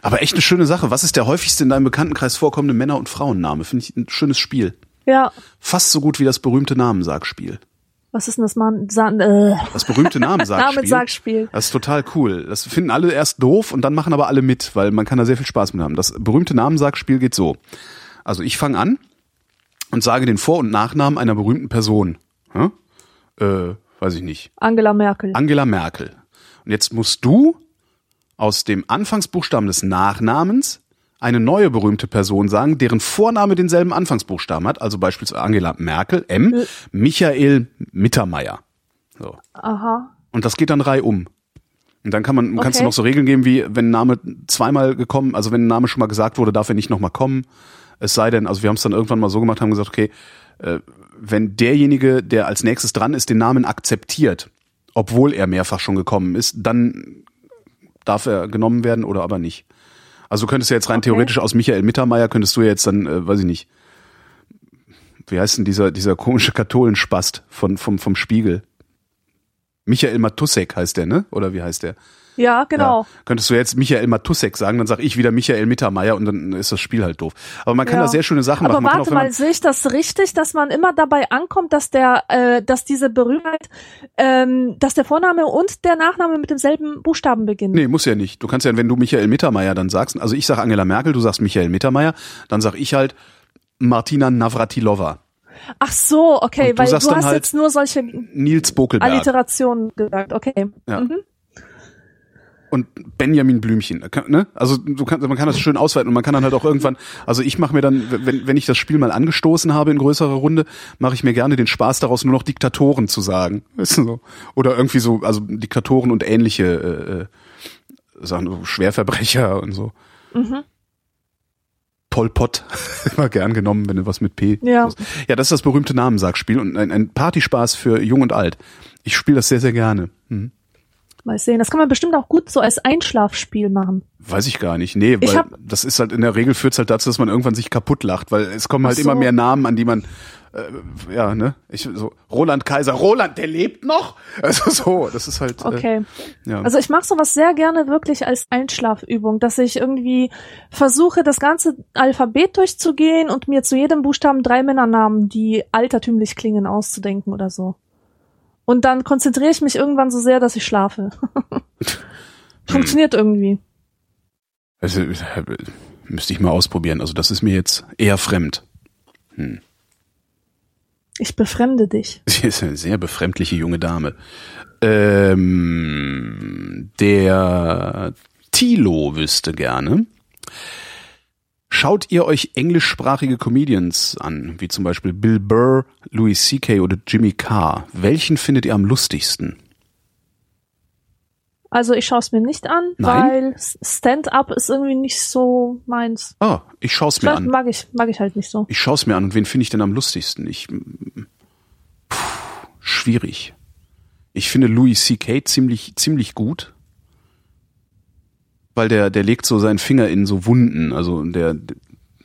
Aber echt eine schöne Sache. Was ist der häufigste in deinem Bekanntenkreis vorkommende Männer- und Frauenname? Finde ich ein schönes Spiel. Ja. Fast so gut wie das berühmte Namensagspiel. Was ist denn das Mann? Sa äh, Das berühmte Namensagspiel. Das ist total cool. Das finden alle erst doof und dann machen aber alle mit, weil man kann da sehr viel Spaß mit haben. Das berühmte Namensagspiel geht so. Also ich fange an und sage den Vor- und Nachnamen einer berühmten Person. Ja? Äh, weiß ich nicht. Angela Merkel. Angela Merkel. Und jetzt musst du aus dem Anfangsbuchstaben des Nachnamens eine neue berühmte Person sagen, deren Vorname denselben Anfangsbuchstaben hat, also beispielsweise Angela Merkel, M, Michael Mittermeier. So. Aha. Und das geht dann reihum. Und dann kann man, kannst du Okay. noch so Regeln geben, wie wenn ein Name zweimal gekommen, also wenn ein Name schon mal gesagt wurde, darf er nicht nochmal kommen. Es sei denn, also wir haben es dann irgendwann mal so gemacht, haben gesagt, okay, äh, wenn derjenige, der als nächstes dran ist, den Namen akzeptiert, obwohl er mehrfach schon gekommen ist, dann darf er genommen werden oder aber nicht. Also du könntest ja jetzt rein Okay. theoretisch aus Michael Mittermeier könntest du ja jetzt dann, äh, weiß ich nicht, wie heißt denn dieser, dieser komische Katholenspast von, vom, vom Spiegel? Michael Matussek heißt der, ne? Oder wie heißt der? Ja, genau. Ja. Könntest du jetzt Michael Matussek sagen, dann sag ich wieder Michael Mittermeier und dann ist das Spiel halt doof. Aber man kann Ja. da sehr schöne Sachen Aber machen. Kann warte mal, sehe ich das richtig, dass man immer dabei ankommt, dass der, äh, dass diese Berühmtheit, ähm, dass der Vorname und der Nachname mit demselben Buchstaben beginnen? Nee, muss ja nicht. Du kannst ja, wenn du Michael Mittermeier dann sagst, also ich sag Angela Merkel, du sagst Michael Mittermeier, dann sag ich halt Martina Navratilova, Ach so, okay, du weil du hast halt jetzt nur solche Nils. Alliterationen gesagt, okay. Ja. Mhm. Und Benjamin Blümchen. Ne? Also du kann, man kann das schön ausweiten und man kann dann halt auch irgendwann, also ich mache mir dann, wenn, wenn ich das Spiel mal angestoßen habe in größerer Runde, mache ich mir gerne den Spaß daraus, nur noch Diktatoren zu sagen. Weißt du, so. Oder irgendwie so, also Diktatoren und ähnliche äh, äh Sachen, so Schwerverbrecher und so. Mhm. Pol Pot, immer gern genommen, wenn du was mit P. Ja. ja, das ist das berühmte Namensagspiel und ein, ein Partyspaß für Jung und Alt. Ich spiele das sehr, sehr gerne. Mhm. Mal sehen. Das kann man bestimmt auch gut so als Einschlafspiel machen. Weiß ich gar nicht. Nee, weil hab, das ist halt in der Regel führt halt dazu, dass man irgendwann sich kaputt lacht, weil es kommen halt so. immer mehr Namen, an die man äh, ja, ne? Ich so Roland Kaiser, Roland, der lebt noch. Also so, das ist halt äh, Okay. Äh, ja. Also ich mache sowas sehr gerne wirklich als Einschlafübung, dass ich irgendwie versuche, das ganze Alphabet durchzugehen und mir zu jedem Buchstaben drei Männernamen, die altertümlich klingen, auszudenken oder so. Und dann konzentriere ich mich irgendwann so sehr, dass ich schlafe. Funktioniert irgendwie. Also, müsste ich mal ausprobieren. Also das ist mir jetzt eher fremd. Hm. Ich befremde dich. Sie ist eine sehr befremdliche junge Dame. Ähm, der Tilo wüsste gerne, Schaut ihr euch englischsprachige Comedians an, wie zum Beispiel Bill Burr, Louis C.K. oder Jimmy Carr? Welchen findet ihr am lustigsten? Also ich schaue es mir nicht an, Nein? weil Stand-up ist irgendwie nicht so meins. Ah, ich schaue es mir an. Mag ich, mag ich halt nicht so. Ich schaue es mir an und wen finde ich denn am lustigsten? Ich puh, schwierig. Ich finde Louis C.K. ziemlich ziemlich gut weil der, der legt so seinen Finger in so Wunden. Also der, der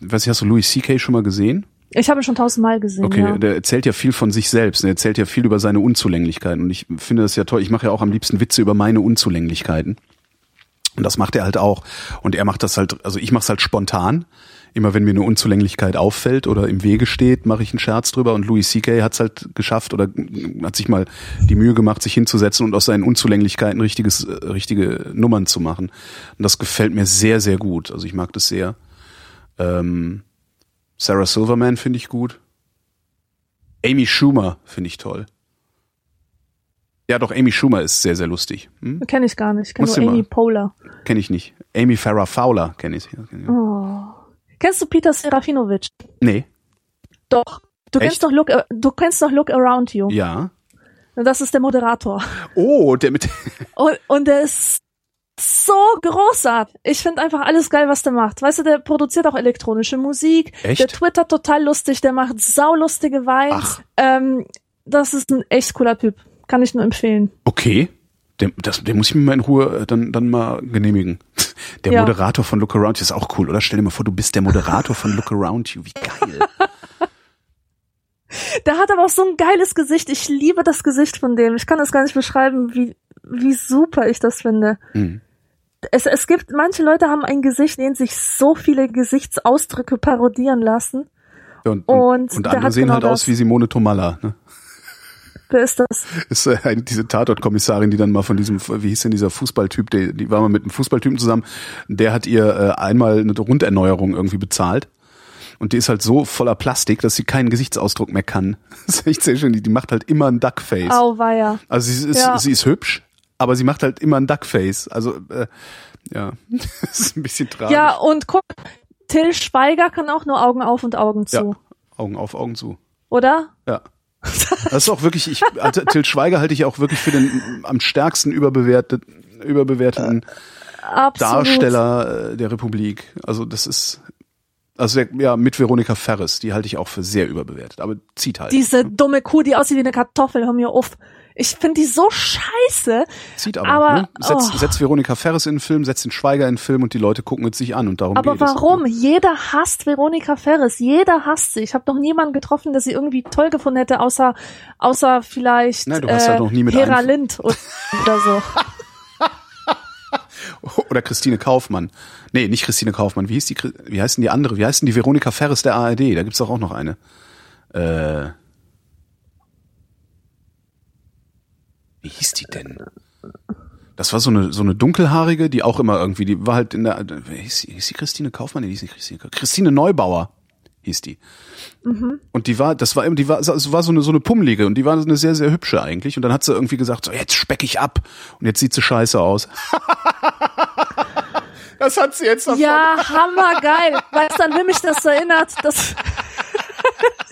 weiß ich, hast du Louis C.K. schon mal gesehen? Ich habe ihn schon tausendmal gesehen. Okay, ja. der erzählt ja viel von sich selbst. Er erzählt ja viel über seine Unzulänglichkeiten. Und ich finde das ja toll. Ich mache ja auch am liebsten Witze über meine Unzulänglichkeiten. Und das macht er halt auch. Und er macht das halt, also ich mache es halt spontan. Immer wenn mir eine Unzulänglichkeit auffällt oder im Wege steht, mache ich einen Scherz drüber. Und Louis C.K. hat es halt geschafft oder hat sich mal die Mühe gemacht, sich hinzusetzen und aus seinen Unzulänglichkeiten richtiges, äh, richtige Nummern zu machen. Und das gefällt mir sehr, sehr gut. Also ich mag das sehr. Ähm, Sarah Silverman finde ich gut. Amy Schumer finde ich toll. Ja, doch, Amy Schumer ist sehr, sehr lustig. Hm? Kenne ich gar nicht. Ich kenne nur Amy Poehler. Kenne ich nicht. Amy Farrah Fowler kenne ich. Oh. Kennst du Peter Serafinovic? Nee. Doch. Du Echt? kennst doch Look, äh, du kennst doch Look Around You. Ja. Das ist der Moderator. Oh, der mit. und, und der ist so großartig. Ich finde einfach alles geil, was der macht. Weißt du, der produziert auch elektronische Musik. Echt? Der twittert total lustig, der macht saulustige Vines. Ähm, das ist ein echt cooler Typ. Kann ich nur empfehlen. Okay. Den, das, den muss ich mir mal in Ruhe äh, dann, dann mal genehmigen. Der ja. Moderator von Look Around You ist auch cool, oder? Stell dir mal vor, du bist der Moderator von Look Around You. Wie geil. Der hat aber auch so ein geiles Gesicht. Ich liebe das Gesicht von dem. Ich kann das gar nicht beschreiben, wie, wie super ich das finde. Mhm. Es, es gibt, manche Leute haben ein Gesicht, in dem sich so viele Gesichtsausdrücke parodieren lassen. Ja, und, und, und, andere sehen genau halt das. aus wie Simone Tomalla. Ne? Wer ist das? Ist äh, diese Tatort-Kommissarin, die dann mal von diesem, wie hieß denn dieser Fußballtyp, die, die war mal mit einem Fußballtypen zusammen, der hat ihr äh, einmal eine Runderneuerung irgendwie bezahlt. Und die ist halt so voller Plastik, dass sie keinen Gesichtsausdruck mehr kann. Das ist echt sehr schön. Die, die macht halt immer ein Duckface. Auweia. Also sie ist, ja. sie ist hübsch, aber sie macht halt immer ein Duckface. Also, äh, ja, das ist ein bisschen tragisch. Ja, und guck, Till Schweiger kann auch nur Augen auf und Augen zu. Ja, Augen auf, Augen zu. Oder? Ja. Das ist auch wirklich, ich, Til Schweiger halte ich auch wirklich für den am stärksten überbewertet, überbewerteten Absolut. Darsteller äh, der Republik. Also das ist, also ja, mit Veronika Ferres, die halte ich auch für sehr überbewertet, aber zieht halt. Diese dumme Kuh, die aussieht wie eine Kartoffel, hör mir auf. Ich finde die so scheiße. Zieht aber. aber ne? setzt, oh. setzt Veronika Ferres in den Film, setzt den Schweiger in den Film und die Leute gucken es sich an und darum aber geht warum? es. Jeder hasst Veronika Ferres. Jeder hasst sie. Ich habe noch niemanden getroffen, der sie irgendwie toll gefunden hätte, außer außer vielleicht Nein, du hast äh, halt noch nie mit Hera Lind oder, so. oder Christine Kaufmann. Nee, nicht Christine Kaufmann. Wie hieß die, wie heißt denn die andere? Wie heißt denn die Veronika Ferres der ARD? Da gibt's doch auch noch eine. Äh, Wie hieß die denn? Das war so eine, so eine dunkelhaarige, die auch immer irgendwie, die war halt in der, hieß, hieß die Christine Kaufmann? Nee, die hieß nicht Christine, Christine Neubauer. hieß die. Und die war, das war, die war, es war so eine, so eine Pummelige und die war eine sehr, sehr hübsche eigentlich. Und dann hat sie irgendwie gesagt, so jetzt speck ich ab. Und jetzt sieht sie scheiße aus. das hat sie jetzt davon. Ja, hammergeil. Weißt du, an wem mich das erinnert? Das,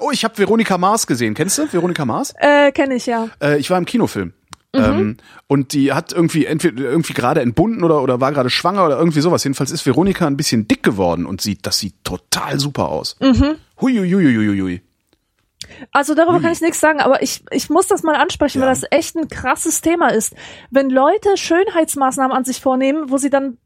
Oh, ich habe Veronika Mars gesehen. Kennst du Veronika Mars? äh, kenne ich ja. Äh, ich war im Kinofilm. Ähm, und die hat irgendwie entweder irgendwie gerade entbunden oder oder war gerade schwanger oder irgendwie sowas. Jedenfalls ist Veronika ein bisschen dick geworden und sieht, das sieht total super aus. Mhm. Hui, hui, hui, hui, hui. Also darüber kann ich nichts sagen, aber ich, ich muss das mal ansprechen, Ja. weil das echt ein krasses Thema ist. Wenn Leute Schönheitsmaßnahmen an sich vornehmen, wo sie dann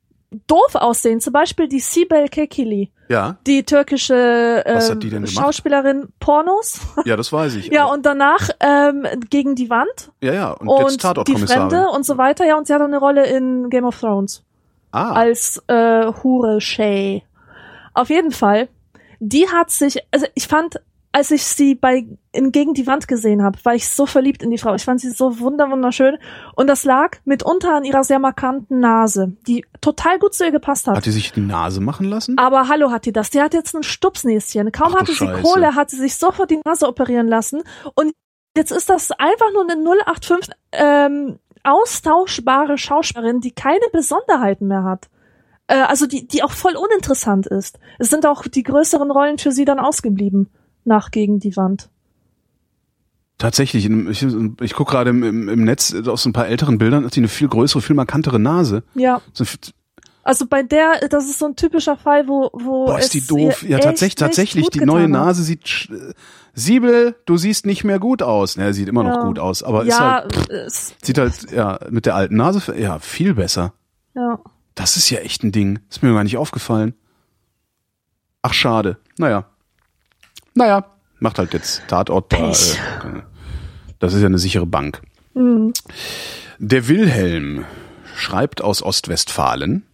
doof aussehen, zum Beispiel die Sibel Kekili, Ja, die türkische ähm, hat die? Schauspielerin Pornos. ja, das weiß ich. ja, und danach ähm, gegen die Wand ja, ja. Und, und, jetzt die. Fremde und so weiter. Ja, und sie hat auch eine Rolle in Game of Thrones Ah, als äh, Hure Shay. Auf jeden Fall, die hat sich, also ich fand, als ich sie bei in gegen die Wand gesehen habe, war ich so verliebt in die Frau. Ich fand sie so wunder wunderschön und das lag mitunter an ihrer sehr markanten Nase, die total gut zu ihr gepasst hat. hat die sich die Nase machen lassen? Aber hallo hat die das. Die hat jetzt ein Stupsnäschen. Kaum Ach hatte sie Scheiße. Kohle, hat sie sich sofort die Nase operieren lassen. Und jetzt ist das einfach nur eine 085 ähm, austauschbare Schauspielerin, die keine Besonderheiten mehr hat. Äh, also die, die auch voll uninteressant ist. Es sind auch die größeren Rollen für sie dann ausgeblieben nach gegen die Wand. Tatsächlich, ich, ich gucke gerade im, im, im Netz aus ein paar älteren Bildern, hat die eine viel größere, viel markantere Nase. Ja. So, Also bei der, das ist so ein typischer Fall, wo, wo boah, ist die doof. Ja, tatsächlich, tatsächlich, die neue. Nase sieht. äh, Siebel, du siehst nicht mehr gut aus. Ne, sieht immer noch Ja. gut aus, aber ist Ja, halt, es, sieht halt, ja, mit der alten Nase, ja, viel besser. ja. Das ist ja echt ein Ding. Ist mir gar nicht aufgefallen. Ach, schade. Naja. Naja, macht halt jetzt Tatort da. Äh, das ist ja eine sichere Bank. Mhm. Der Wilhelm schreibt aus Ostwestfalen.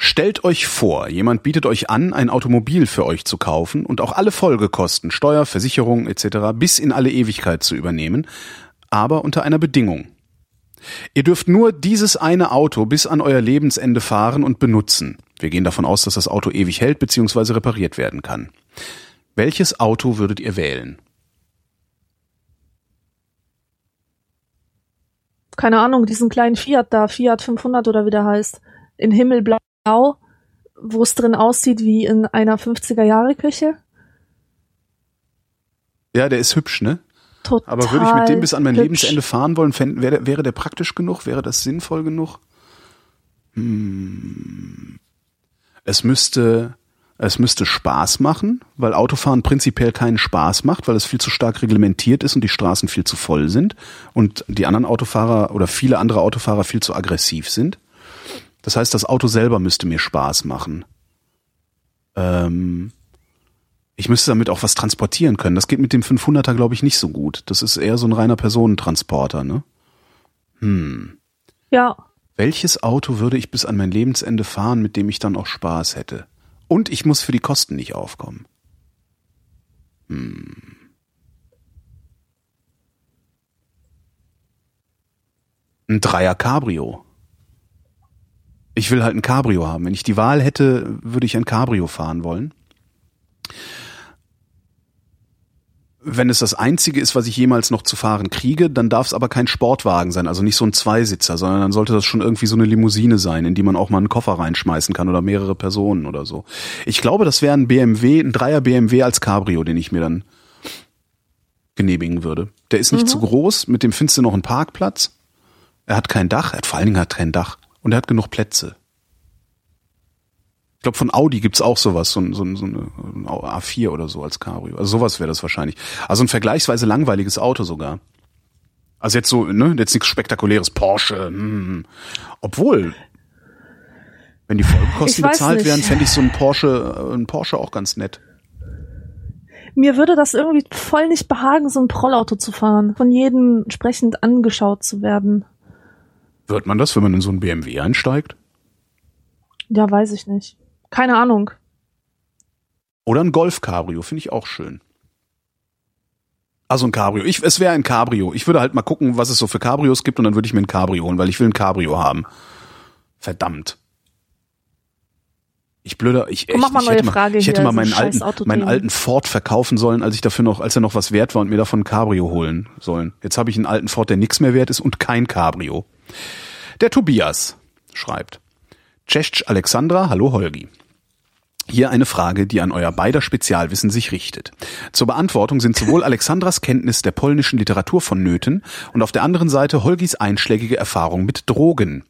Stellt euch vor, jemand bietet euch an, ein Automobil für euch zu kaufen und auch alle Folgekosten, Steuer, Versicherung etc. bis in alle Ewigkeit zu übernehmen, aber unter einer Bedingung. Ihr dürft nur dieses eine Auto bis an euer Lebensende fahren und benutzen. Wir gehen davon aus, dass das Auto ewig hält bzw. repariert werden kann. Welches Auto würdet ihr wählen? keine Ahnung, diesen kleinen Fiat da, Fiat 500 oder wie der heißt, in Himmelblau, wo es drin aussieht wie in einer 50er-Jahre-Küche. Ja, der ist hübsch, ne? Total Aber würde ich mit dem bis an mein hübsch. Lebensende fahren wollen, fänd, wäre, der- wäre der praktisch genug? Wäre das sinnvoll genug? Hm. Es müsste, es müsste Spaß machen, weil Autofahren prinzipiell keinen Spaß macht, weil es viel zu stark reglementiert ist und die Straßen viel zu voll sind und die anderen Autofahrer oder viele andere Autofahrer viel zu aggressiv sind. Das heißt, das Auto selber müsste mir Spaß machen. Ähm, ich müsste damit auch was transportieren können. Das geht mit dem 500er, glaube ich, nicht so gut. Das ist eher so ein reiner Personentransporter, ne? Hm. Ja, Welches Auto würde ich bis an mein Lebensende fahren, mit dem ich dann auch Spaß hätte? Und ich muss für die Kosten nicht aufkommen. Hm. Ein Dreier Cabrio. Ich will halt ein Cabrio haben. Wenn ich die Wahl hätte, würde ich ein Cabrio fahren wollen. Wenn es das einzige ist, was ich jemals noch zu fahren kriege, dann darf es aber kein Sportwagen sein, also nicht so ein Zweisitzer, sondern dann sollte das schon irgendwie so eine Limousine sein, in die man auch mal einen Koffer reinschmeißen kann oder mehrere Personen oder so. Ich glaube, das wäre ein BMW, ein Dreier BMW als Cabrio, den ich mir dann genehmigen würde. Der ist nicht zu groß, mit dem findest du noch einen Parkplatz. Er hat kein Dach, er hat vor allen Dingen hat kein Dach und er hat genug Plätze. Ich glaube, von Audi gibt's auch sowas, so, ein- so, so eine ein A4 oder so als Cabrio. Also sowas wäre das wahrscheinlich. Also ein vergleichsweise langweiliges Auto sogar. Also jetzt so, ne, jetzt nichts spektakuläres, Porsche. Hm. Obwohl, wenn die Folgekosten bezahlt nicht. werden, fände ich so ein Porsche, äh, ein Porsche auch ganz nett. mir würde das irgendwie voll nicht behagen, so ein Prollauto zu fahren, von jedem entsprechend angeschaut zu werden. Wird man das, wenn man in so ein BMW einsteigt? Ja, weiß ich nicht. Keine Ahnung. Oder ein Golf-Cabrio, finde ich auch schön. Also ein Cabrio. Ich, es wäre ein Cabrio. Ich würde halt mal gucken, was es so für Cabrios gibt und dann würde ich mir ein Cabrio holen, weil ich will ein Cabrio haben. Verdammt. Ich blöder, ich, echt, mach mal ich hätte mal, Frage ich hätte mal meinen alten, meinen alten Ford verkaufen sollen, als ich dafür noch, als er noch was wert war und mir davon ein Cabrio holen sollen. Jetzt habe ich einen alten Ford, der nichts mehr wert ist und kein Cabrio. Der Tobias schreibt. Cześć Alexandra, hallo Holgi. Hier eine Frage, die an euer beider Spezialwissen sich richtet. Zur Beantwortung sind sowohl Alexandras Kenntnis der polnischen Literatur vonnöten und auf der anderen Seite Holgis einschlägige Erfahrung mit Drogen.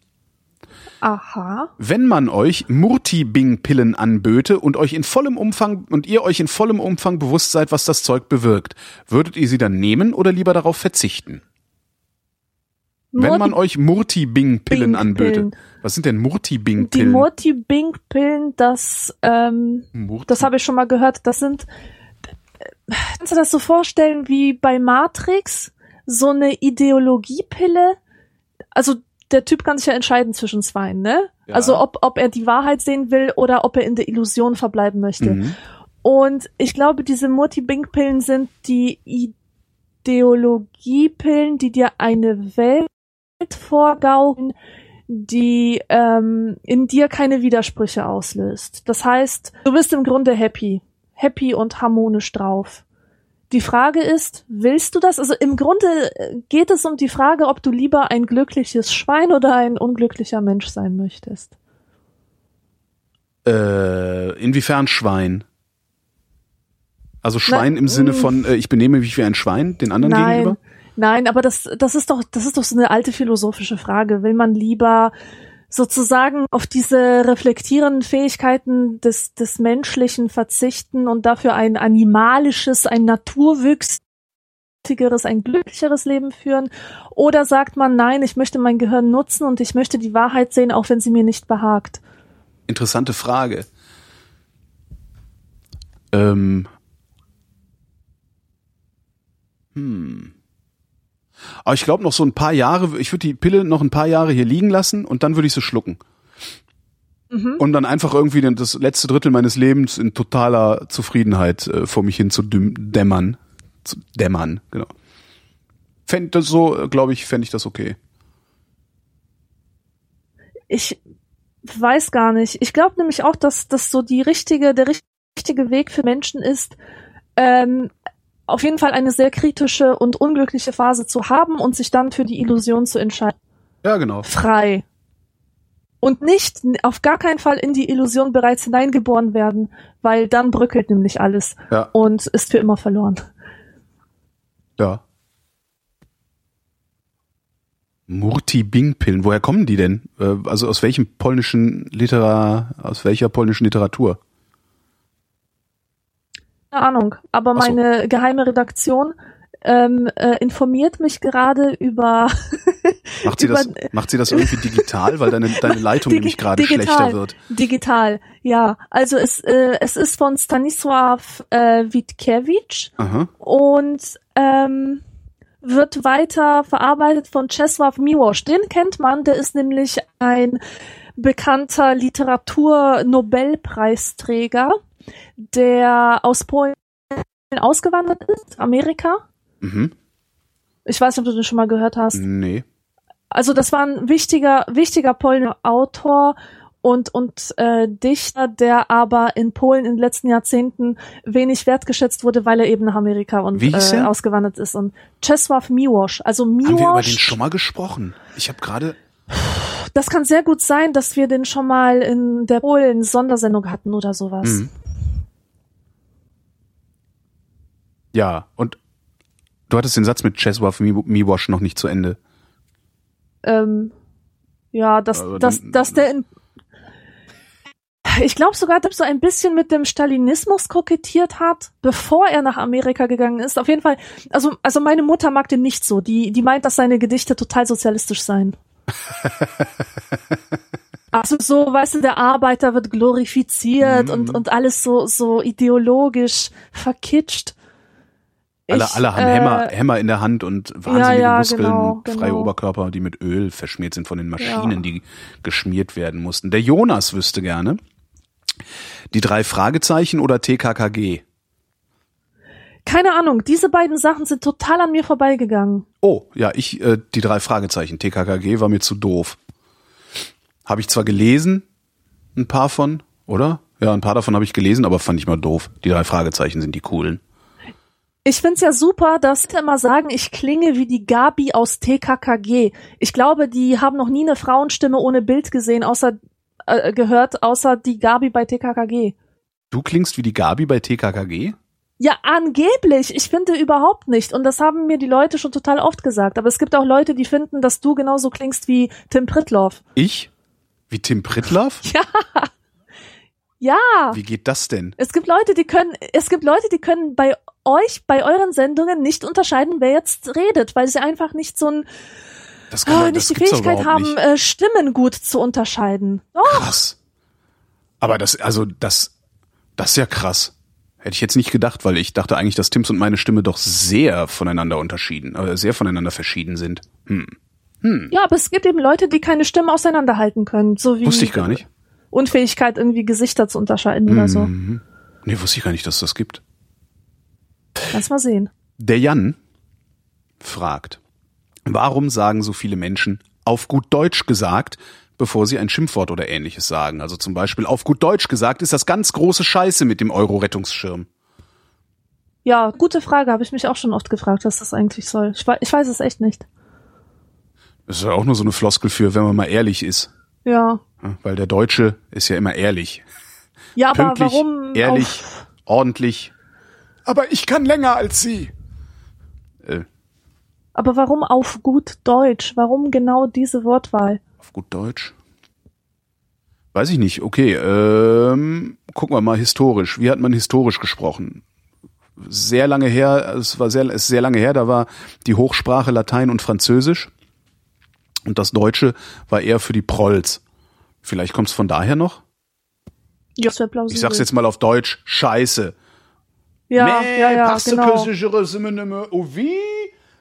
Aha. Wenn man euch Murti-Bing-Pillen anböte und euch in vollem Umfang und ihr euch in vollem Umfang bewusst seid, was das Zeug bewirkt, würdet ihr sie dann nehmen oder lieber darauf verzichten? Wenn man euch Murti-Bing-Pillen anböte. Was sind denn die Murti-Bing-Pillen? Das, ähm, Murti- das habe ich schon mal gehört. Das sind, kannst du das so vorstellen wie bei Matrix? So eine Ideologiepille? Also, der Typ kann sich ja entscheiden zwischen zwei, ne? Ja. Also, ob, ob er die Wahrheit sehen will oder ob er in der Illusion verbleiben möchte. Mhm. Und ich glaube, diese Multi-Bing-Pillen sind die Ideologiepillen, die dir eine Welt vorgaukeln, die ähm, in dir keine Widersprüche auslöst. Das heißt, du bist im Grunde happy, happy und harmonisch drauf. Die Frage ist, willst du das? Also im Grunde äh, geht es um die Frage, ob du lieber ein glückliches Schwein oder ein unglücklicher Mensch sein möchtest. Äh, inwiefern Schwein? Also Schwein Na, im Sinne mm. von, äh, ich benehme mich wie ein Schwein den anderen Nein, gegenüber? Nein, aber das, das ist doch, das ist doch so eine alte philosophische Frage. Will man lieber sozusagen auf diese reflektierenden Fähigkeiten des, des Menschlichen verzichten und dafür ein animalisches, ein naturwüchsigeres, ein glücklicheres Leben führen? Oder sagt man, nein, ich möchte mein Gehirn nutzen und ich möchte die Wahrheit sehen, auch wenn sie mir nicht behagt? Interessante Frage. Ähm. Hm. Aber ich glaube noch so ein paar Jahre, ich würde die Pille noch ein paar Jahre hier liegen lassen und dann würde ich sie schlucken. Mhm. Und dann einfach irgendwie das letzte Drittel meines Lebens in totaler Zufriedenheit äh, vor mich hin zu dämmern. Zu dämmern, genau. Fänd das so, glaube ich, fände ich das okay. Ich weiß gar nicht. Ich glaube nämlich auch, dass das so die richtige, der richtige Weg für Menschen ist, ähm, auf jeden Fall eine sehr kritische und unglückliche Phase zu haben und sich dann für die Illusion zu entscheiden. Ja, genau. Frei. Und nicht auf gar keinen Fall in die Illusion bereits hineingeboren werden, weil dann bröckelt nämlich alles Ja, und ist für immer verloren. ja. Murti-Bing-Pillen, woher kommen die denn? Äh, Also aus welchem polnischen Litera, aus welcher polnischen Literatur? Keine Ahnung, aber so. meine geheime Redaktion ähm, äh, informiert mich gerade über Macht sie, Über- das, macht sie das irgendwie digital, weil deine, deine Leitung Digi- nämlich gerade schlechter wird? Digital, ja. Also es, äh, es ist von Stanisław äh, Witkiewicz Aha. und ähm, wird weiter verarbeitet von Czesław Miłosz. Den kennt man, der ist nämlich ein bekannter Literatur-Nobelpreisträger, der aus Polen ausgewandert ist, Amerika. Mhm. Ich weiß nicht, ob du den schon mal gehört hast. Nee. Also das war ein wichtiger, wichtiger polnischer Autor und, und äh, Dichter, der aber in Polen in den letzten Jahrzehnten wenig wertgeschätzt wurde, weil er eben nach Amerika und äh, er? ausgewandert ist. Und Czesław Miłosz, also Haben wir über den Miłosz, schon mal gesprochen? Ich habe gerade. das kann sehr gut sein, dass wir den schon mal in der Polen Sondersendung hatten oder sowas. Mhm. Ja, und du hattest den Satz mit Czesław Mi- Miłosz noch nicht zu Ende. Ähm, ja, dass, Aber dass, dass der in ich glaube sogar, dass er so ein bisschen mit dem Stalinismus kokettiert hat, bevor er nach Amerika gegangen ist. Auf jeden Fall, also, also meine Mutter mag den nicht so. Die, die meint, dass seine Gedichte total sozialistisch seien. Also so, weißt du, der Arbeiter wird glorifiziert Mhm. und, und alles so, so ideologisch verkitscht. Alle, Ich, alle haben äh, Hämmer, Hämmer in der Hand und wahnsinnige ja, Muskeln, genau, freie genau. Oberkörper, die mit Öl verschmiert sind von den Maschinen, Ja. die geschmiert werden mussten. Der Jonas wüsste gerne. Die drei Fragezeichen oder TKKG? Keine Ahnung, diese beiden Sachen sind total an mir vorbeigegangen. Oh, ja, ich, äh, die drei Fragezeichen. TKKG war mir zu doof. Habe ich zwar gelesen, ein paar von, oder? Ja, ein paar davon habe ich gelesen, aber fand ich mal doof. Die drei Fragezeichen sind die coolen. Ich find's ja super, dass die immer sagen, ich klinge wie die Gabi aus TKKG. Ich glaube, die haben noch nie eine Frauenstimme ohne Bild gesehen, außer äh, gehört, außer die Gabi bei TKKG. Du klingst wie die Gabi bei TKKG? Ja, angeblich. Ich finde überhaupt nicht. Und das haben mir die Leute schon total oft gesagt. Aber es gibt auch Leute, die finden, dass du genauso klingst wie Tim Pritloff. Ich? Wie Tim Pritloff? Ja. Ja. Wie geht das denn? Es gibt Leute, die können, es gibt Leute, die können bei euch, bei euren Sendungen nicht unterscheiden, wer jetzt redet, weil sie einfach nicht so ein, Das kann man, äh, das nicht die gibt's doch Fähigkeit haben, nicht. äh, Stimmen gut zu unterscheiden. Oh, Krass. Aber das, also das, das ist ja krass. Hätte ich jetzt nicht gedacht, weil ich dachte eigentlich, dass Tims und meine Stimme doch sehr voneinander unterschieden, äh, sehr voneinander verschieden sind. Hm. ja, aber es gibt eben Leute, die keine Stimmen auseinanderhalten können, so wie Wusste ich gar nicht. Unfähigkeit, irgendwie Gesichter zu unterscheiden oder so. Mhm. Nee, wusste ich gar nicht, dass es das gibt. Lass mal sehen. Der Jan fragt, warum sagen so viele Menschen auf gut Deutsch gesagt, bevor sie ein Schimpfwort oder ähnliches sagen? Also zum Beispiel auf gut Deutsch gesagt ist das ganz große Scheiße mit dem Euro-Rettungsschirm. Ja, gute Frage, habe ich mich auch schon oft gefragt, was das eigentlich soll. Ich weiß, ich weiß es echt nicht. Das ist ja auch nur so eine Floskel für, wenn man mal ehrlich ist. Ja. Weil der Deutsche ist ja immer ehrlich. Ja, aber Pünktlich, warum ehrlich, ordentlich. Aber ich kann länger als Sie. Äh, aber warum auf gut Deutsch? Warum genau diese Wortwahl? auf gut Deutsch. Weiß ich nicht. Okay, ähm, gucken wir mal historisch. Wie hat man historisch gesprochen? Sehr lange her, es war sehr, es ist sehr lange her, da war die Hochsprache Latein und Französisch. Und das Deutsche war eher für die Prolls. Vielleicht kommt es von daher noch? Ja, das plausibel. Ich sag's jetzt mal auf Deutsch, Scheiße. Ja, ja, ja, parce que genau. je vie.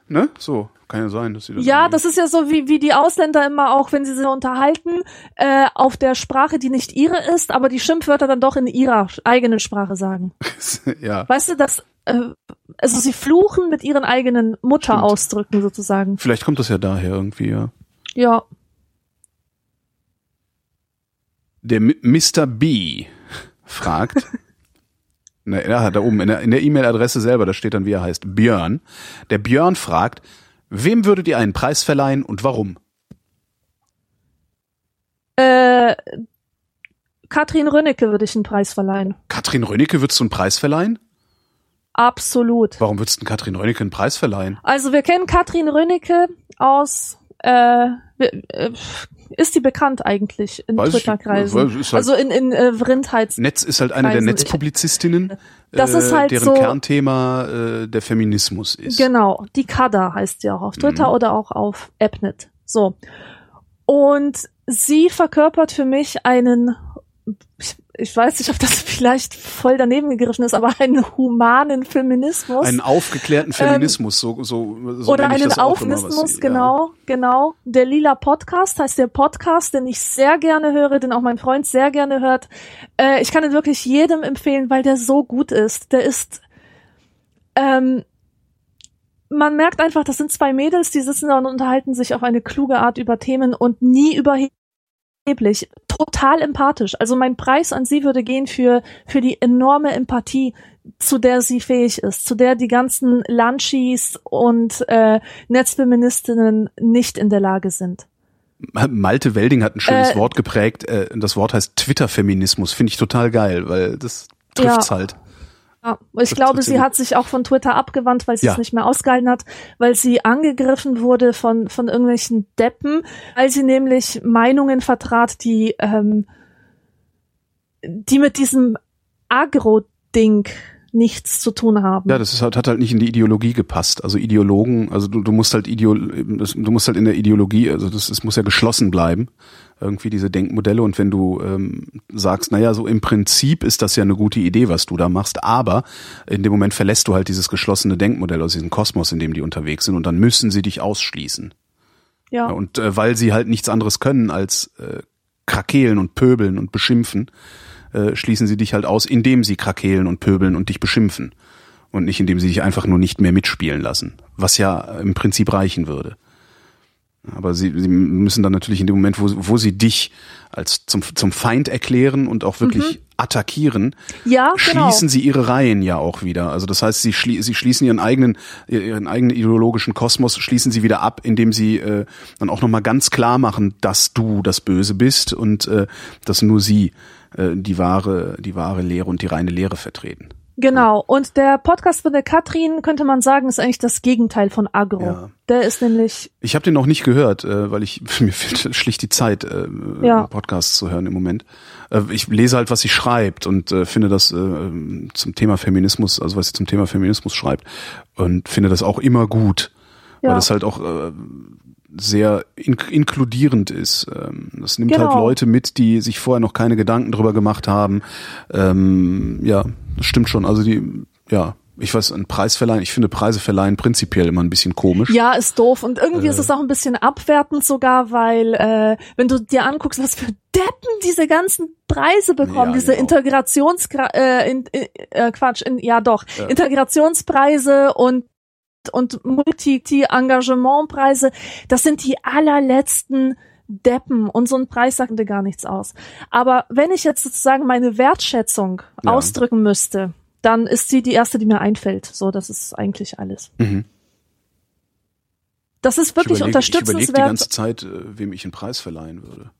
Ne? So, kann ja sein, dass sie das Ja, irgendwie- das ist ja so wie, wie die Ausländer immer auch, wenn sie sich unterhalten, äh, auf der Sprache, die nicht ihre ist, aber die Schimpfwörter dann doch in ihrer eigenen Sprache sagen. ja. Weißt du, dass, äh, also sie fluchen mit ihren eigenen Mutterausdrücken sozusagen. Vielleicht kommt das ja daher irgendwie, ja. Ja. Der M Mr. B fragt, na, ja, da oben in der E-Mail-Adresse selber, da steht dann, wie er heißt, Björn. Der Björn fragt, wem würdet ihr einen Preis verleihen und warum? Äh, Katrin Rönnecke würde ich einen Preis verleihen. Katrin Rönicke würdest du einen Preis verleihen? Absolut. Warum würdest du Katrin Rönicke einen Preis verleihen? Also wir kennen Katrin Rönnecke aus, äh, äh, ist die bekannt eigentlich in Twitter-Kreisen? halt- also in, in äh, Vrindheits... Netz ist halt eine der. Netzpublizistinnen, Das ist halt deren so- Kernthema äh, der Feminismus ist. Genau, die Kada heißt sie auch auf Twitter Mhm. oder auch auf Appnet. So. Und sie verkörpert für mich einen, ich, weiß nicht, ob das vielleicht voll daneben gegriffen ist, aber einen humanen Feminismus. Einen aufgeklärten Feminismus, so, so, so oder einen Aufnismus, sie- genau, genau. Der Lila Podcast heißt der Podcast, den ich sehr gerne höre, den auch mein Freund sehr gerne hört. Äh, ich kann ihn wirklich jedem empfehlen, weil der so gut ist. Der ist, ähm, man merkt einfach, das sind zwei Mädels, die sitzen da und unterhalten sich auf eine kluge Art über Themen und nie überheblich. Total empathisch. Also mein Preis an sie würde gehen für, für die enorme Empathie, zu der sie fähig ist, zu der die ganzen Lunchies und äh, Netzfeministinnen nicht in der Lage sind. Malte Welding hat ein schönes Äh, Wort geprägt. Äh, das Wort heißt Twitter-Feminismus. Finde ich total geil, weil das trifft's Ja. halt. Ja, ich Das glaube, sie hat sich auch von Twitter abgewandt, weil sie Ja. es nicht mehr ausgehalten hat, weil sie angegriffen wurde von, von irgendwelchen Deppen, weil sie nämlich Meinungen vertrat, die, ähm, die mit diesem Agro-Ding nichts zu tun haben. Ja, das ist halt, hat halt nicht in die Ideologie gepasst. Also Ideologen, also du, du musst halt Ideo, das, du musst halt in der Ideologie, also das, es muss ja geschlossen bleiben, irgendwie diese Denkmodelle. Und wenn du ähm, sagst, naja, so im Prinzip ist das ja eine gute Idee, was du da machst, aber in dem Moment verlässt du halt dieses geschlossene Denkmodell aus diesem Kosmos, in dem die unterwegs sind, und dann müssen sie dich ausschließen. ja. Und äh, weil sie halt nichts anderes können als äh, krakeelen und pöbeln und beschimpfen, äh, schließen sie dich halt aus, indem sie krakeelen und pöbeln und dich beschimpfen. Und nicht indem sie dich einfach nur nicht mehr mitspielen lassen. Was ja im Prinzip reichen würde. Aber sie, sie müssen dann natürlich in dem Moment, wo, wo sie dich als zum, zum Feind erklären und auch wirklich attackieren, Ja, genau. schließen sie ihre Reihen ja auch wieder. Also das heißt, sie, schlie sie schließen ihren eigenen, ihren eigenen ideologischen Kosmos, schließen sie wieder ab, indem sie äh, dann auch nochmal ganz klar machen, dass du das Böse bist und äh, dass nur sie äh, die wahre, die wahre Lehre und die reine Lehre vertreten. Genau. Und der Podcast von der Katrin, könnte man sagen, ist eigentlich das Gegenteil von Agro. Ja. Der ist nämlich, Ich habe den noch nicht gehört, äh, weil ich mir fehlt schlicht die Zeit, äh, Ja. Podcasts zu hören im Moment. Äh, ich lese halt, was sie schreibt und finde das zum Thema Feminismus, also was sie zum Thema Feminismus schreibt und finde das auch immer gut, weil Ja. das halt auch sehr in inkludierend ist. Ähm, Das nimmt Genau. halt Leute mit, die sich vorher noch keine Gedanken drüber gemacht haben. Ähm, ja, das stimmt schon. Also die, ja, ich weiß, ein Preis verleihen, ich finde Preise verleihen prinzipiell immer ein bisschen komisch. ja, ist doof. Und irgendwie Äh. ist es auch ein bisschen abwertend sogar, weil, äh, wenn du dir anguckst, was für Deppen diese ganzen Preise bekommen, Ja, diese genau. Integrations, äh, in, äh, Quatsch, in, ja doch, Integrationspreise und und Multi-Engagementpreise, das sind die allerletzten Deppen und so ein Preis sagt dir gar nichts aus. Aber wenn ich jetzt sozusagen meine Wertschätzung Ja. ausdrücken müsste, dann ist sie die erste, die mir einfällt. So, das ist eigentlich alles. Mhm. Das ist wirklich ich überlege, ich überlege die unterstützenswert. ganze Zeit, äh, wem ich einen Preis verleihen würde.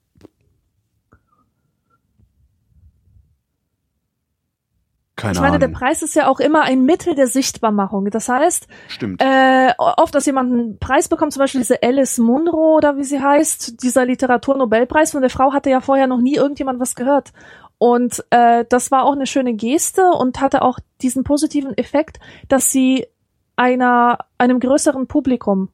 Keine ich meine, der Ahnung. Preis ist ja auch immer ein Mittel der Sichtbarmachung. Das heißt, Stimmt. äh, oft, dass jemand einen Preis bekommt, zum Beispiel diese Alice Munro oder wie sie heißt, dieser Literaturnobelpreis, von der Frau hatte ja vorher noch nie irgendjemand was gehört. Und äh, das war auch eine schöne Geste und hatte auch diesen positiven Effekt, dass sie einer einem größeren Publikum.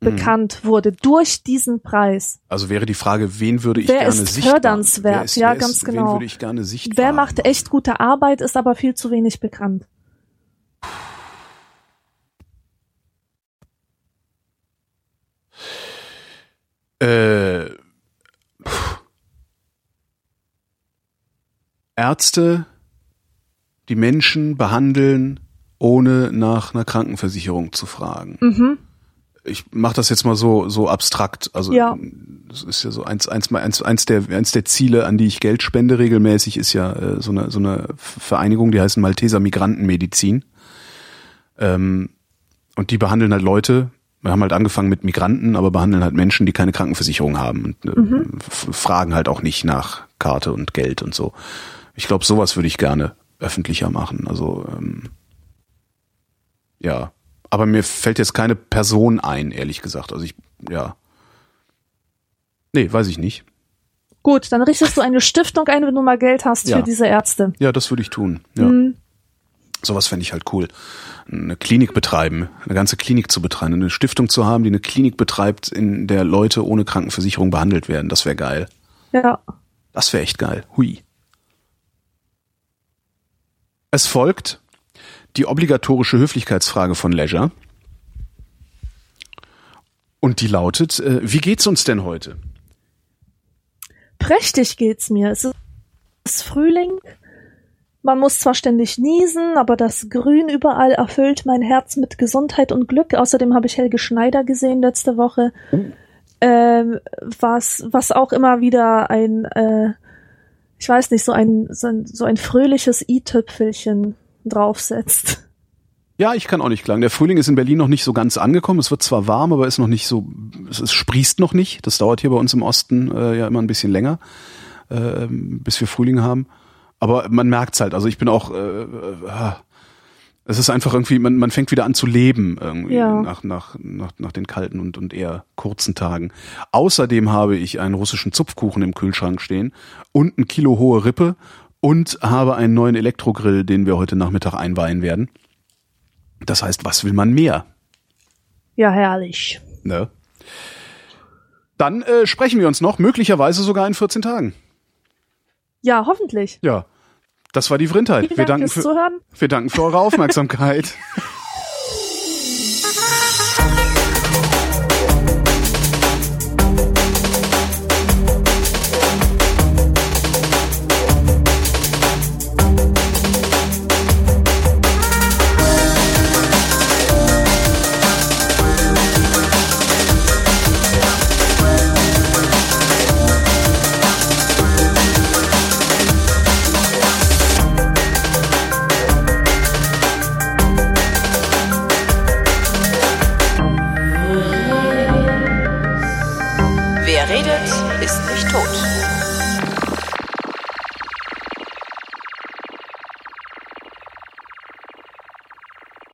Bekannt wurde durch diesen Preis. Also wäre die Frage, wen würde ich Wer gerne ist sichtbar? fördernswert? Wer ist, Ja, wer ist, ganz genau. Wen würde ich gerne sichtbar Wer macht echt gute Arbeit, ist aber viel zu wenig bekannt. Äh. Ärzte, die Menschen behandeln, ohne nach einer Krankenversicherung zu fragen. Mhm. Ich mache das jetzt mal so so abstrakt. Also Ja. das ist ja so eins eins mal eins, eins der eins der Ziele, an die ich Geld spende regelmäßig, ist ja äh, so eine so eine Vereinigung, die heißt Malteser Migrantenmedizin. Ähm, und die behandeln halt Leute. Wir haben halt angefangen mit Migranten, aber behandeln halt Menschen, die keine Krankenversicherung haben und äh, f- fragen halt auch nicht nach Karte und Geld und so. Ich glaube, sowas würde ich gerne öffentlicher machen. Also ähm, ja, aber mir fällt jetzt keine Person ein, ehrlich gesagt. Also ich, ja. Nee, weiß ich nicht. Gut, dann richtest du eine Stiftung ein, wenn du mal Geld hast Ja. für diese Ärzte. Ja, das würde ich tun. Ja. Mhm. Sowas fände ich halt cool. Eine Klinik betreiben, eine ganze Klinik zu betreiben, eine Stiftung zu haben, die eine Klinik betreibt, in der Leute ohne Krankenversicherung behandelt werden. Das wäre geil. Ja. Das wäre echt geil. Hui. Es folgt die obligatorische Höflichkeitsfrage von Leisure. Und die lautet, äh, wie geht's uns denn heute? Prächtig geht's mir. Es ist Frühling. Man muss zwar ständig niesen, aber das Grün überall erfüllt mein Herz mit Gesundheit und Glück. Außerdem habe ich Helge Schneider gesehen letzte Woche, ähm, was, was auch immer wieder ein, äh, ich weiß nicht, so ein, so ein, so ein fröhliches i-Tüpfelchen draufsetzt. Ja, ich kann auch nicht klagen. Der Frühling ist in Berlin noch nicht so ganz angekommen. Es wird zwar warm, aber ist noch nicht so, es, es sprießt noch nicht. Das dauert hier bei uns im Osten äh, ja immer ein bisschen länger, äh, bis wir Frühling haben. Aber man merkt's halt. Also ich bin auch, äh, äh, es ist einfach irgendwie, man, man fängt wieder an zu leben irgendwie Ja. nach, nach, nach, nach den kalten und, und eher kurzen Tagen. Außerdem habe ich einen russischen Zupfkuchen im Kühlschrank stehen und ein Kilo hohe Rippe und habe einen neuen Elektrogrill, den wir heute Nachmittag einweihen werden. Das heißt, was will man mehr? Ja, herrlich. Ne? Dann äh, sprechen wir uns noch, möglicherweise sogar in 14 Tagen. Ja, hoffentlich. Ja, das war die Vrindheit. Vielen Wir Dank danken, für, Zuhören. wir danken für eure Aufmerksamkeit.